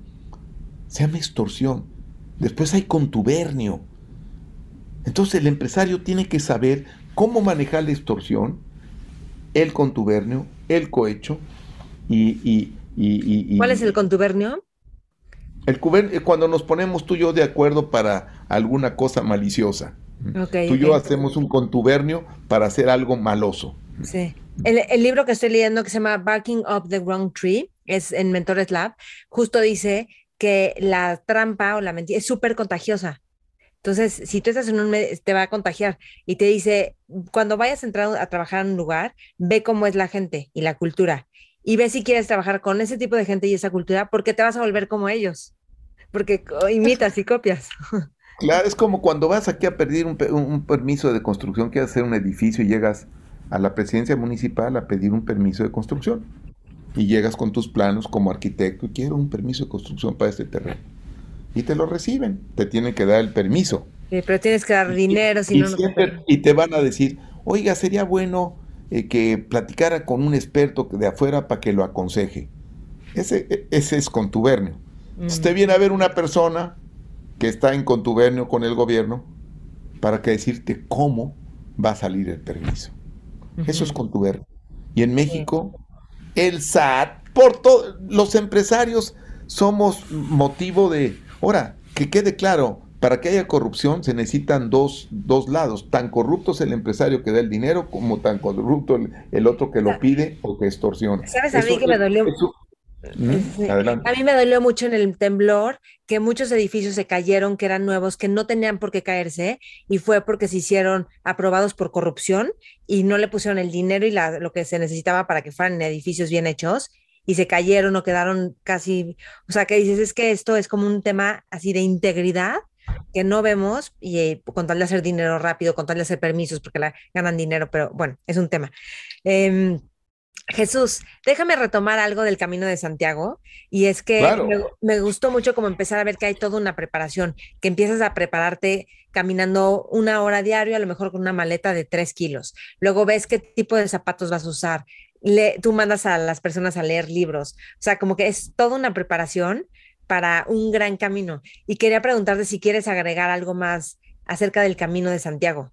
se llama extorsión. Después hay contubernio. Entonces el empresario tiene que saber cómo manejar la extorsión, el contubernio, el cohecho y... y, ¿Cuál es el contubernio? El eh, cuando nos ponemos tú y yo de acuerdo para alguna cosa maliciosa. tú y yo hacemos un contubernio para hacer algo maloso. Sí. El, el, libro que estoy leyendo que se llama Barking Up the Wrong Tree, es en Mentores Lab, justo dice que la trampa o la mentira es súper contagiosa. Entonces, si tú estás en un te va a contagiar y te dice, cuando vayas a entrar a trabajar en un lugar, ve cómo es la gente y la cultura y ve si quieres trabajar con ese tipo de gente y esa cultura porque te vas a volver como ellos, porque imitas y copias. *laughs* Claro, es como cuando vas aquí a pedir un, un permiso de construcción, quieres hacer un edificio y llegas a la presidencia municipal a pedir un permiso de construcción y llegas con tus planos como arquitecto y quiero un permiso de construcción para este terreno. Y te lo reciben, te tienen que dar el permiso. pero tienes que dar dinero, si no, te... Y te van a decir, oiga, sería bueno eh, que platicara con un experto de afuera para que lo aconseje. Ese, e, ese es contubernio. Mm. Usted viene a ver una persona que está en contubernio con el gobierno para que decirte cómo va a salir el permiso. Eso es contubernio. Y en México, el SAT, por todos los empresarios somos motivo de... Ahora, que quede claro, para que haya corrupción se necesitan dos, dos lados, tan corrupto es el empresario que da el dinero como tan corrupto el, otro que lo pide o que extorsiona. ¿Sabes a mí que me dolió? A mí me dolió mucho en el temblor que muchos edificios se cayeron que eran nuevos, que no tenían por qué caerse y fue porque se hicieron aprobados por corrupción y no le pusieron el dinero y la, lo que se necesitaba para que fueran edificios bien hechos y se cayeron o quedaron casi, o sea, que dices, es que esto es como un tema así de integridad que no vemos y eh, con tal de hacer dinero rápido, con tal de hacer permisos porque la, ganan dinero, pero bueno, es un tema. Em, Jesús, déjame retomar algo del Camino de Santiago y es que me, gustó mucho como empezar a ver que hay toda una preparación, que empiezas a prepararte caminando una hora diario, a lo mejor con una maleta de tres kilos. Luego ves qué tipo de zapatos vas a usar. Le, tú mandas a las personas a leer libros. O sea, como que es toda una preparación para un gran camino. Y quería preguntarte si quieres agregar algo más acerca del Camino de Santiago,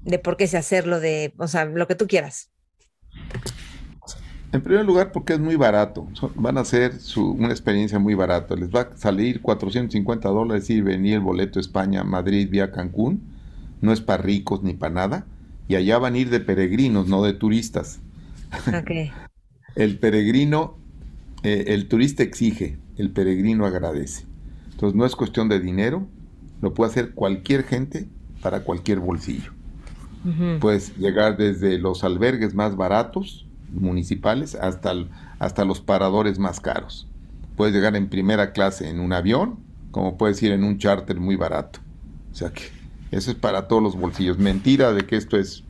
de por qué se hacerlo, de, o sea, lo que tú quieras. En primer lugar, porque es muy barato. van a ser una experiencia muy barata. Les va a salir 450 dólares y venir el boleto España-Madrid vía Cancún. No es para ricos ni para nada. Y allá van a ir de peregrinos, no de turistas. *laughs* el peregrino, eh, el turista exige, el peregrino agradece. Entonces no es cuestión de dinero, lo puede hacer cualquier gente para cualquier bolsillo. Puedes llegar desde los albergues más baratos, municipales hasta, hasta los paradores más caros. Puedes llegar en primera clase en un avión, como puedes ir en un charter muy barato. O sea que eso es para todos los bolsillos. Mentira de que esto es...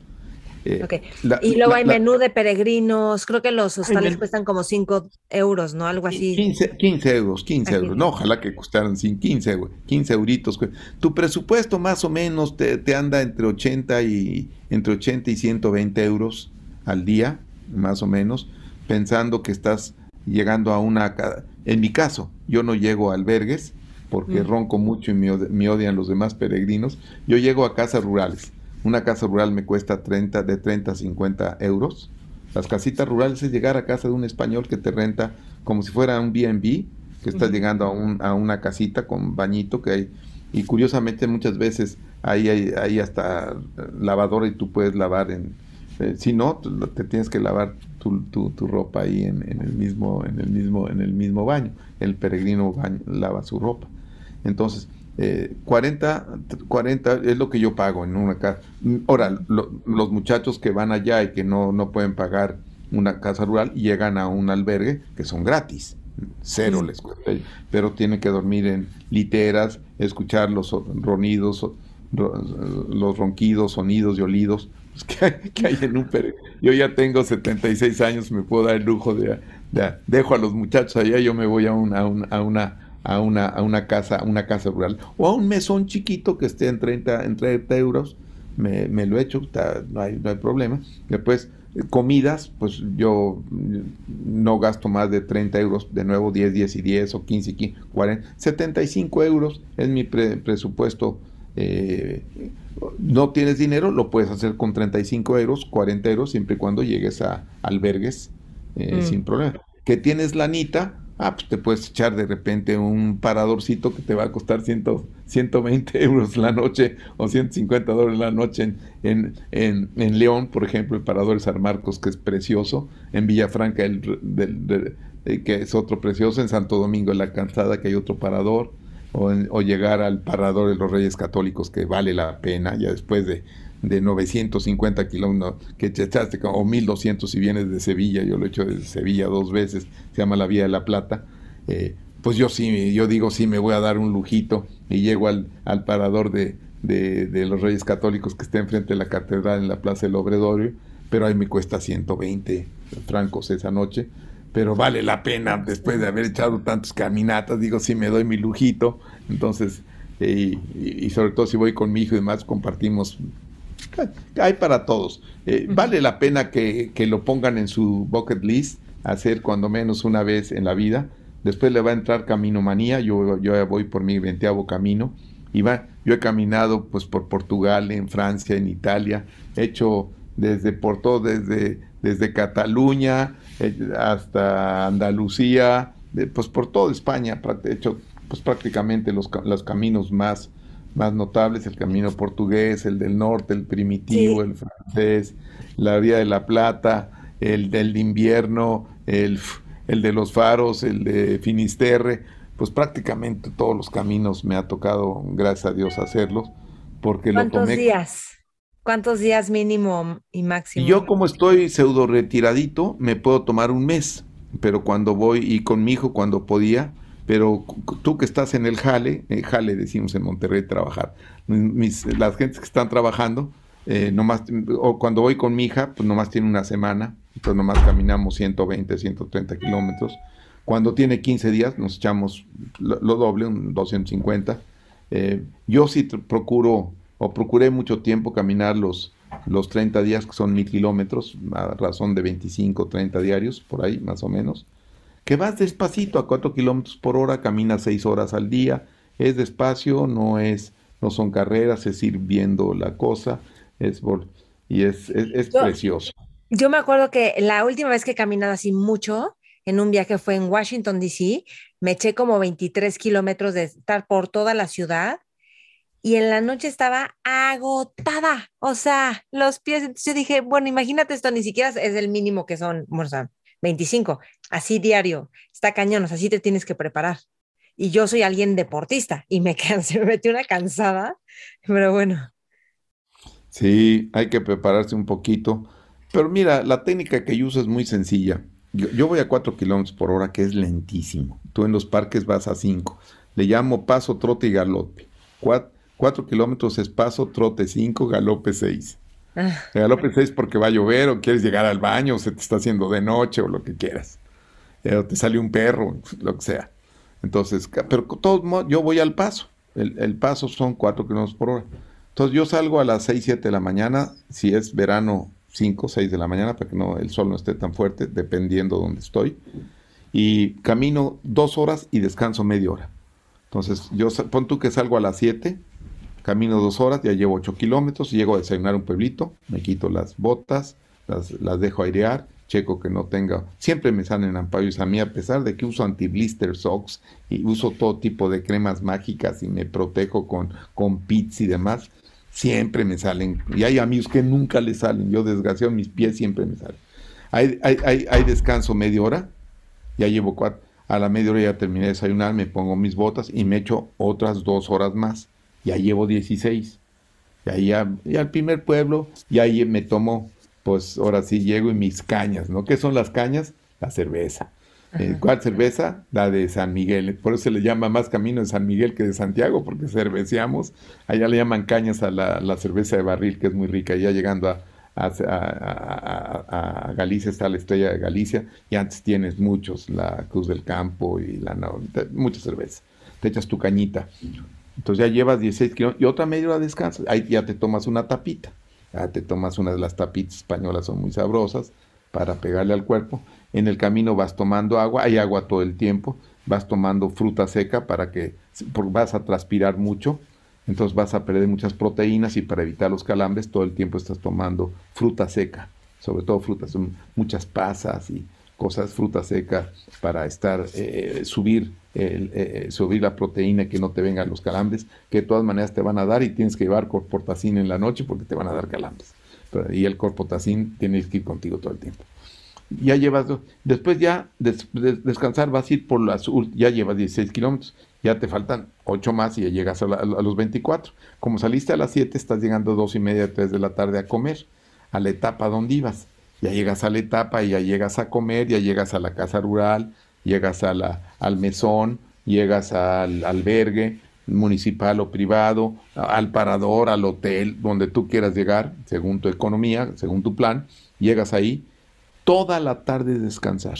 Eh, y luego hay menú de peregrinos, creo que los hostales cuestan como 5 euros, ¿no? Algo así. 15, 15 euros, 15 euros. No, ojalá que costaran 15, 15 euritos. Tu presupuesto más o menos te, te anda entre 80 y entre 80 y 120 euros al día más o menos, pensando que estás llegando a una... En mi caso, yo no llego a albergues porque mm. ronco mucho y me, odian los demás peregrinos. Yo llego a casas rurales. Una casa rural me cuesta 30, de 30 a 50 euros. Las casitas rurales es llegar a casa de un español que te renta como si fuera un B&B, que estás llegando a, un, a, una casita con bañito que hay. Y curiosamente muchas veces ahí hay, hay hasta lavadora y tú puedes lavar en, eh, si no, te tienes que lavar tu, tu, ropa ahí en, el mismo, en, el mismo, en el mismo baño. El peregrino lava su ropa. Entonces, 40, eh, 40 es lo que yo pago en una casa. Ahora, los muchachos que van allá y que no, no pueden pagar una casa rural llegan a un albergue que son gratis. Cero les cuesta. Pero tienen que dormir en literas, escuchar los ronidos, los ronquidos, sonidos y olidos *laughs* que hay, en un Yo ya tengo 76 años, me puedo dar el lujo de, dejo a los muchachos allá, yo me voy a una, a una, a una, a una casa, una casa rural o a un mesón chiquito que esté en 30, en 30 euros, me, me lo echo, no, hay, no hay problema. Después, comidas, pues yo no gasto más de 30 euros, de nuevo 10, 10 y 10 o 15, 15 40, 75 euros es mi presupuesto eh, no tienes dinero, lo puedes hacer con 35 euros, 40 euros, siempre y cuando llegues a albergues eh, mm. sin problema. Que tienes lanita, ah, pues te puedes echar de repente un paradorcito que te va a costar 120 *laughs* euros la noche o 150 dólares la noche en, en, en, León, por ejemplo, el parador de San Marcos, que es precioso, en Villafranca, el, eh, que es otro precioso, en Santo Domingo, en La Cansada, que hay otro parador o, llegar al parador de los Reyes Católicos, que vale la pena, ya después de, de 950 kilómetros que echaste, o 1200 si vienes de Sevilla, yo lo he hecho de Sevilla dos veces, se llama la Vía de la Plata, eh, pues yo sí, yo digo sí me voy a dar un lujito y llego al, al parador de, de, de, los Reyes Católicos que está enfrente de la catedral en la Plaza del Obredorio, pero ahí me cuesta 120 francos esa noche, pero vale la pena después de haber echado tantas caminatas, digo, si me doy mi lujito, entonces y, sobre todo si voy con mi hijo y demás, compartimos. Hay para todos. Eh, vale la pena que, lo pongan en su bucket list, hacer cuando menos una vez en la vida. Después le va a entrar Camino Manía, yo, yo voy por mi veinteavo camino. Y va, yo he caminado pues por Portugal, en Francia, en Italia, he hecho desde por todo, desde, desde Cataluña eh, hasta Andalucía, pues por toda España, he hecho pues prácticamente los, los caminos más, más notables, el camino portugués, el del norte, el primitivo, el francés, la Vía de la Plata, el del invierno, el, el de los faros, el de Finisterre, pues prácticamente todos los caminos me ha tocado, gracias a Dios, hacerlos, porque lo tomé. ¿Cuántos días? ¿Cuántos días mínimo y máximo? Yo como estoy pseudo retiradito, me puedo tomar un mes, pero cuando voy y con mi hijo cuando podía, pero tú que estás en el jale, eh, jale decimos en Monterrey trabajar, mis, las gentes que están trabajando, eh, nomás, o cuando voy con mi hija, pues nomás tiene una semana, entonces nomás caminamos 120, 130 kilómetros. Cuando tiene 15 días nos echamos lo, doble, un 250. Eh, yo sí procuro, o procuré mucho tiempo caminar los, los 30 días, que son mil kilómetros, a razón de 25, 30 diarios, por ahí más o menos que vas despacito a 4 kilómetros por hora, caminas 6 horas al día, es despacio, no es, no son carreras, es ir viendo la cosa, es y es, es, precioso. Yo me acuerdo que la última vez que he caminado así mucho, en un viaje fue en Washington, D.C., me eché como 23 kilómetros de estar por toda la ciudad y en la noche estaba agotada, o sea, los pies, entonces yo dije, bueno, imagínate esto, ni siquiera es el mínimo que son, o 25, así diario, está cañón, así te tienes que preparar. Y yo soy alguien deportista y me *laughs* cansé, me metí una cansada, pero bueno. Sí, hay que prepararse un poquito. Pero mira, la técnica que yo uso es muy sencilla. Yo, voy a 4 kilómetros por hora, que es lentísimo. Tú en los parques vas a 5. Le llamo paso, trote y galope. 4 kilómetros es paso, trote 5, galope 6. Ah. Galope 6 porque va a llover o quieres llegar al baño o se te está haciendo de noche o lo que quieras. Eh, o te sale un perro, lo que sea. Entonces, pero todo yo voy al paso. El, paso son 4 kilómetros por hora. Entonces yo salgo a las 6, 7 de la mañana, si es verano 5, 6 de la mañana, para que no, el sol no esté tan fuerte, dependiendo de dónde estoy. Y camino dos horas y descanso media hora. Entonces, yo pon tú que salgo a las 7, Camino dos horas, ya llevo ocho kilómetros, llego a desayunar un pueblito, me quito las botas, las, las dejo airear, checo que no tenga, siempre me salen ampollas a mí a pesar de que uso anti-blister socks y uso todo tipo de cremas mágicas y me protejo con, con pits y demás, siempre me salen, y hay amigos que nunca les salen, yo desgraciado mis pies siempre me salen. Hay, hay, hay, descanso media hora, ya llevo cuatro, a la media hora ya terminé de desayunar, me pongo mis botas y me echo otras dos horas más ya llevo 16. Y ahí ya, al primer pueblo, y ahí me tomo, pues ahora sí llego y mis cañas, ¿no? ¿Qué son las cañas? La cerveza. Eh, ¿Cuál cerveza? La de San Miguel. Por eso se le llama más camino de San Miguel que de Santiago, porque cerveceamos. Allá le llaman cañas a la, cerveza de barril, que es muy rica. Ya llegando a, a, Galicia está la estrella de Galicia, y antes tienes muchos, la Cruz del Campo y la mucha cerveza. Te echas tu cañita. Entonces ya llevas 16 kilómetros y otra media hora descansas. Ahí ya te tomas una tapita. Ya te tomas una de las tapitas españolas, son muy sabrosas para pegarle al cuerpo. En el camino vas tomando agua, hay agua todo el tiempo. Vas tomando fruta seca para que vas a transpirar mucho. Entonces vas a perder muchas proteínas y para evitar los calambres todo el tiempo estás tomando fruta seca, sobre todo frutas, muchas pasas y cosas, fruta seca para estar, eh, subir, el, eh, subir la proteína, que no te vengan los calambres, que de todas maneras te van a dar y tienes que llevar corportacin en la noche porque te van a dar calambres. y el corportacin tiene que ir contigo todo el tiempo. Ya llevas, después ya descansar vas a ir por las, ya llevas 16 kilómetros, ya te faltan 8 más y ya llegas a, los 24. Como saliste a las 7, estás llegando a 2 y media, 3 de la tarde a comer, a la etapa donde ibas ya llegas a la etapa, ya llegas a comer, ya llegas a la casa rural, llegas a la, al mesón, llegas al albergue municipal o privado, al parador, al hotel, donde tú quieras llegar, según tu economía, según tu plan, llegas ahí, toda la tarde descansar.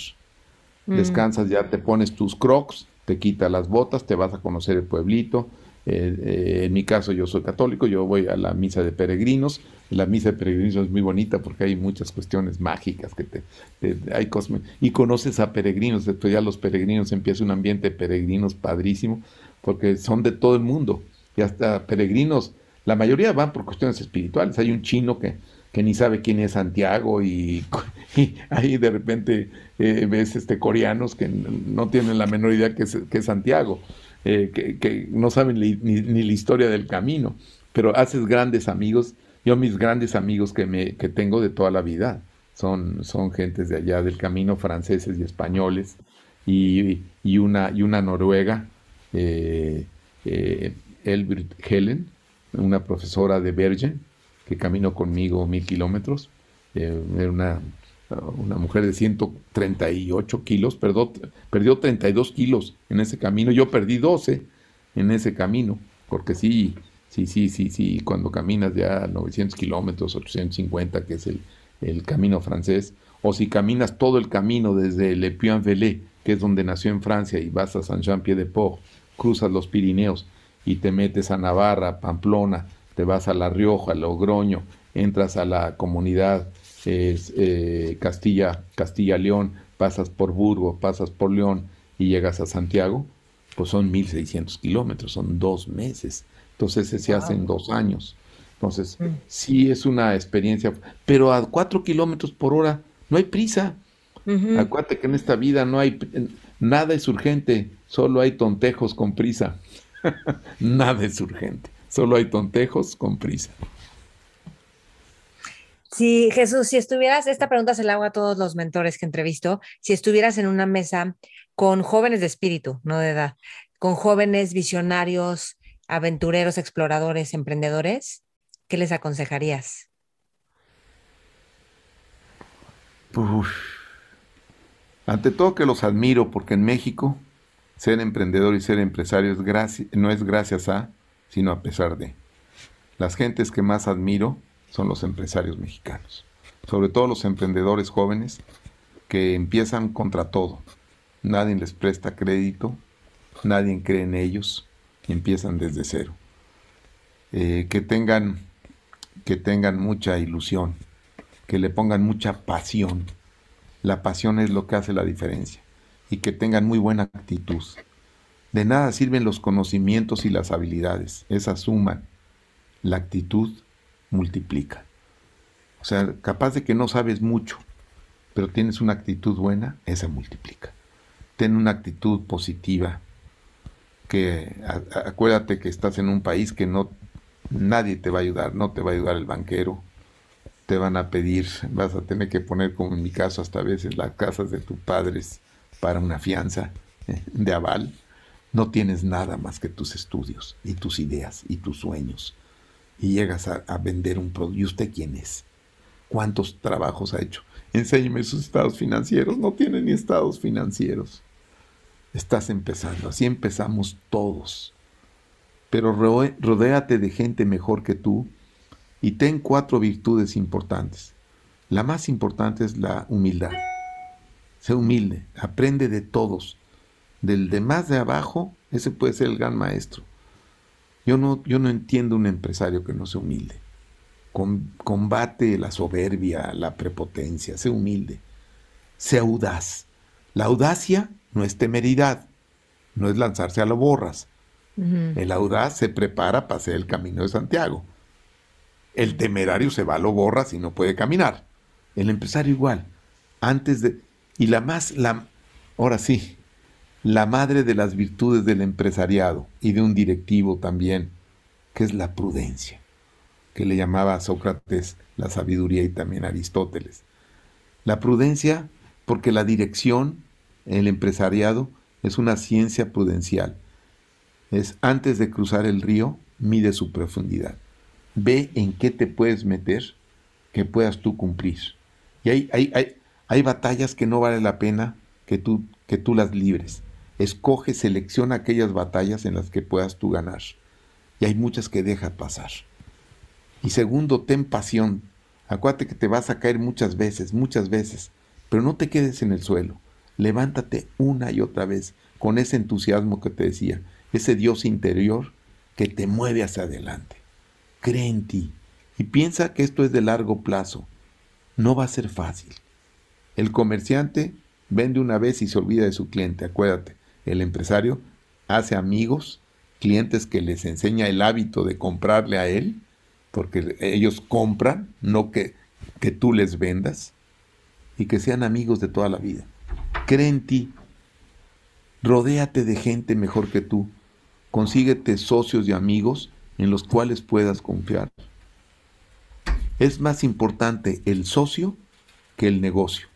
Mm. Descansas, ya te pones tus crocs, te quitas las botas, te vas a conocer el pueblito, Eh, eh, en mi caso yo soy católico, yo voy a la misa de peregrinos. La misa de peregrinos es muy bonita porque hay muchas cuestiones mágicas que te, hay y conoces a peregrinos. Después ya los peregrinos empieza un ambiente de peregrinos padrísimo porque son de todo el mundo y hasta peregrinos. La mayoría van por cuestiones espirituales. Hay un chino que, que ni sabe quién es Santiago y, *laughs* ahí de repente eh, ves este coreanos que no tienen la menor idea que es, que es Santiago. Eh, que, no saben ni, la historia del camino, pero haces grandes amigos. Yo mis grandes amigos que, me, que tengo de toda la vida son, son gentes de allá del camino, franceses y españoles, y, y una, y una noruega, eh, eh Elbert Helen, una profesora de Bergen, que caminó conmigo mil kilómetros, eh, era una una mujer de 138 kilos, perdió, perdió 32 kilos en ese camino, yo perdí 12 en ese camino, porque sí, sí, sí, sí, sí, cuando caminas ya 900 kilómetros, 850, que es el, el, camino francés, o si caminas todo el camino desde Le Puy-en-Velay, que es donde nació en Francia, y vas a Saint-Jean-Pied-de-Port, cruzas los Pirineos y te metes a Navarra, Pamplona, te vas a La Rioja, Logroño, entras a la comunidad es, eh, Castilla, Castilla-León, pasas por Burgos, pasas por León y llegas a Santiago, pues son 1.600 kilómetros, son dos meses. Entonces se hace en dos años. Entonces, mm. sí es una experiencia, pero a cuatro kilómetros por hora no hay prisa. Acuérdate que en esta vida no hay, nada es urgente, solo hay tontejos con prisa. *laughs* nada es urgente, solo hay tontejos con prisa. Si Jesús, si estuvieras, esta pregunta se la hago a todos los mentores que entrevisto, si estuvieras en una mesa con jóvenes de espíritu, no de edad, con jóvenes visionarios, aventureros, exploradores, emprendedores, ¿qué les aconsejarías? Ante todo que los admiro porque en México ser emprendedor y ser empresario no es gracias a, sino a pesar de. Las gentes que más admiro son los empresarios mexicanos, sobre todo los emprendedores jóvenes que empiezan contra todo. Nadie les presta crédito, nadie cree en ellos y empiezan desde cero. Eh, que, tengan, que tengan mucha ilusión, que le pongan mucha pasión. La pasión es lo que hace la diferencia y que tengan muy buena actitud. De nada sirven los conocimientos y las habilidades, esas suman. La actitud multiplica. O sea, capaz de que no sabes mucho, pero tienes una actitud buena, esa multiplica. Ten una actitud positiva, que acuérdate que estás en un país que no nadie te va a ayudar, no te va a ayudar el banquero, te van a pedir, vas a tener que poner, como en mi caso, hasta veces las casas de tus padres para una fianza eh, de aval. No tienes nada más que tus estudios y tus ideas y tus sueños y llegas a, vender un producto. ¿Y usted quién es? ¿Cuántos trabajos ha hecho? Enséñeme sus estados financieros. No tiene ni estados financieros. Estás empezando. Así empezamos todos. Pero rodéate de gente mejor que tú y ten cuatro virtudes importantes. La más importante es la humildad. Sé humilde, aprende de todos. Del de más de abajo, ese puede ser el gran maestro. Yo no, yo no entiendo un empresario que no sea humilde. combate la soberbia, la prepotencia, sé humilde. Sé audaz. La audacia no es temeridad, no es lanzarse a lo borras. El audaz se prepara para hacer el camino de Santiago. El temerario se va a lo borras y no puede caminar. El empresario igual. Antes de... Y la más... La, ahora sí, la madre de las virtudes del empresariado y de un directivo también, que es la prudencia, que le llamaba a Sócrates la sabiduría y también Aristóteles. La prudencia porque la dirección, el empresariado, es una ciencia prudencial. Es antes de cruzar el río, mide su profundidad. Ve en qué te puedes meter que puedas tú cumplir. Y hay, hay, hay, hay batallas que no vale la pena que tú, que tú las libres escoge, selecciona aquellas batallas en las que puedas tú ganar. Y hay muchas que deja pasar. Y segundo, ten pasión. Acuérdate que te vas a caer muchas veces, muchas veces, pero no te quedes en el suelo. Levántate una y otra vez con ese entusiasmo que te decía, ese Dios interior que te mueve hacia adelante. Cree en ti y piensa que esto es de largo plazo. No va a ser fácil. El comerciante vende una vez y se olvida de su cliente, acuérdate. El empresario hace amigos, clientes que les enseña el hábito de comprarle a él, porque ellos compran, no que, que tú les vendas, y que sean amigos de toda la vida. Cree en ti. Rodéate de gente mejor que tú. Consíguete socios y amigos en los cuales puedas confiar. Es más importante el socio que el negocio.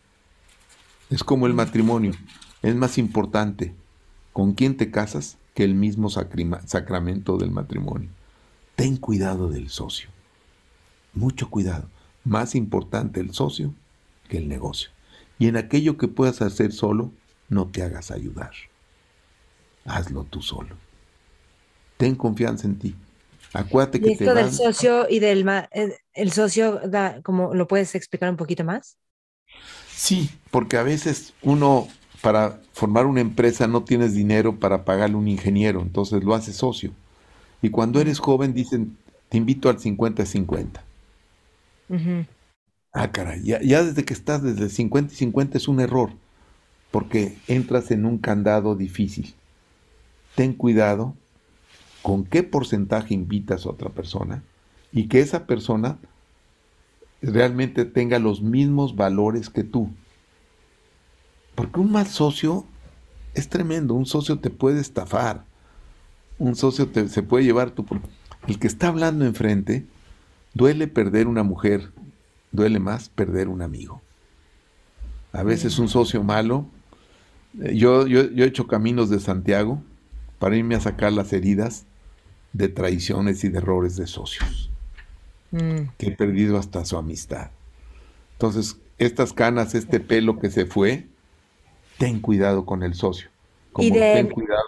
Es como el matrimonio. Es más importante con quién te casas que el mismo sacramento del matrimonio. Ten cuidado del socio. Mucho cuidado. Más importante el socio que el negocio. Y en aquello que puedas hacer solo, no te hagas ayudar. Hazlo tú solo. Ten confianza en ti. Acuérdate que esto del socio y del eh, el socio da, como lo puedes explicar un poquito más? Sí, porque a veces uno para formar una empresa no tienes dinero para pagarle un ingeniero, entonces lo haces socio. Y cuando eres joven dicen, te invito al 50-50. Ah, caray, ya, desde que estás desde 50 y 50 es un error, porque entras en un candado difícil. Ten cuidado con qué porcentaje invitas a otra persona y que esa persona realmente tenga los mismos valores que tú. Porque un mal socio es tremendo, un socio te puede estafar, un socio te, se puede llevar tu... El que está hablando enfrente, duele perder una mujer, duele más perder un amigo. A veces un socio malo, eh, yo, yo, yo he hecho caminos de Santiago para irme a sacar las heridas de traiciones y de errores de socios, mm. que he perdido hasta su amistad. Entonces, estas canas, este pelo que se fue, ten cuidado con el socio. y ten cuidado.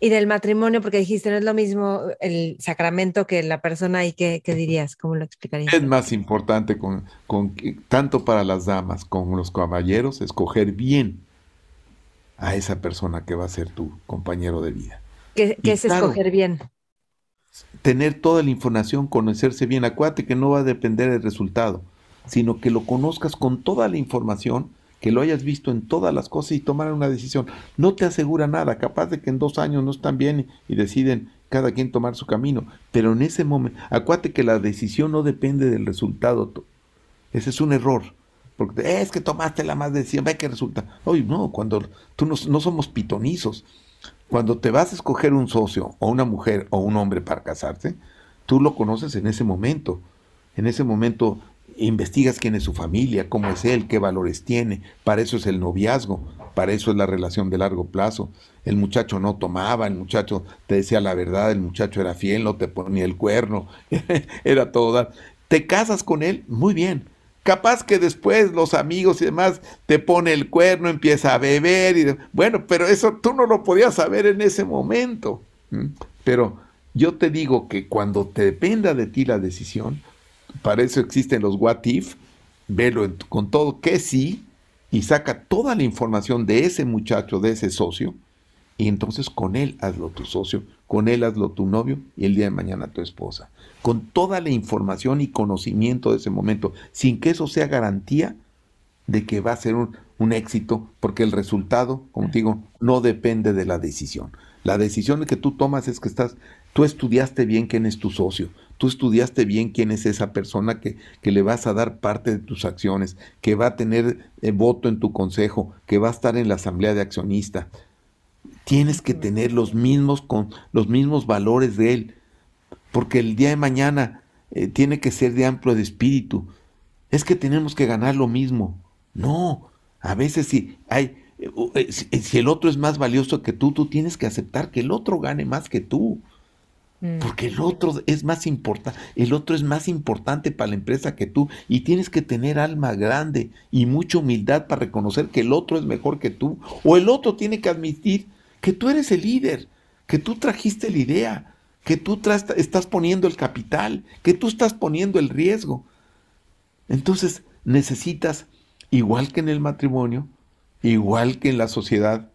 Y del matrimonio, porque dijiste, no es lo mismo el sacramento que la persona y qué, dirías, ¿cómo lo explicarías? Es más importante, con, con, tanto para las damas como los caballeros, escoger bien a esa persona que va a ser tu compañero de vida. ¿Qué, es escoger bien? tener toda la información, conocerse bien. Acuérdate que no va a depender del resultado, sino que lo conozcas con toda la información, que lo hayas visto en todas las cosas y tomar una decisión. No te asegura nada, capaz de que en dos años no están bien y deciden cada quien tomar su camino, pero en ese momento, acuérdate que la decisión no depende del resultado. Ese es un error. Porque es que tomaste la más decisión, ve que resulta. Oye, no, cuando tú no, no somos pitonizos. Cuando te vas a escoger un socio o una mujer o un hombre para casarse, tú lo conoces en ese momento. En ese momento investigas quién es su familia, cómo es él, qué valores tiene. Para eso es el noviazgo, para eso es la relación de largo plazo. El muchacho no tomaba, el muchacho te decía la verdad, el muchacho era fiel, no te ponía el cuerno, *laughs* era todo. Te casas con él, muy bien. Capaz que después los amigos y demás te pone el cuerno, empieza a beber y bueno, pero eso tú no lo podías saber en ese momento. Pero yo te digo que cuando te dependa de ti la decisión, para eso existen los what if, velo con todo que sí y saca toda la información de ese muchacho, de ese socio, y entonces con él hazlo tu socio, con él hazlo tu novio y el día de mañana tu esposa con toda la información y conocimiento de ese momento, sin que eso sea garantía de que va a ser un, éxito, porque el resultado, como te digo, no depende de la decisión. La decisión que tú tomas es que estás, tú estudiaste bien quién es tu socio, tú estudiaste bien quién es esa persona que, que le vas a dar parte de tus acciones, que va a tener eh, voto en tu consejo, que va a estar en la asamblea de accionistas. Tienes que tener los mismos, con, los mismos valores de él porque el día de mañana eh, tiene que ser de amplio de espíritu. Es que tenemos que ganar lo mismo. No, a veces si hay, eh, si el otro es más valioso que tú, tú tienes que aceptar que el otro gane más que tú. Mm. Porque el otro es más importante, el otro es más importante para la empresa que tú y tienes que tener alma grande y mucha humildad para reconocer que el otro es mejor que tú o el otro tiene que admitir que tú eres el líder, que tú trajiste la idea, que tú estás poniendo el capital, que tú estás poniendo el riesgo. Entonces necesitas, igual que en el matrimonio, igual que en la sociedad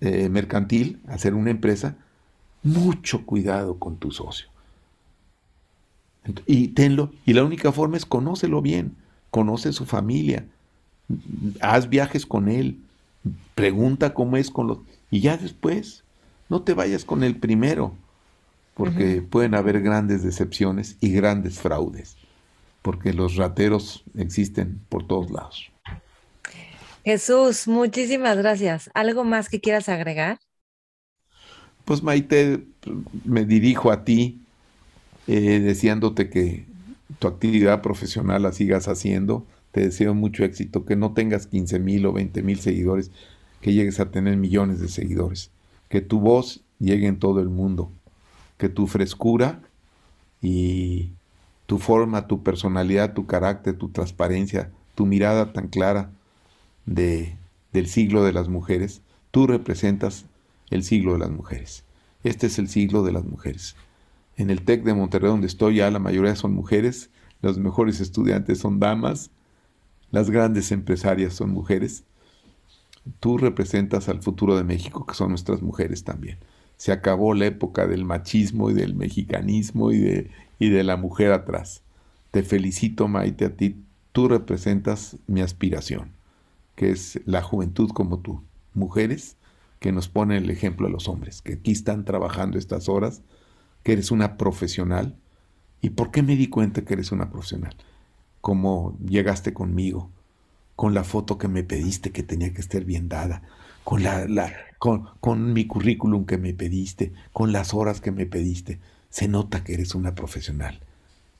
eh, mercantil, hacer una empresa, mucho cuidado con tu socio. Y tenlo, y la única forma es conócelo bien, conoce su familia, haz viajes con él, pregunta cómo es con los... Y ya después, no te vayas con el primero, porque pueden haber grandes decepciones y grandes fraudes, porque los rateros existen por todos lados. Jesús, muchísimas gracias. ¿Algo más que quieras agregar? Pues Maite, me dirijo a ti eh, deseándote que tu actividad profesional la sigas haciendo. Te deseo mucho éxito, que no tengas 15 mil o 20 mil seguidores, que llegues a tener millones de seguidores, que tu voz llegue en todo el mundo, que tu frescura y tu forma, tu personalidad, tu carácter, tu transparencia, tu mirada tan clara de, del siglo de las mujeres, tú representas el siglo de las mujeres. Este es el siglo de las mujeres. En el TEC de Monterrey, donde estoy, ya la mayoría son mujeres, los mejores estudiantes son damas, las grandes empresarias son mujeres. Tú representas al futuro de México, que son nuestras mujeres también. Se acabó la época del machismo y del mexicanismo y de, y de la mujer atrás. Te felicito, Maite, a ti. Tú representas mi aspiración, que es la juventud como tú. Mujeres que nos ponen el ejemplo a los hombres, que aquí están trabajando estas horas, que eres una profesional. ¿Y por qué me di cuenta que eres una profesional? Como llegaste conmigo, con la foto que me pediste que tenía que estar bien dada, con, la, la con, con mi currículum que me pediste, con las horas que me pediste. Se nota que eres una profesional,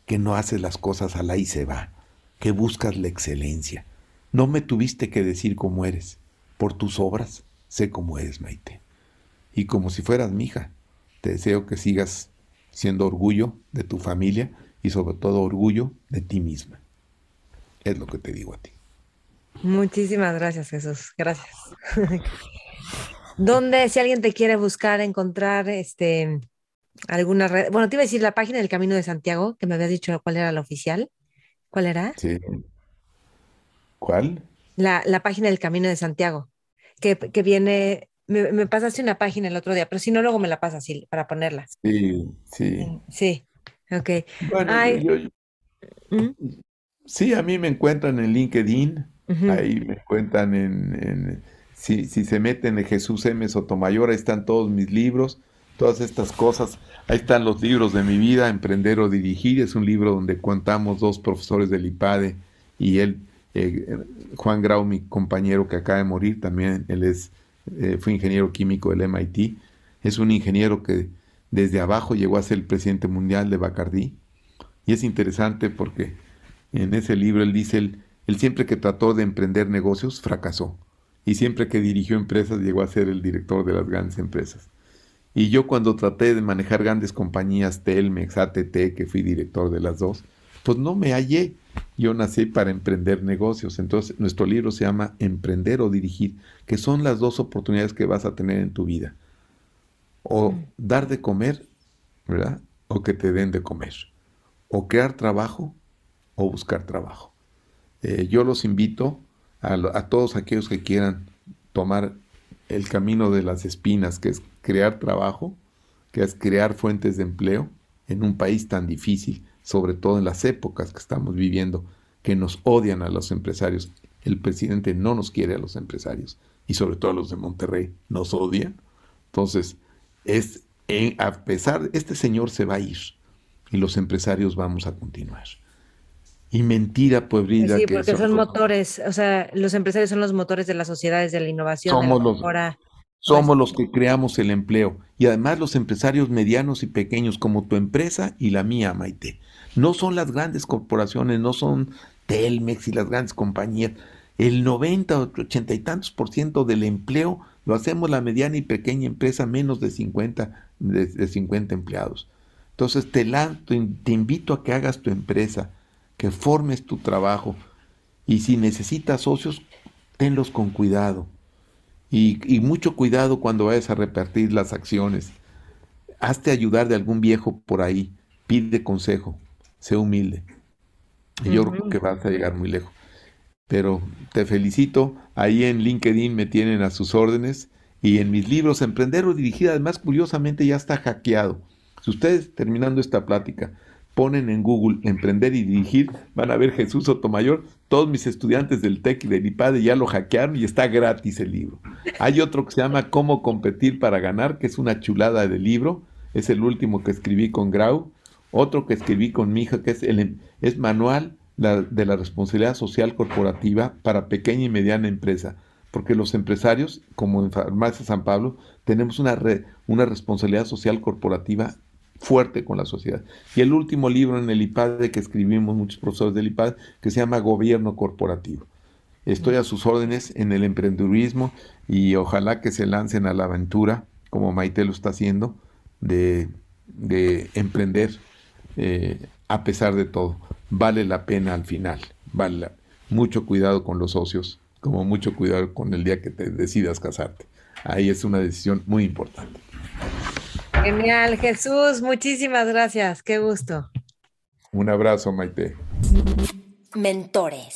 que no haces las cosas a la y se va, que buscas la excelencia. No me tuviste que decir cómo eres, por tus obras sé cómo eres, Maite. Y como si fueras mi hija, te deseo que sigas siendo orgullo de tu familia y sobre todo orgullo de ti misma. Es lo que te digo a ti. Muchísimas gracias, Jesús. Gracias. *laughs* ¿Dónde, si alguien te quiere buscar, encontrar este alguna red? Bueno, te iba a decir la página del Camino de Santiago, que me habías dicho cuál era la oficial. ¿Cuál era? Sí. ¿Cuál? La, la página del Camino de Santiago que, viene, me, pasaste una página el otro día, pero si no, luego me la pasas para ponerla. Sí, sí. Sí, ok. ¿Mm? Sí, a mí me encuentran en LinkedIn, ahí me encuentran en, si, si, se meten en Jesús M. Sotomayor, ahí están todos mis libros, todas estas cosas. Ahí están los libros de mi vida, Emprender o Dirigir, es un libro donde contamos dos profesores del IPADE y él eh, Juan Grau, mi compañero que acaba de morir, también él es, eh, fue ingeniero químico del MIT. Es un ingeniero que desde abajo llegó a ser el presidente mundial de Bacardí. Y es interesante porque en ese libro él dice, él, siempre que trató de emprender negocios, fracasó. Y siempre que dirigió empresas, llegó a ser el director de las grandes empresas. Y yo cuando traté de manejar grandes compañías, Telmex, ATT, que fui director de las dos, pues no me hallé. Yo nací para emprender negocios. Entonces, nuestro libro se llama Emprender o Dirigir, que son las dos oportunidades que vas a tener en tu vida. O dar de comer, ¿verdad? O que te den de comer. O crear trabajo o buscar trabajo. Eh, yo los invito a, a todos aquellos que quieran tomar el camino de las espinas, que es crear trabajo, que es crear fuentes de empleo en un país tan difícil sobre todo en las épocas que estamos viviendo, que nos odian a los empresarios. El presidente no nos quiere a los empresarios y sobre todo a los de Monterrey nos odian. Entonces, es a pesar, este señor se va a ir y los empresarios vamos a continuar. Y mentira, puebrida. Sí, porque son motores, o sea, los empresarios son los motores de las sociedades, de la innovación, somos los, somos los que creamos el empleo. Y además los empresarios medianos y pequeños, como tu empresa y la mía, Maite. No son las grandes corporaciones, no son Telmex y las grandes compañías. El 90 o 80 y tantos por ciento del empleo lo hacemos la mediana y pequeña empresa, menos de 50, de, 50 empleados. Entonces te, te invito a que hagas tu empresa, que formes tu trabajo y si necesitas socios, tenlos con cuidado. Y, y, mucho cuidado cuando vayas a repartir las acciones. Hazte ayudar de algún viejo por ahí. Pide consejo sé humilde. Y yo creo que vas a llegar muy lejos. Pero te felicito. Ahí en LinkedIn me tienen a sus órdenes. Y en mis libros, Emprender o Dirigir, además, curiosamente ya está hackeado. Si ustedes, terminando esta plática, ponen en Google Emprender y Dirigir, van a ver Jesús Sotomayor. Todos mis estudiantes del TEC y del IPADE ya lo hackearon y está gratis el libro. Hay otro que se llama Cómo competir para ganar, que es una chulada de libro. Es el último que escribí con Grau. Otro que escribí con mi que es el es Manual de la Responsabilidad Social Corporativa para Pequeña y Mediana Empresa. Porque los empresarios, como en Farmacia San Pablo, tenemos una, una responsabilidad social corporativa fuerte con la sociedad. Y el último libro en el IPAD que escribimos muchos profesores del IPAD, que se llama Gobierno Corporativo. Estoy a sus órdenes en el emprendedurismo y ojalá que se lancen a la aventura, como Maite lo está haciendo, de, emprender eh, a pesar de todo. Vale la pena al final. Vale mucho cuidado con los socios, como mucho cuidado con el día que te decidas casarte. Ahí es una decisión muy importante. Genial, Jesús, muchísimas gracias, qué gusto. Un abrazo, Maite. Mentores.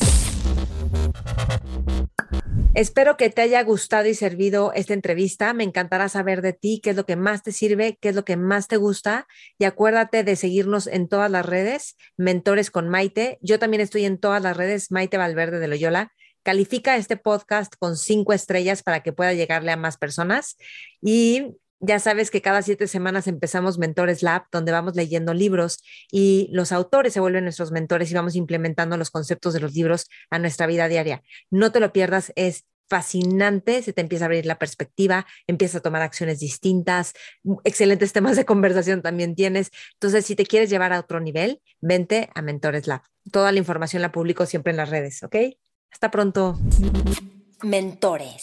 Espero que te haya gustado y servido esta entrevista. Me encantará saber de ti, qué es lo que más te sirve, qué es lo que más te gusta. Y acuérdate de seguirnos en todas las redes, Mentores con Maite. Yo también estoy en todas las redes, Maite Valverde de Loyola. Califica este podcast con cinco estrellas para que pueda llegarle a más personas. Y ya sabes que cada siete semanas empezamos Mentores Lab, donde vamos leyendo libros y los autores se vuelven nuestros mentores y vamos implementando los conceptos de los libros a nuestra vida diaria. No te lo pierdas, es fascinante, se te empieza a abrir la perspectiva, empiezas a tomar acciones distintas, excelentes temas de conversación también tienes. Entonces, si te quieres llevar a otro nivel, vente a Mentores Lab. Toda la información la publico siempre en las redes, ¿ok? Hasta pronto. Mentores.